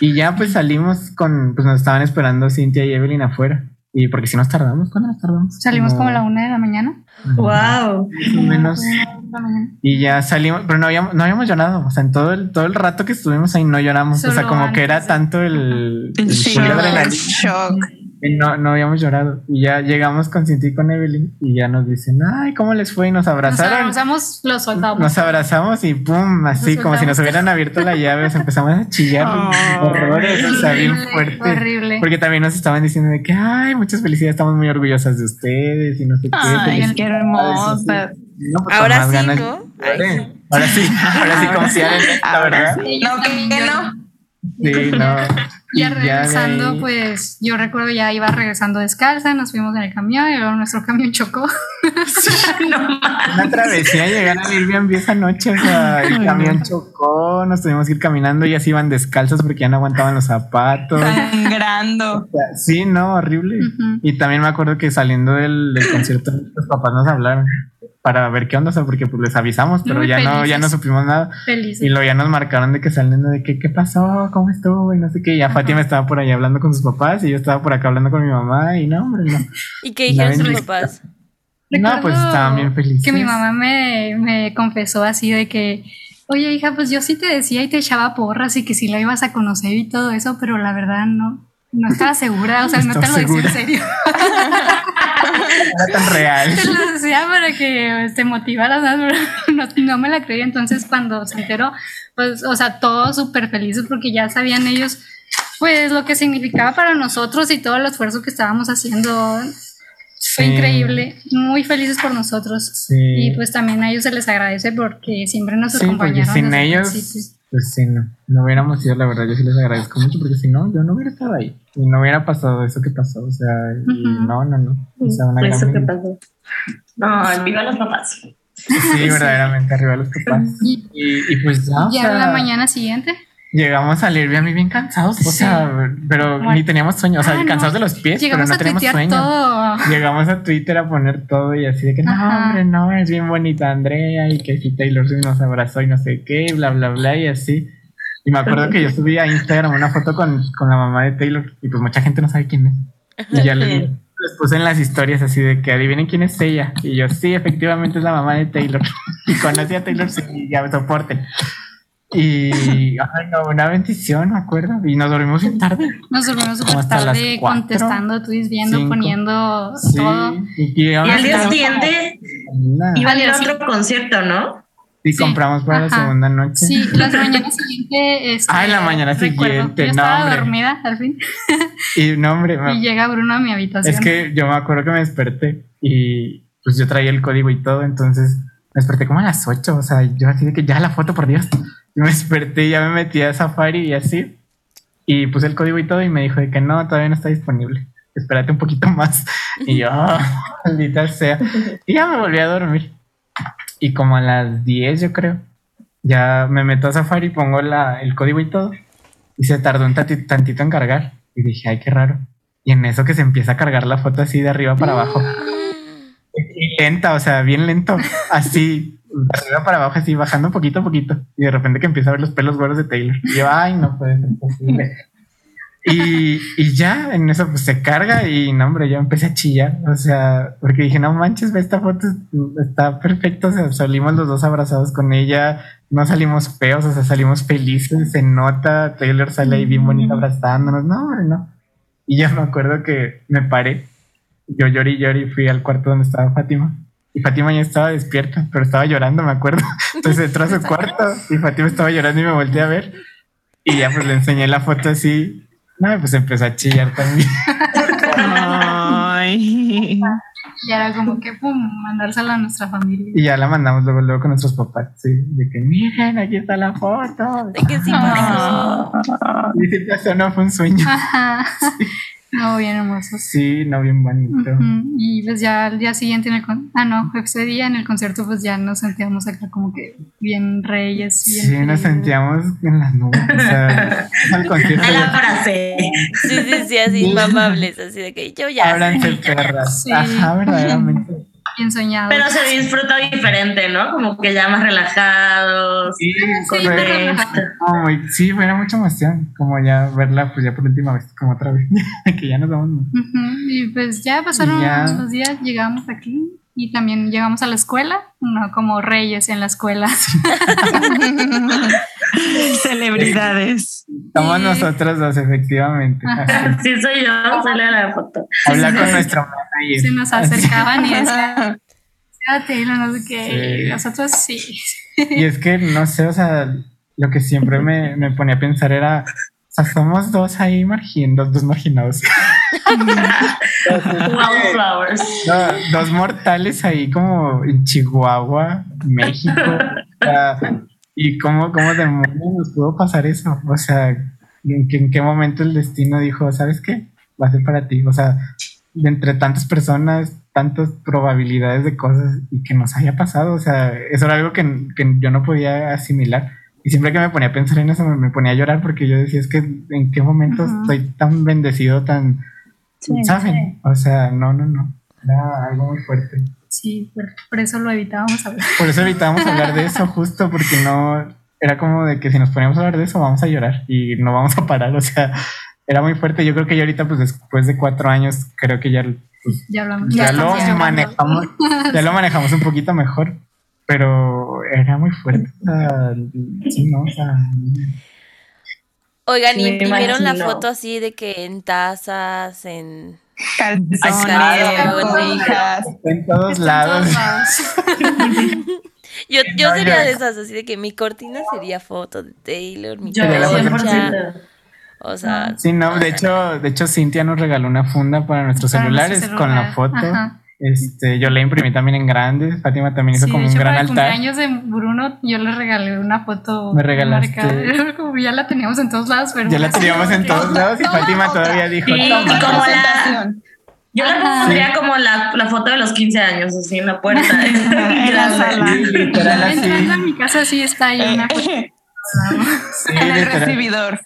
S4: Y ya pues salimos con, pues nos estaban esperando Cintia y Evelyn afuera. Y porque si nos tardamos, ¿cuándo nos tardamos?
S5: Salimos como a la una de la mañana.
S6: Wow.
S4: Más o menos. Y ya salimos, pero no habíamos, no habíamos llorado. O sea, en todo el, todo el rato que estuvimos ahí no lloramos. o sea, como que era tanto el,
S3: El
S4: el
S3: Shock.
S4: No, no habíamos llorado. Y ya llegamos con Cintia y con Evelyn y ya nos dicen, ay, ¿cómo les fue? Y nos
S5: Nos
S4: abrazaron.
S5: abrazamos, lo soltamos.
S4: Nos abrazamos y pum, así
S5: Nos
S4: como si nos hubieran abierto la llave, empezamos a chillar
S3: Oh.
S4: horrores, o sea, bien
S5: Horrible,
S4: fuerte.
S5: horrible.
S4: Porque también nos estaban diciendo de que, ay, muchas felicidades, estamos muy orgullosas de ustedes y no sé qué.
S3: Ay,
S4: felicidades".
S3: qué hermosa.
S4: No, pues,
S2: Ahora sí,
S4: ganas.
S2: ¿no?
S4: Sí. Ahora sí, ahora sí confiar en esto,
S3: Ahora
S4: ¿verdad?
S5: Sí, yo
S7: No,
S5: también
S7: que no.
S4: Sí, no. Y
S5: Ya regresando,
S4: ahí-
S5: pues yo recuerdo ya iba regresando descalza, nos fuimos en el camión y luego nuestro camión chocó.
S4: Una travesía llegar al Airbnb esa noche, o sea, el camión chocó, nos tuvimos que ir caminando y así iban descalzos porque ya no aguantaban los zapatos.
S7: Sangrando.
S4: O sea, Sí, no, horrible. Y también me acuerdo que saliendo del, del concierto, los papás nos hablaron para ver qué onda, o sea, porque pues les avisamos, pero
S5: Muy
S4: ya no, ya
S5: felices.
S4: no supimos nada.
S5: Feliz.
S4: Y luego ya nos marcaron de que saliendo de que qué pasó, cómo estuvo, y no sé qué. Y ya
S5: Ajá.
S4: Fátima estaba por ahí hablando con sus papás y yo estaba por acá hablando con mi mamá y no, hombre, no.
S2: ¿Y qué dijeron sus papás?
S4: No, pues estaban bien felices.
S5: Que mi mamá me, me confesó así de que, oye hija, pues yo sí te decía y te echaba porras y que sí la ibas a conocer y todo eso, pero la verdad no, no estaba segura, o sea, no te
S4: Estaba
S5: lo decía en serio.
S4: Era tan real.
S5: Te lo decía para que te motivaras, ¿no? No, me la creía. Entonces, cuando se enteró, pues, o sea, todos súper felices porque ya sabían ellos, pues, lo que significaba para nosotros y todo el esfuerzo que estábamos haciendo. Fue
S4: Sí.
S5: increíble, muy felices por nosotros.
S4: Sí.
S5: Y pues también a ellos se les agradece porque siempre nos
S4: Sí,
S5: acompañaron.
S4: sin
S5: el
S4: ellos,
S5: principio.
S4: Pues sí, no, no hubiéramos ido, la verdad, yo sí les agradezco mucho, porque si no, yo no hubiera estado ahí. Y no hubiera pasado eso que pasó, o sea, y
S5: Ujú.
S4: no, no, no. O sea, una gran
S6: Eso que
S4: bendición.
S6: pasó. No, viva los papás.
S4: Sí, verdaderamente, arriba los papás.
S5: Y
S4: Y, y pues ya, o
S5: ya
S4: sea,
S5: la mañana siguiente,
S4: llegamos a a mí bien cansados, o sea, pero
S5: Bueno.
S4: ni teníamos sueño, o sea,
S5: Ah, no.
S4: cansados de los pies,
S5: Llegamos
S4: pero no teníamos sueño.
S5: todo.
S4: Llegamos a Twitter a poner todo y así de que no,
S5: Ajá.
S4: hombre, no, es bien bonita Andrea y que si Taylor Swift nos abrazó y no sé qué, bla, bla, bla, y así. Y me acuerdo que yo subí a Instagram una foto con, con la mamá de Taylor y pues mucha gente no sabe quién es. Y ya les, les puse en las historias así de que adivinen quién es ella. Y yo, sí, efectivamente es la mamá de Taylor. Y conocí a Taylor Swift y ya me soporten. Y, ay, no, una bendición, me acuerdo. Y nos dormimos bien tarde.
S5: Nos dormimos súper
S4: hasta las
S5: tarde
S4: cuatro,
S5: contestando, tweets, viendo,
S4: cinco.
S5: poniendo
S4: Sí.
S5: todo.
S4: Y, y
S6: Y al día
S4: no-
S6: siguiente iban a ir a otro concierto, ¿no?
S4: Y
S5: Sí.
S4: compramos para la segunda noche.
S5: Sí, las mañanas siguientes.
S4: Ah, en la mañana siguiente,
S5: Yo
S4: no,
S5: estaba
S4: hombre.
S5: dormida al fin.
S4: Y no, hombre,
S5: Y llega Bruno a mi habitación.
S4: es que yo me acuerdo que me desperté y pues yo traía el código y todo, entonces me desperté como a las 8, o sea, yo así de que ya la foto, por Dios. Me desperté y ya me metí a Safari y así. Y puse el código y todo y me dijo de que no, todavía no está disponible. Espérate un poquito más. Y yo, "Ah, maldita sea. Y ya me volví a dormir. Y como a las 10, yo creo, ya me meto a Safari, pongo la, el código y todo. Y se tardó un tantito en cargar. Y dije, ay, qué raro. Y en eso que se empieza a cargar la foto así de arriba para abajo. Y lenta, o sea, bien lento. Así, de arriba para abajo, así, bajando poquito a poquito. Y de repente que empiezo a ver los pelos gordos de Taylor. Y yo, ay, no puede ser posible. Y, y ya en eso pues se carga y no, hombre, yo empecé a chillar. O sea, porque dije, no manches, ve esta foto, está perfecto. O sea, salimos los dos abrazados con ella, no salimos feos, o sea, salimos felices, se nota. Taylor sale ahí bien bonita abrazándonos. No, hombre, no. Y yo me acuerdo que me paré. Yo lloré y lloré y fui al cuarto donde estaba Fátima. Y Fátima ya estaba despierta, pero estaba llorando, me acuerdo. Entonces entró a su cuarto y Fátima estaba llorando y me volteé a ver. Y ya pues le enseñé la foto así. No, pues empezó a chillar también.
S3: Ay.
S5: Y era como que, pum, mandársela a nuestra familia.
S4: Y ya la mandamos luego, luego con nuestros papás. Sí, de que miren, aquí está la foto.
S2: De que sí pasó.
S4: Y si pasó, no fue un sueño.
S5: Ajá. No, bien hermosos.
S4: Sí, no, bien bonito.
S5: Ujú, Y pues ya al día siguiente en el con ah no, ese día en el concierto pues ya nos sentíamos acá como que bien reyes, bien
S4: Sí, nos sentíamos en las nubes. O sea, al concierto.
S6: A la frase.
S2: Sí, sí, sí, así mamables, así de que yo ya.
S4: Ábranse perras.
S5: Sí.
S4: Ajá, verdaderamente.
S5: Bien soñados.
S6: Pero se disfruta diferente, ¿no? Como que ya más relajados.
S4: Sí,
S5: Sí,
S4: correcto.
S6: contexto.
S4: Como sí, fue era mucha emoción. Como ya verla, pues ya por última vez, como otra vez. que ya nos vamos.
S5: Ujú, Y pues ya pasaron
S4: Y ya.
S5: los días, llegamos aquí y también llegamos a la escuela, no como reyes en la escuela.
S3: Celebridades.
S4: Somos
S5: Sí.
S4: nosotros dos, efectivamente.
S5: Ajá.
S6: Sí, soy yo, sale a la foto.
S4: Habla con nuestro manager.
S5: Se nos acercaban y decían, "Ah, Taylor, no sé qué.
S4: Sí.
S5: Y nosotros sí.
S4: Y es que, no sé, o sea, lo que siempre me, me ponía a pensar era, sea, somos dos ahí marginados, dos marginados. No, dos mortales ahí como en Chihuahua, México. o sea, y cómo, cómo demonios nos pudo pasar eso. O sea, ¿en qué, en qué momento el destino dijo, ¿sabes qué? Va a ser para ti. O sea, de entre tantas personas, tantas probabilidades de cosas y que nos haya pasado. O sea, eso era algo que, que yo no podía asimilar. Y siempre que me ponía a pensar en eso, me, ponía a llorar porque yo decía, es que en qué momento estoy tan bendecido, tan...
S7: Sí,
S4: ¿Saben? O sea, no, no, no. Era algo muy fuerte.
S5: Sí, por, por eso lo evitábamos hablar.
S4: Por eso evitábamos hablar de eso, justo porque no. Era como de que si nos poníamos a hablar de eso, vamos a llorar y no vamos a parar. O sea, era muy fuerte. Yo creo que ya ahorita, pues después de cuatro años, creo que ya, pues,
S5: Ya hablamos.
S4: ya,
S5: estamos
S4: lo manejamos. Ya lo manejamos un poquito mejor. Pero era muy fuerte. O sea, sí, ¿no? O sea,
S2: Oigan, y imprimieron la foto así de que en tazas, en.
S7: Calzones,
S2: calzones.
S4: en todos lados.
S5: todos lados.
S2: Yo, yo
S4: No,
S2: sería
S4: yo-
S2: de esas, así de que mi cortina sería foto de Taylor, mi
S6: Yo,
S4: Sería la foto.
S2: concha.
S6: 100%.
S2: O sea,
S4: Sí, no, de hecho, de hecho, Cintia nos regaló una funda para nuestros
S5: Para
S4: celulares
S5: nuestro
S4: con la foto.
S5: Ajá.
S4: Este, yo la imprimí también en grande. Fátima también hizo
S5: Sí,
S4: como un gran
S5: para el
S4: altar.
S5: cumpleaños de Bruno, yo le regalé una foto.
S4: Me regalaste.
S5: marcada. Como ya la teníamos en todos lados, pero.
S4: Ya la teníamos en todos lados y Fátima
S7: otra.
S4: todavía dijo,
S6: Sí,
S4: toma.
S6: y como la, yo la pondría como la, la foto de los 15 años, así en la puerta.
S3: En la sala.
S4: Sí.
S5: Entrando a mi casa, sí está ahí una.
S7: Eh, en el recibidor.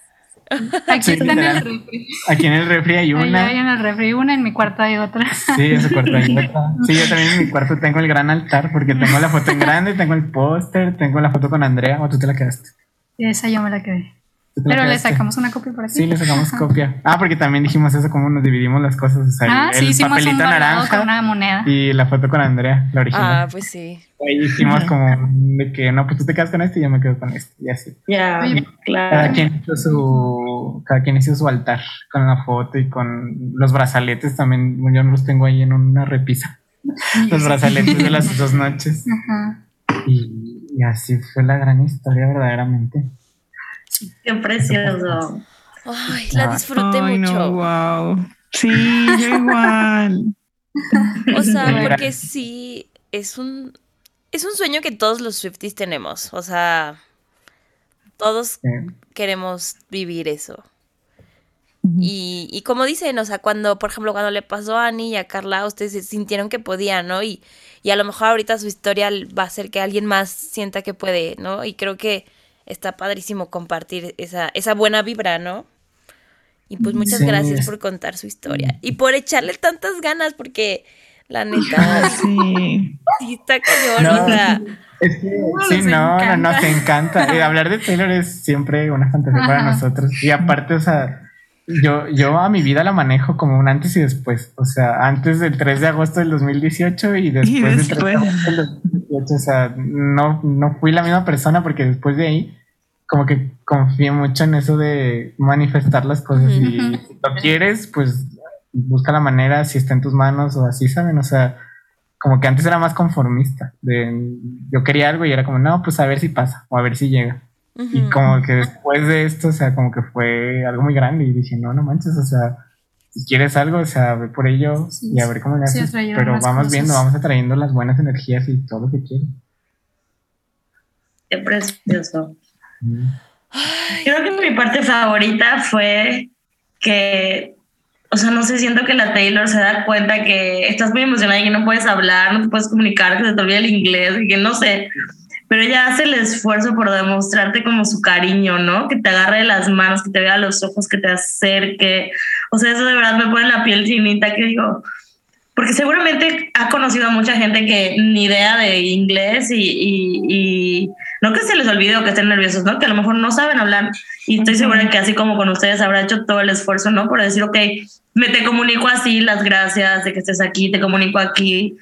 S5: Aquí está en el refri.
S4: Aquí en el refri hay una.
S5: Hay en el refri una, en mi cuarto hay otra.
S4: Sí, en su cuarto hay otra. Sí, yo también en mi cuarto tengo el gran altar porque tengo la foto en grande, tengo el póster, tengo la foto con Andrea. ¿O tú te la quedaste?
S5: Esa yo me la quedé. Pero le sacamos una copia por aquí.
S4: Sí, le sacamos copia. Ah, porque también dijimos eso, cómo nos dividimos las cosas. O sea,
S5: ah, el, sí, papelito naranja con una moneda.
S4: y la foto con Andrea, la original.
S2: Ah, pues sí.
S4: Ahí hicimos como de que no, pues tú te quedas con este y yo me quedo con este. Y así.
S6: Ya, claro.
S4: Cada quien hizo su, cada quien hizo su altar con la foto y con los brazaletes también. Yo no los tengo ahí en una repisa. los brazaletes de las dos noches. Ajá. Y, y así fue la gran historia, verdaderamente.
S6: Qué precioso.
S2: Ay, la disfruté mucho.
S3: wow. Sí, yo igual.
S2: o sea, porque sí, es un, es un sueño que todos los Swifties tenemos. O sea, todos queremos vivir eso. Y, y, como dicen, o sea, cuando, por ejemplo, cuando le pasó a Annie y a Carla, ustedes sintieron que podían, ¿no? Y, y a lo mejor ahorita su historia va a hacer que alguien más sienta que puede, ¿no? Y creo que está padrísimo compartir esa, esa buena vibra, ¿no? Y pues muchas gracias por contar su historia y por echarle tantas ganas, porque la neta sí, está cañón.
S4: es que, sí, no, no, nos encanta. Y hablar de Taylor es siempre una fantasía para nosotros. Y aparte, o sea, yo, yo a mi vida la manejo como un antes y después. O sea, antes del 3 de agosto del 2018 y después, del 3 de agosto del 2018. O sea, no, no fui la misma persona porque después de ahí como que confío mucho en eso de manifestar las cosas y si lo quieres, pues busca la manera, si está en tus manos o así, ¿saben? O sea, como que antes era más conformista, de yo quería algo y era como, no, pues a ver si pasa o a ver si llega. Y como que después de esto, o sea, como que fue algo muy grande y dije, no, no manches, o sea, si quieres algo, o sea, ve por ello y a ver cómo le haces. pero vamos viendo, vamos atrayendo las buenas energías y todo lo que quieres.
S6: Qué precioso. Creo que mi parte favorita fue que, o sea, no sé, siento que la Taylor se da cuenta que estás muy emocionada y que no puedes hablar, no te puedes comunicar, que se te olvida el inglés y que no sé, pero ella hace el esfuerzo por demostrarte como su cariño, ¿no? Que te agarre las manos, que te vea los ojos, que te acerque. O sea, eso de verdad me pone la piel chinita que digo, porque seguramente ha conocido a mucha gente que ni idea de inglés y, no que se les olvide o que estén nerviosos, ¿no? Que a lo mejor no saben hablar y estoy segura que así como con ustedes habrá hecho todo el esfuerzo, ¿no? Por decir, ok, me te comunico así las gracias de que estés aquí, te comunico aquí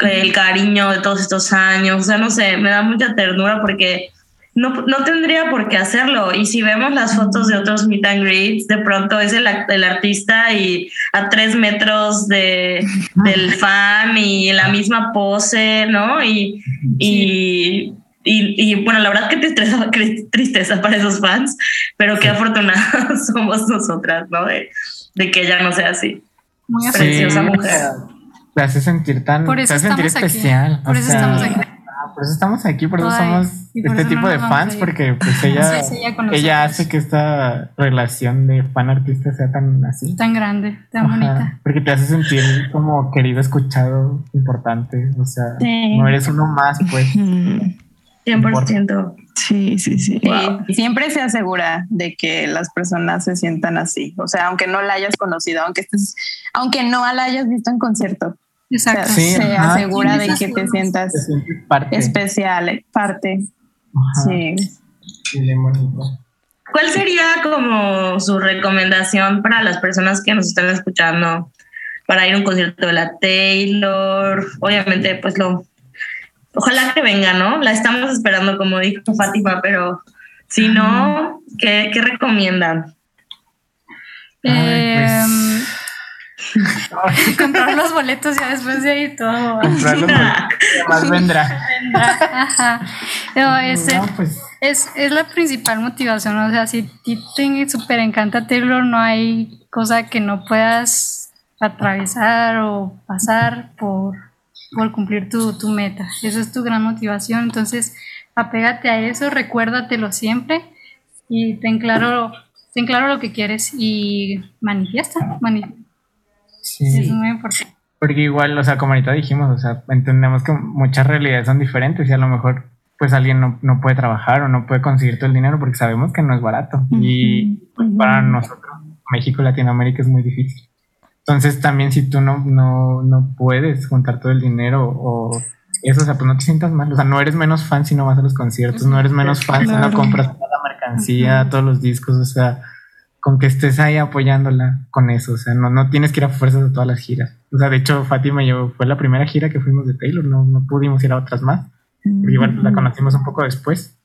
S6: el cariño de todos estos años, o sea, no sé, me da mucha ternura porque no, no tendría por qué hacerlo. Y si vemos las fotos de otros meet and greets, de pronto es el, el artista y a tres metros de, del fan y la misma pose, ¿no? Y, y, y, bueno, la verdad que tristeza, tristeza para esos fans, pero qué afortunadas somos nosotras, ¿no? De, de, que ella no sea así. Muy preciosa mujer.
S4: Te hace sentir tan,
S5: por eso
S4: te hace sentir especial.
S5: Por eso estamos aquí
S4: por eso estamos aquí, por eso somos este tipo de fans, porque pues ella, ella, hace que esta relación de fan-artista sea tan así.
S5: Tan grande, tan bonita.
S4: Porque te hace sentir como querido, escuchado, importante, o sea, no eres uno más, pues.
S6: 100%.
S3: Sí, sí, sí.
S7: Y siempre se asegura de que las personas se sientan así. O sea, aunque no la hayas conocido, aunque estés, aunque no la hayas visto en concierto, Exacto. se asegura de que te sientas especial, parte. Sí.
S6: ¿Cuál sería como su recomendación para las personas que nos están escuchando para ir a un concierto de la Taylor? Obviamente, pues lo, ojalá que venga, ¿no? La estamos esperando, como dijo Fátima, pero si no, ¿qué, qué recomiendan?
S5: Pues, em, comprar los boletos ya después de ahí todo. Comprar los
S4: más vendrá.
S5: pues. es, es, la principal motivación. O sea, si te súper encanta Taylor, no hay cosa que no puedas atravesar o pasar por, por cumplir tu, tu meta. Esa es tu gran motivación. Entonces, apégate a eso, recuérdatelo siempre y ten claro, ten claro lo que quieres y manifiesta. manifiesta Sí. Es muy importante.
S4: Porque igual, o sea, como ahorita dijimos, o sea, entendemos que muchas realidades son diferentes y a lo mejor pues alguien no, no, puede trabajar o no puede conseguir todo el dinero porque sabemos que no es barato. Y pues, para nosotros, México, Latinoamérica es muy difícil. Entonces también si tú no, no, no puedes juntar todo el dinero o eso, o sea, pues no te sientas mal. O sea, no eres menos fan si no vas a los conciertos, no eres menos fan si no compras toda la mercancía, todos los discos, o sea, con que estés ahí apoyándola con eso, o sea, no, no tienes que ir a fuerzas a todas las giras. O sea, de hecho, Fátima y yo fue la primera gira que fuimos de Taylor, no, no pudimos ir a otras más. Igual la conocimos un poco después.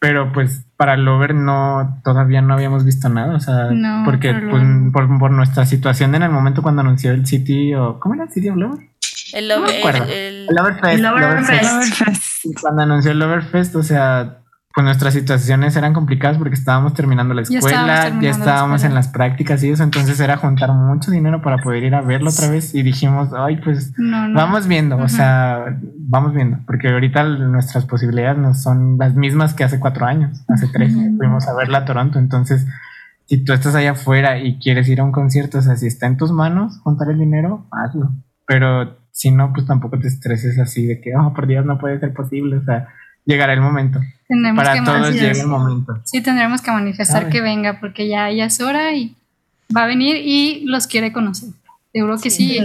S4: Pero pues para Lover no, todavía no habíamos visto nada, o sea, porque pues, por, por, nuestra situación en el momento cuando anunció el City o ¿cómo era el City of Lover?
S2: El, Lover,
S4: el, Loverfest. Cuando anunció el Loverfest, o sea, pues nuestras situaciones eran complicadas porque estábamos terminando la escuela, ya estábamos, en las prácticas y eso, entonces era juntar mucho dinero para poder ir a verlo otra vez y dijimos, ay, pues vamos viendo, o sea, vamos viendo, porque ahorita nuestras posibilidades no son las mismas que hace cuatro años, hace tres, fuimos a verla a Toronto, entonces si tú estás allá afuera y quieres ir a un concierto, o sea, si está en tus manos juntar el dinero, hazlo, pero si no, pues tampoco te estreses así de que, oh, por Dios, no puede ser posible, o sea, llegará el momento. Para todos llega el momento.
S5: Sí, tendremos que manifestar que venga porque ya, ya es hora y va a venir y los quiere conocer. Seguro que sí.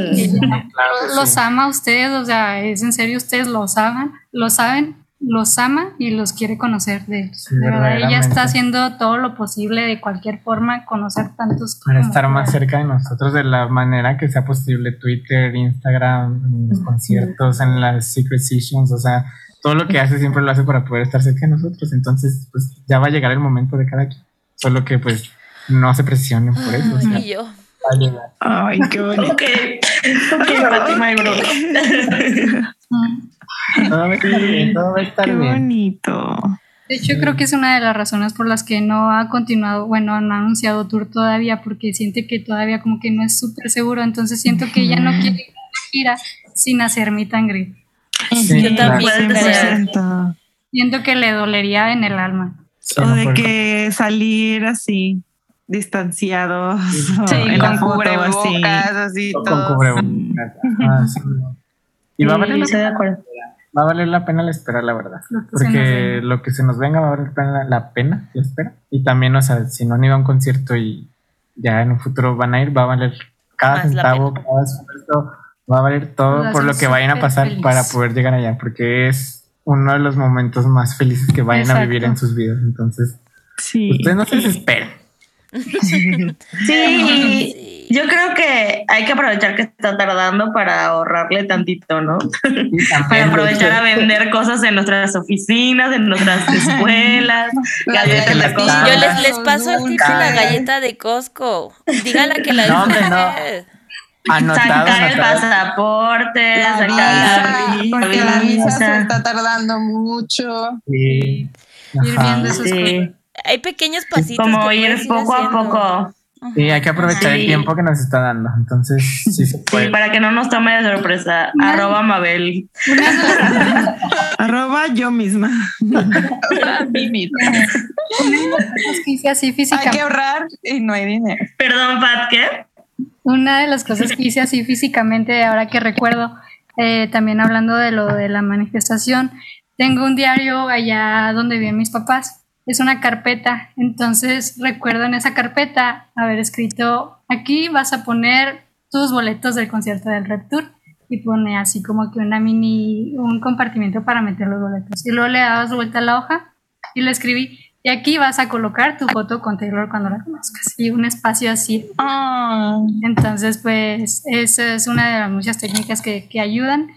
S5: los ama usted, o sea, es en serio, ustedes los aman, lo saben, los ama y los quiere conocer. De, verdad, ella está haciendo todo lo posible de cualquier forma, conocer tantos.
S4: Para estar más cerca de nosotros de la manera que sea posible, Twitter, Instagram, los conciertos, en las Secret Sessions, o sea, todo lo que hace siempre lo hace para poder estar cerca de nosotros. Entonces, pues ya va a llegar el momento de cada quien. Solo que pues no se presionen por eso.
S2: y yo.
S3: Ay, qué bonito.
S6: ok, ok, Fátima y Bruno.
S4: todo va a estar bien, todo va a estar
S3: qué bonito.
S5: De hecho, creo que es una de las razones por las que no ha continuado, bueno, no ha anunciado tour todavía, porque siente que todavía como que no es súper seguro, entonces siento que ella no quiere ir a gira sin hacer mi tangre.
S2: Yo también
S5: siento que le dolería en el alma.
S3: o de que salir así, distanciados. Sí,
S7: con cubrebocas, así.
S4: Con cubrebocas. Ah, y va a valer la pena. Va a valer la pena la espera, la verdad. Porque lo que se nos venga va a valer la pena la espera. Y también, o sea, si no han ido a un concierto y ya en un futuro van a ir, va a valer cada centavo, cada esfuerzo va a valer todo por lo que vayan a pasar para poder llegar allá, porque es uno de los momentos más felices que vayan a vivir en sus vidas. Entonces, sí. ustedes no se desesperen.
S6: sí, yo creo que hay que aprovechar que está tardando para ahorrarle tantito, ¿no? para aprovechar a vender cosas en nuestras oficinas, en nuestras escuelas, galletas de Costco.
S2: Yo les, les paso el tip de la galleta de Costco. Díganle que la
S4: no, no. Anotado,
S6: sacar el pasaporte, sacar
S7: la visa, porque la visa se está tardando mucho.
S4: Sí.
S5: Ir viendo esos sí.
S2: Hay pequeños pasitos.
S6: Como ir poco a poco.
S4: Sí, hay que aprovechar el tiempo que nos está dando. Entonces, sí se puede.
S6: Sí, para que no nos tome de sorpresa. Arroba Mabel.
S3: Arroba yo misma.
S7: Hay que ahorrar y no hay dinero.
S6: Perdón, Pat, ¿qué?
S5: Una de las cosas que hice así físicamente, ahora que recuerdo, eh, también hablando de lo de la manifestación, tengo un diario allá donde viven mis papás. Es una carpeta, entonces recuerdo en esa carpeta haber escrito, aquí vas a poner tus boletos del concierto del Red Tour y pone así como que una mini, un compartimiento para meter los boletos. Y luego le dabas vuelta a la hoja y le escribí, y aquí vas a colocar tu foto con Taylor cuando la conozcas y un espacio así.
S7: Ah.
S5: Entonces, pues, esa es una de las muchas técnicas que, que ayudan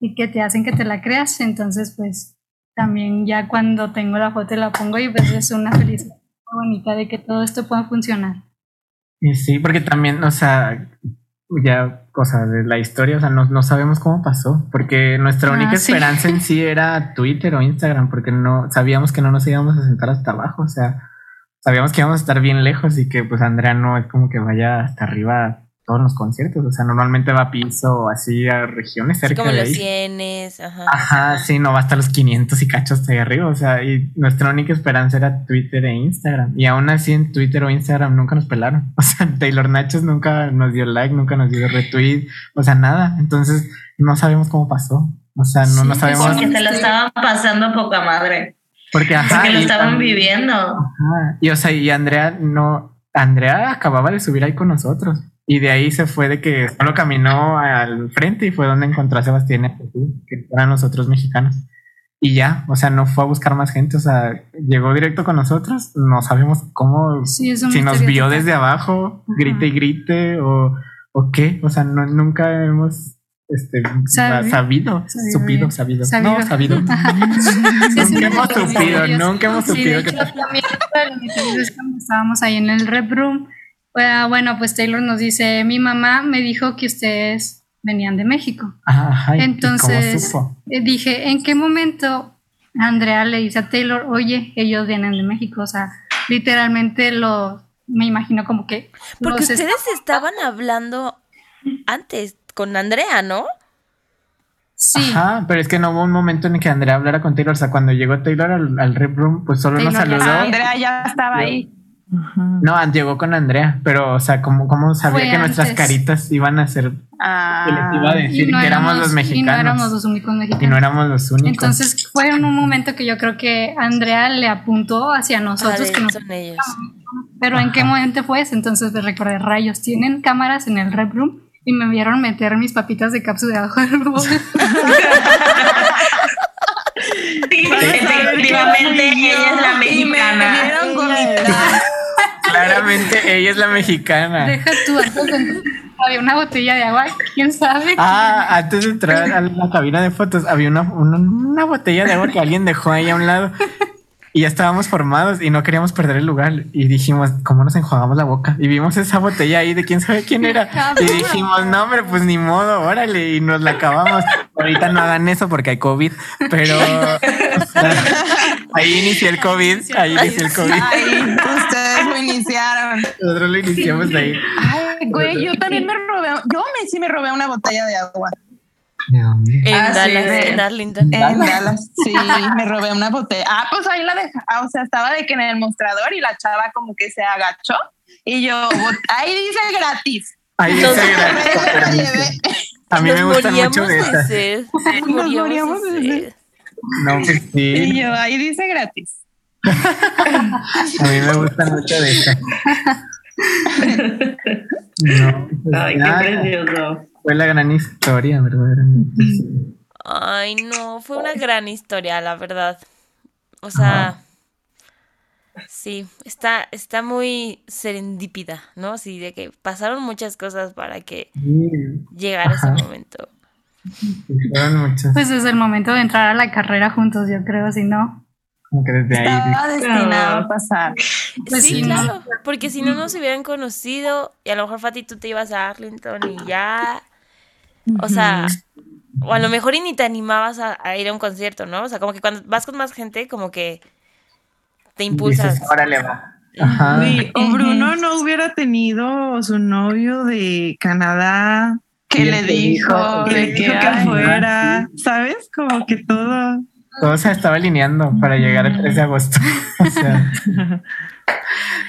S5: y que te hacen que te la creas. Entonces, pues, también ya cuando tengo la foto la pongo y pues es una felicidad bonita de que todo esto pueda funcionar.
S4: Y sí, porque también, o sea, ya cosa de la historia, o sea, no, no sabemos cómo pasó, porque nuestra ah, única esperanza en sí era Twitter o Instagram, porque no sabíamos que no nos íbamos a sentar hasta abajo, o sea, sabíamos que íbamos a estar bien lejos y que pues Andrea no es como que vaya hasta arriba todos los conciertos. O sea, normalmente va a piso así a regiones cerca
S2: como
S4: de
S2: los
S4: ahí.
S2: cienes, ajá.
S4: Ajá, sí, no va hasta los 500 y cachos ahí arriba. O sea, y nuestra única esperanza era Twitter e Instagram. Y aún así en Twitter o Instagram nunca nos pelaron. O sea, Taylor Nachos nunca nos dio like, nunca nos dio retweet. O sea, nada. Entonces, no sabemos cómo pasó. O sea, no, no
S5: Sí,
S4: sabemos.
S6: Porque se lo estaban pasando poca madre.
S4: Porque, ajá.
S6: Porque lo estaban
S4: también-
S6: viviendo.
S4: Ajá. Y o sea, y Andrea no, Andrea acababa de subir ahí con nosotros. Y de ahí se fue de que solo caminó al frente y fue donde encontró a Sebastián que eran los otros mexicanos. Y ya, o sea, no fue a buscar más gente, o sea, llegó directo con nosotros, no sabemos cómo,
S5: Sí,
S4: si nos vio desde abajo,
S5: Ajá.
S4: grite y grite, o, o qué, o sea, no, nunca hemos este,
S5: Sabi-
S4: sabido,
S5: sabido
S4: supido, sabido,
S5: Sabido.
S4: no, sabido.
S5: Sí,
S4: nunca hemos supido, nunca hemos supido
S5: los misterios es cuando estábamos ahí en el rep room. Eh, Bueno, pues Taylor nos dice, mi mamá me dijo que ustedes venían de México.
S4: Ajá, ¿y cómo
S5: Entonces eh, dije, ¿en qué momento Andrea le dice a Taylor, oye, ellos vienen de México? O sea, literalmente lo, me imagino como que...
S2: Porque ustedes estaban hablando antes con Andrea, ¿no?
S5: Sí,
S4: Ajá, pero es que no hubo un momento en el que Andrea hablara con Taylor. O sea, cuando llegó Taylor al, al rep room, pues solo nos
S5: Taylor
S4: saludó.
S5: sabía.
S7: Andrea ya estaba ahí.
S4: No, llegó con Andrea, pero, o sea, ¿cómo, cómo sabía
S5: Fue
S4: que nuestras caritas iban a ser.
S7: Ah,
S4: que les iba a decir
S5: no
S4: que éramos los
S5: Y no
S4: mexicanos.
S5: éramos los únicos mexicanos.
S4: Y no éramos los únicos.
S5: Entonces fue en un momento que yo creo que Andrea le apuntó hacia nosotros, que nos-
S2: son ellos.
S5: pero ¿en qué momento fue ese? Entonces me recordé, rayos, tienen cámaras en el rep room y me vieron meter mis papitas de cápsula debajo del bote.
S6: Sí, efectivamente, ella es la mexicana.
S4: Claramente ella es la mexicana.
S5: Deja tú, antes de entrar, había una botella de agua, quién sabe.
S4: Ah, antes de entrar a la cabina de fotos, había una, una, una botella de agua que alguien dejó ahí a un lado. Y ya estábamos formados y no queríamos perder el lugar. Y dijimos, ¿cómo nos enjuagamos la boca? Y vimos esa botella ahí de quién sabe quién era. Y dijimos, no, hombre, pues ni modo, órale. Y nos la acabamos. Ahorita no hagan eso porque hay COVID. Pero o sea, ahí inició el COVID. Ahí inició el COVID.
S7: Iniciaron.
S4: Nosotros lo iniciamos de ahí.
S7: Ay, güey, yo también me robé, yo me sí me robé una botella de agua.
S2: En
S6: Ah, sí,
S2: Dallas,
S6: de-
S2: en Arlington.
S7: En Dallas, sí, me robé una botella. Ah, pues ahí la dejé. Ah, o sea, estaba de que en el mostrador y la chava como que se agachó y yo, ahí dice gratis.
S4: Ahí dice
S7: Me la
S4: gracias.
S7: llevé.
S4: A mí
S2: Nos
S4: me
S2: moríamos
S4: mucho de esas.
S2: Nos moríamos de sed.
S4: No, pues
S7: Y
S4: sí.
S7: yo, ahí dice gratis.
S4: A mí me gustan mucho de esas. No, pues
S6: Ay, qué precioso.
S4: Fue la gran historia, verdaderamente.
S2: Ay, no, fue una gran historia, la verdad. O sea, sí, está, está muy serendípida, ¿no? Sí, de que pasaron muchas cosas para que
S4: Sí,
S2: llegara ese momento.
S5: Pues es el momento de entrar a la carrera juntos, yo creo, si no.
S4: Como que desde ahí.
S7: Estaba destinado a pasar.
S5: Pues
S2: sí,
S5: sí,
S2: claro, porque si no nos hubieran conocido y a lo mejor Fati tú te ibas a Arlington y ya, o sea, o a lo mejor y ni te animabas a, a ir a un concierto, ¿no? O sea, como que cuando vas con más gente, como que te impulsas.
S4: Dices, órale, va. Ajá.
S3: Sí, o Bruno no hubiera tenido su novio de Canadá
S7: ¿Qué
S4: Y
S7: le dijo?
S3: que le dijo
S7: que,
S3: que fuera, ¿sabes? Como que todo.
S4: Todo se estaba alineando para llegar el 3 de agosto.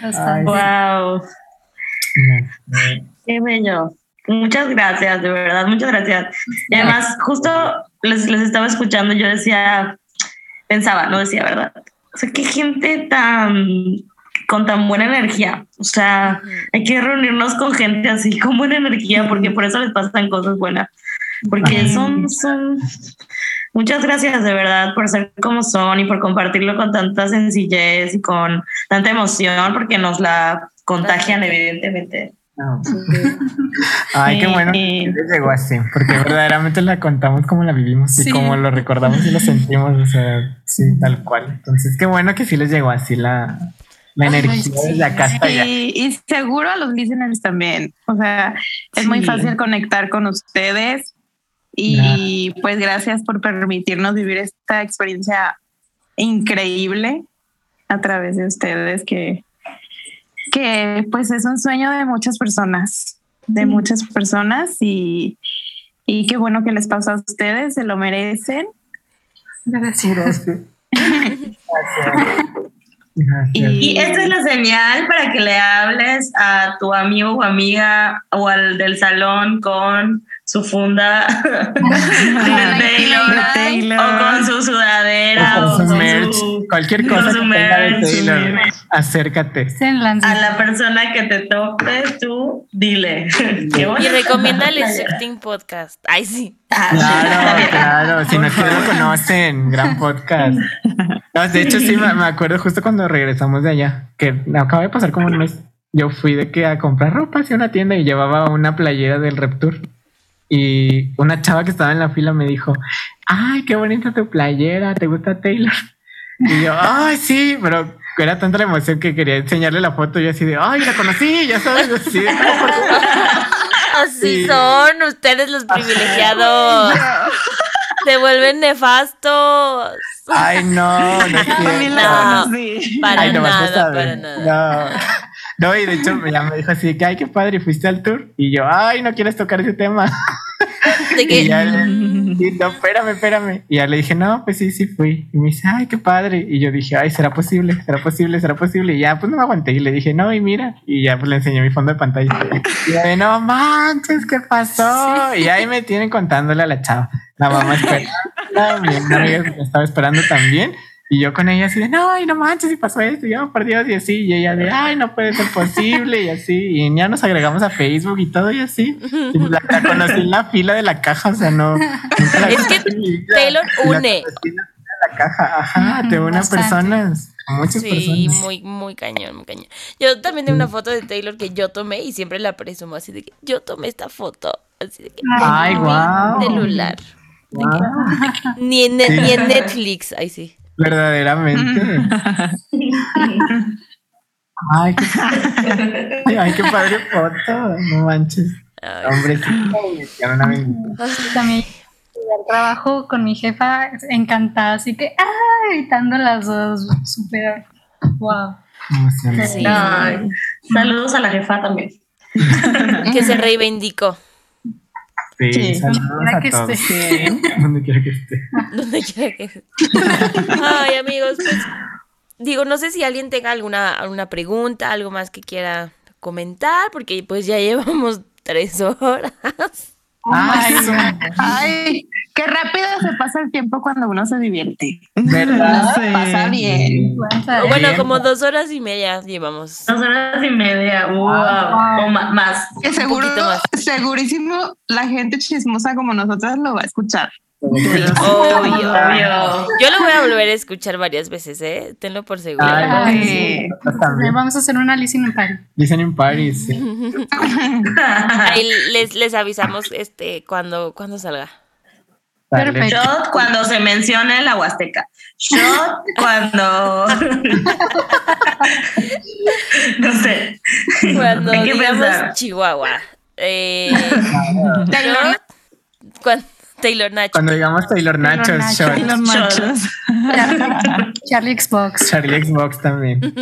S4: O sea.
S6: Wow, qué bello. Muchas gracias, de verdad, muchas gracias. Y además, justo les, les estaba escuchando, yo decía, pensaba, no decía, ¿verdad? O sea, qué gente tan con tan buena energía. O sea, hay que reunirnos con gente así con buena energía, porque por eso les pasan cosas buenas. Porque son, son. Muchas gracias de verdad por ser como son y por compartirlo con tanta sencillez y con tanta emoción, porque nos la contagian, evidentemente.
S4: No. Ay, qué bueno que les llegó así, porque verdaderamente la contamos como la vivimos y
S5: Sí.
S4: como lo recordamos y lo sentimos, o sea, sí, tal cual. Entonces, qué bueno que sí les llegó así la, la energía
S5: sí.
S4: desde acá hasta allá.
S7: Y, y seguro a los listeners también. O sea, es muy fácil conectar con ustedes. Y pues gracias por permitirnos vivir esta experiencia increíble a través de ustedes que, que pues es un sueño de muchas personas, de muchas personas y, y qué bueno que les pasó a ustedes, se lo merecen.
S5: Gracias.
S6: Y esta es la señal para que le hables a tu amigo o amiga o al del salón con su funda de Taylor,
S3: Taylor.
S6: o con su sudadera
S4: O
S6: o
S4: con su
S6: con
S4: merch,
S6: su-
S4: cualquier cosa
S6: su
S4: que tenga de
S6: merch,
S4: Taylor,
S6: su merch.
S4: acércate.
S6: A la persona que te tope, tú dile.
S2: Y
S6: playera.
S2: Sifting Podcast. Ay, sí.
S4: Claro, claro. Si no es que lo conocen, gran podcast. No, de hecho, sí, me, me acuerdo justo cuando regresamos de allá, que acaba de pasar como un mes. Yo fui de que a comprar ropa hacia una tienda y llevaba una playera del Reptur. Y una chava que estaba en la fila me dijo, ay, qué bonita tu playera, ¿te gusta Taylor? Y yo, ay, sí, pero era tanta la emoción que quería enseñarle la foto y yo así de, ay, la conocí, ya sabes, así de.
S2: Así
S4: Sí.
S2: son ustedes los privilegiados. Se vuelven nefastos.
S4: Ay, no, no
S2: No. Para
S4: Ay,
S2: nada, para nada.
S4: No. Y de hecho ya me dijo así que ay, qué padre, fuiste al tour. Y yo, ay, no quieres tocar ese tema.
S2: De
S4: Y ya le- y no, espérame, espérame. Y ya le dije, no, pues sí, sí fui. Y me dice, ay, qué padre. Y yo dije, ay, será posible, será posible, será posible. Y ya, pues no me aguanté. Y le dije, no, y mira. Y ya, pues le enseñé mi fondo de pantalla. Y de, no manches, ¿qué pasó? Y ahí me tienen contándole a la chava. La mamá esperando. Mi amiga me estaba esperando también. Y yo con ella así de, no, ay, no manches, y pasó esto, y yo, por Dios, y así, y ella de, ay, no puede ser posible, y así, y ya nos agregamos a Facebook y todo, y así. Y la, la conocí en la fila de la caja, o sea, no. nunca
S2: Es que. Taylor
S4: Y
S2: une.
S4: la fila de la caja, ajá, te une a
S5: Bastante.
S4: personas, muchas
S2: Sí,
S4: personas.
S2: muy, muy cañón, muy cañón. Yo también tengo una foto de Taylor que yo tomé y siempre la presumo así de que yo tomé esta foto. Así de que
S4: Ay, guau.
S2: celular.
S4: Wow,
S2: Ni en, ni en Netflix. Ahí sí.
S4: Verdaderamente. Ay, qué, ay, qué padre foto, no manches. Hombre, hicieron a mí.
S5: También al trabajo con mi jefa encantada, así que ¡ah! gritando las dos, súper wow.
S2: Sí.
S6: Ay, saludos a la jefa también.
S2: que se reivindicó.
S4: Sí,
S3: Sí.
S4: saludos
S5: Quiera
S4: a
S5: que
S4: todos.
S5: esté.
S4: Donde quiera que esté.
S2: Donde quiera que Ay, amigos, pues digo, no sé si alguien tenga alguna, alguna pregunta, algo más que quiera comentar, porque pues ya llevamos tres horas.
S4: Ay,
S7: Ay, qué rápido se pasa el tiempo cuando uno se divierte.
S4: ¿verdad?
S3: Sí.
S7: Pasa bien.
S2: Bueno,
S4: Bien.
S2: como dos horas y media llevamos.
S6: Dos horas y media, wow, o más.
S7: Que seguro,
S2: más.
S7: segurísimo, la gente chismosa como nosotras lo va a escuchar.
S2: Obvio.
S6: Obvio.
S2: Yo lo voy a volver a escuchar varias veces, ¿eh? Tenlo por seguro.
S4: Ay, también.
S5: Vamos a hacer una listening party.
S4: Dicen en Paris. sí.
S2: Ahí les, les avisamos este cuando, cuando salga.
S5: Perfecto.
S6: Shot cuando se mencione la Huasteca. Shot cuando. no sé.
S2: Cuando digamos
S6: pensar.
S2: Chihuahua. Eh,
S7: Taylor.
S2: Taylor Nacho.
S4: Cuando digamos Taylor Nachos,
S5: Nacho.
S4: shot.
S3: Los machos.
S5: Charlie Xbox.
S4: Charlie Xbox también.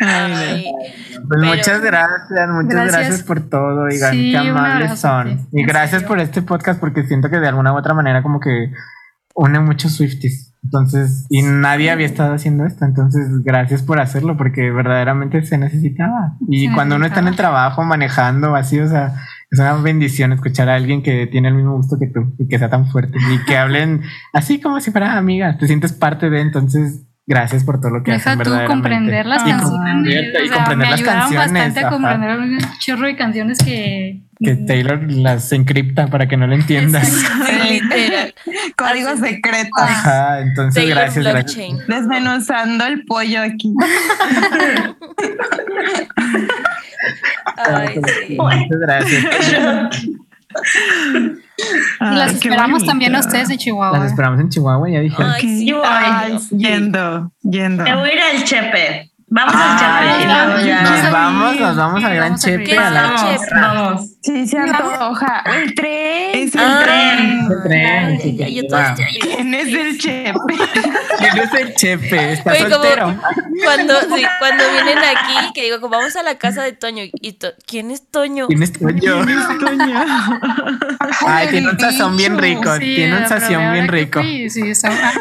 S2: Ay,
S4: Pues
S2: Pero-
S4: muchas gracias, muchas gracias.
S5: Gracias.
S4: por todo, oigan,
S5: Sí,
S4: qué amables son. Y
S5: En
S4: gracias
S5: serio.
S4: por este podcast porque siento que de alguna u otra manera como que une muchos Swifties. Entonces, y nadie había estado haciendo esto, entonces gracias por hacerlo porque verdaderamente se necesitaba. Y
S5: Se
S4: cuando uno está en el trabajo manejando así, o sea, es una bendición escuchar a alguien que tiene el mismo gusto que tú y que sea tan fuerte y que hablen así como si fuera amiga, te sientes parte de, entonces gracias por todo lo que
S5: Deja
S4: hacen
S5: tú
S4: verdaderamente.
S5: comprender las
S4: Y
S5: canciones.
S4: comprender- y
S5: o sea,
S4: comprender
S5: me
S4: las
S5: ayudaron
S4: canciones,
S5: bastante a comprender un chorro de canciones que.
S4: que Taylor las encripta para que no lo entiendas.
S2: Literal.
S7: Código secreto.
S4: Ajá, entonces
S2: Taylor
S4: gracias, gracias.
S2: Blockchain.
S7: Desmenuzando el pollo aquí.
S2: Ay, sí.
S4: Muchas gracias.
S5: Las esperamos también a ustedes de Chihuahua.
S4: Las esperamos en Chihuahua, ya dije.
S2: Ay, sí.
S6: Yo-
S3: Ay,
S6: ay,
S3: yendo, yendo.
S6: Me voy a ir al Chepe. Vamos al Chepe luego ya.
S4: Nos
S5: Vamos
S4: nos vamos al
S5: Sí,
S4: Gran Chepe. A la
S6: Vamos,
S2: Chepe.
S6: vamos.
S7: Sí, se antoja. El tren.
S3: Es el
S2: Ah.
S3: tren.
S4: El tren, sí,
S2: yo
S4: sí,
S7: ¿Quién es el chef?
S4: ¿Quién es el Chepe? ¿Está
S2: como-
S4: soltero?
S2: Cuando, sí, cuando vienen aquí, que digo, como vamos a la casa de Toño. Y to- ¿Quién es Toño?
S4: ¿Quién es Toño?
S3: Toño.
S4: Ay, tiene un sazón bien rico.
S5: Sí,
S4: tiene un sazón bien rico.
S5: fui, Sí, está- ah,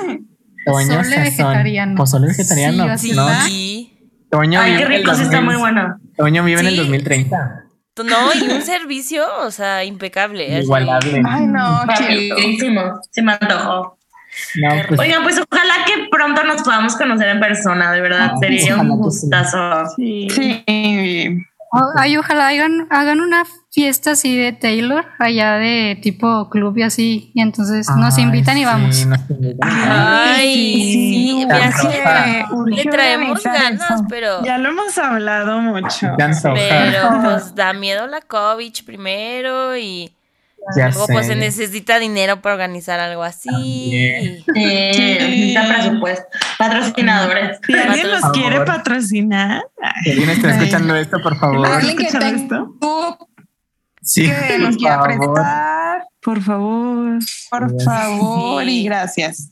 S4: Toño sazón.
S5: vegetariano.
S4: Pozole vegetariano.
S5: Sí,
S2: Sí.
S4: ¿no? Toño
S6: Ay,
S4: vive
S6: qué
S4: en el
S6: rico, sí está
S4: 2000.
S6: muy bueno.
S4: Toño vive en el
S2: Sí.
S4: 2030.
S2: No, y un servicio, o sea, impecable.
S4: Igualable.
S7: Ay, no, chido.
S6: Se me antojó.
S4: No, pues,
S6: Oigan, pues ojalá que pronto nos podamos conocer en persona, de verdad.
S4: Ah,
S6: Sería un
S4: sí.
S6: gustazo.
S3: Sí.
S7: Sí.
S5: Ay, ojalá hagan, hagan una fiesta así de Taylor, allá de tipo club y así, y entonces nos invitan y
S4: sí,
S5: vamos.
S4: nos invitan.
S2: Ay,
S3: Sí,
S2: sí, le traemos ganas, pero,
S3: Ya lo hemos hablado mucho.
S2: Pero pues da miedo la COVID primero y
S4: Ya
S2: luego pues se necesita dinero para organizar algo así.
S6: Sí, necesita presupuesto. Patrocinadores.
S3: Si alguien
S4: Por
S3: quiere patrocinar,
S4: Si alguien está escuchando esto, por favor.
S7: Alguien que
S3: ¿Escuchado
S7: tenga
S3: esto?
S4: Sí,
S7: que nos
S4: por
S7: quiera
S4: favor.
S7: prestar,
S3: por favor.
S7: por favor,
S2: Sí.
S7: y gracias.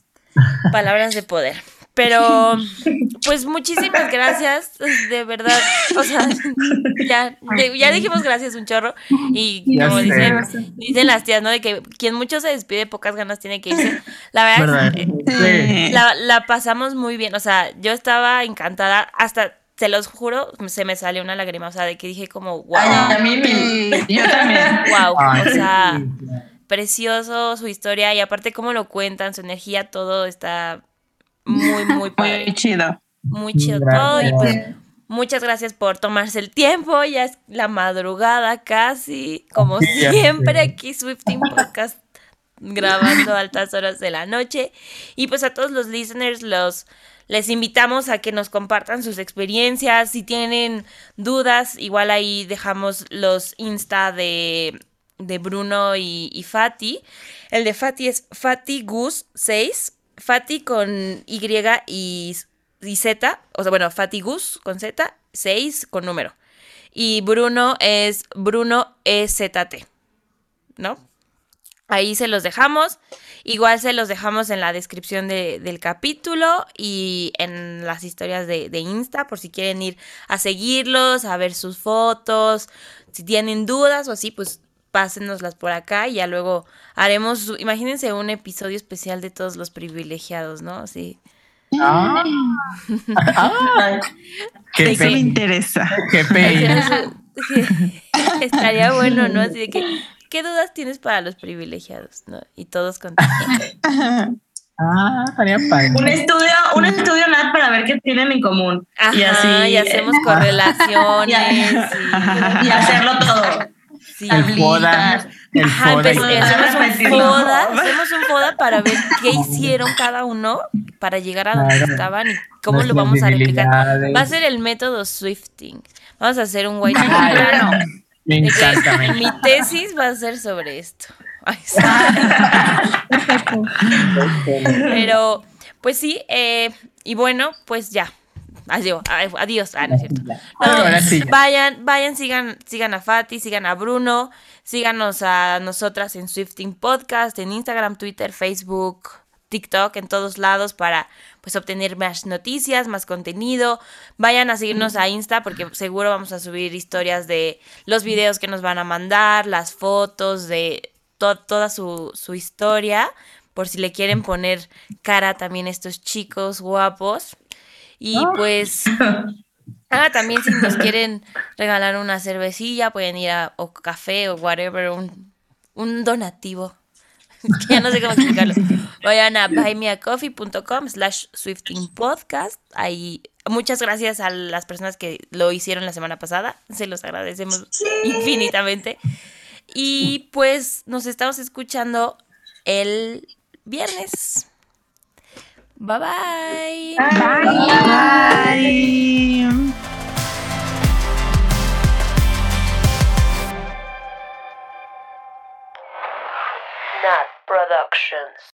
S2: palabras de poder. Pero, pues muchísimas gracias, de verdad. O sea, ya, de- ya dijimos gracias un chorro. Y
S4: Ya
S2: como dicen, dicen las tías, ¿no? De que quien mucho se despide, pocas ganas tiene que irse. La verdad,
S4: ¿Verdad?
S2: es que
S4: Sí.
S2: la, la pasamos muy bien. O sea, yo estaba encantada. Hasta, te los juro, se me salió una lágrima. O sea, de que dije como, wow.
S6: Ay, a mí me...
S7: Yo también.
S2: Wow,
S4: Ay,
S2: o sea, precioso su historia y aparte cómo lo cuentan, su energía, todo está muy, muy padre.
S7: Muy chido.
S2: Muy chido todo y pues muchas gracias por tomarse el tiempo, ya es la madrugada casi, como siempre aquí Swifting Podcast grabando a altas horas de la noche y pues a todos los listeners los les invitamos a que nos compartan sus experiencias, si tienen dudas, igual ahí dejamos los Insta de, de Bruno y, y Fati. El de Fati es FatiGus6, Fati con Y y, y Z, o sea, bueno, FatiGus con Z, 6 con número. Y Bruno es Bruno EZT, ¿no? Ahí se los dejamos. Igual se los dejamos en la descripción de- del capítulo y en las historias de, de Insta por si quieren ir a seguirlos, a ver sus fotos. Si tienen dudas o así, pues pásenoslas por acá y ya luego haremos, imagínense un episodio especial de todos los privilegiados, ¿no? Sí.
S4: Ah,
S6: Ay,
S4: qué
S3: Eso me interesa.
S4: Qué pena.
S2: Estaría bueno, ¿no? Así de que, ¿qué dudas tienes para los privilegiados? ¿no? Y todos contestan.
S4: Ah, estaría padre.
S6: Un estudio, un estudio Nat para ver qué tienen en común.
S2: Ajá,
S6: y así.
S2: y hacemos
S6: eh,
S2: correlaciones.
S6: y, y hacerlo todo.
S2: Sí.
S4: El foda. El
S2: Ajá,
S4: foda.
S2: empe-
S4: y-
S2: hacemos un foda, hacemos un foda para ver qué hicieron cada uno para llegar a donde
S4: Claro.
S2: estaban y cómo lo vamos a replicar. Va a ser el método Swifting. Vamos a hacer un white
S4: Ay, Me encanta,
S2: mi tesis va a ser sobre esto. Ay, sí. Pero, pues sí, eh, y bueno, pues ya. Adiós, adiós. Ah, no es cierto. No. Vayan, vayan, sigan, sigan a Fati, sigan a Bruno, síganos a nosotras en Swifting Podcast, en Instagram, Twitter, Facebook, TikTok, en todos lados para pues obtener más noticias, más contenido. Vayan a seguirnos a Insta porque seguro vamos a subir historias de los videos que nos van a mandar, las fotos de to- toda su, su historia, por si le quieren poner cara también a estos chicos guapos. Y pues Ah, también si nos quieren regalar una cervecilla, pueden ir a o café o whatever, un, un donativo. Ya no sé cómo explicarlo. Vayan a buymeacoffee.com slash swiftingpodcast. Ahí, muchas gracias a las personas que lo hicieron la semana pasada. Se los agradecemos infinitamente. Y pues nos estamos escuchando el viernes. Bye bye.
S3: Bye.
S1: Nat Productions.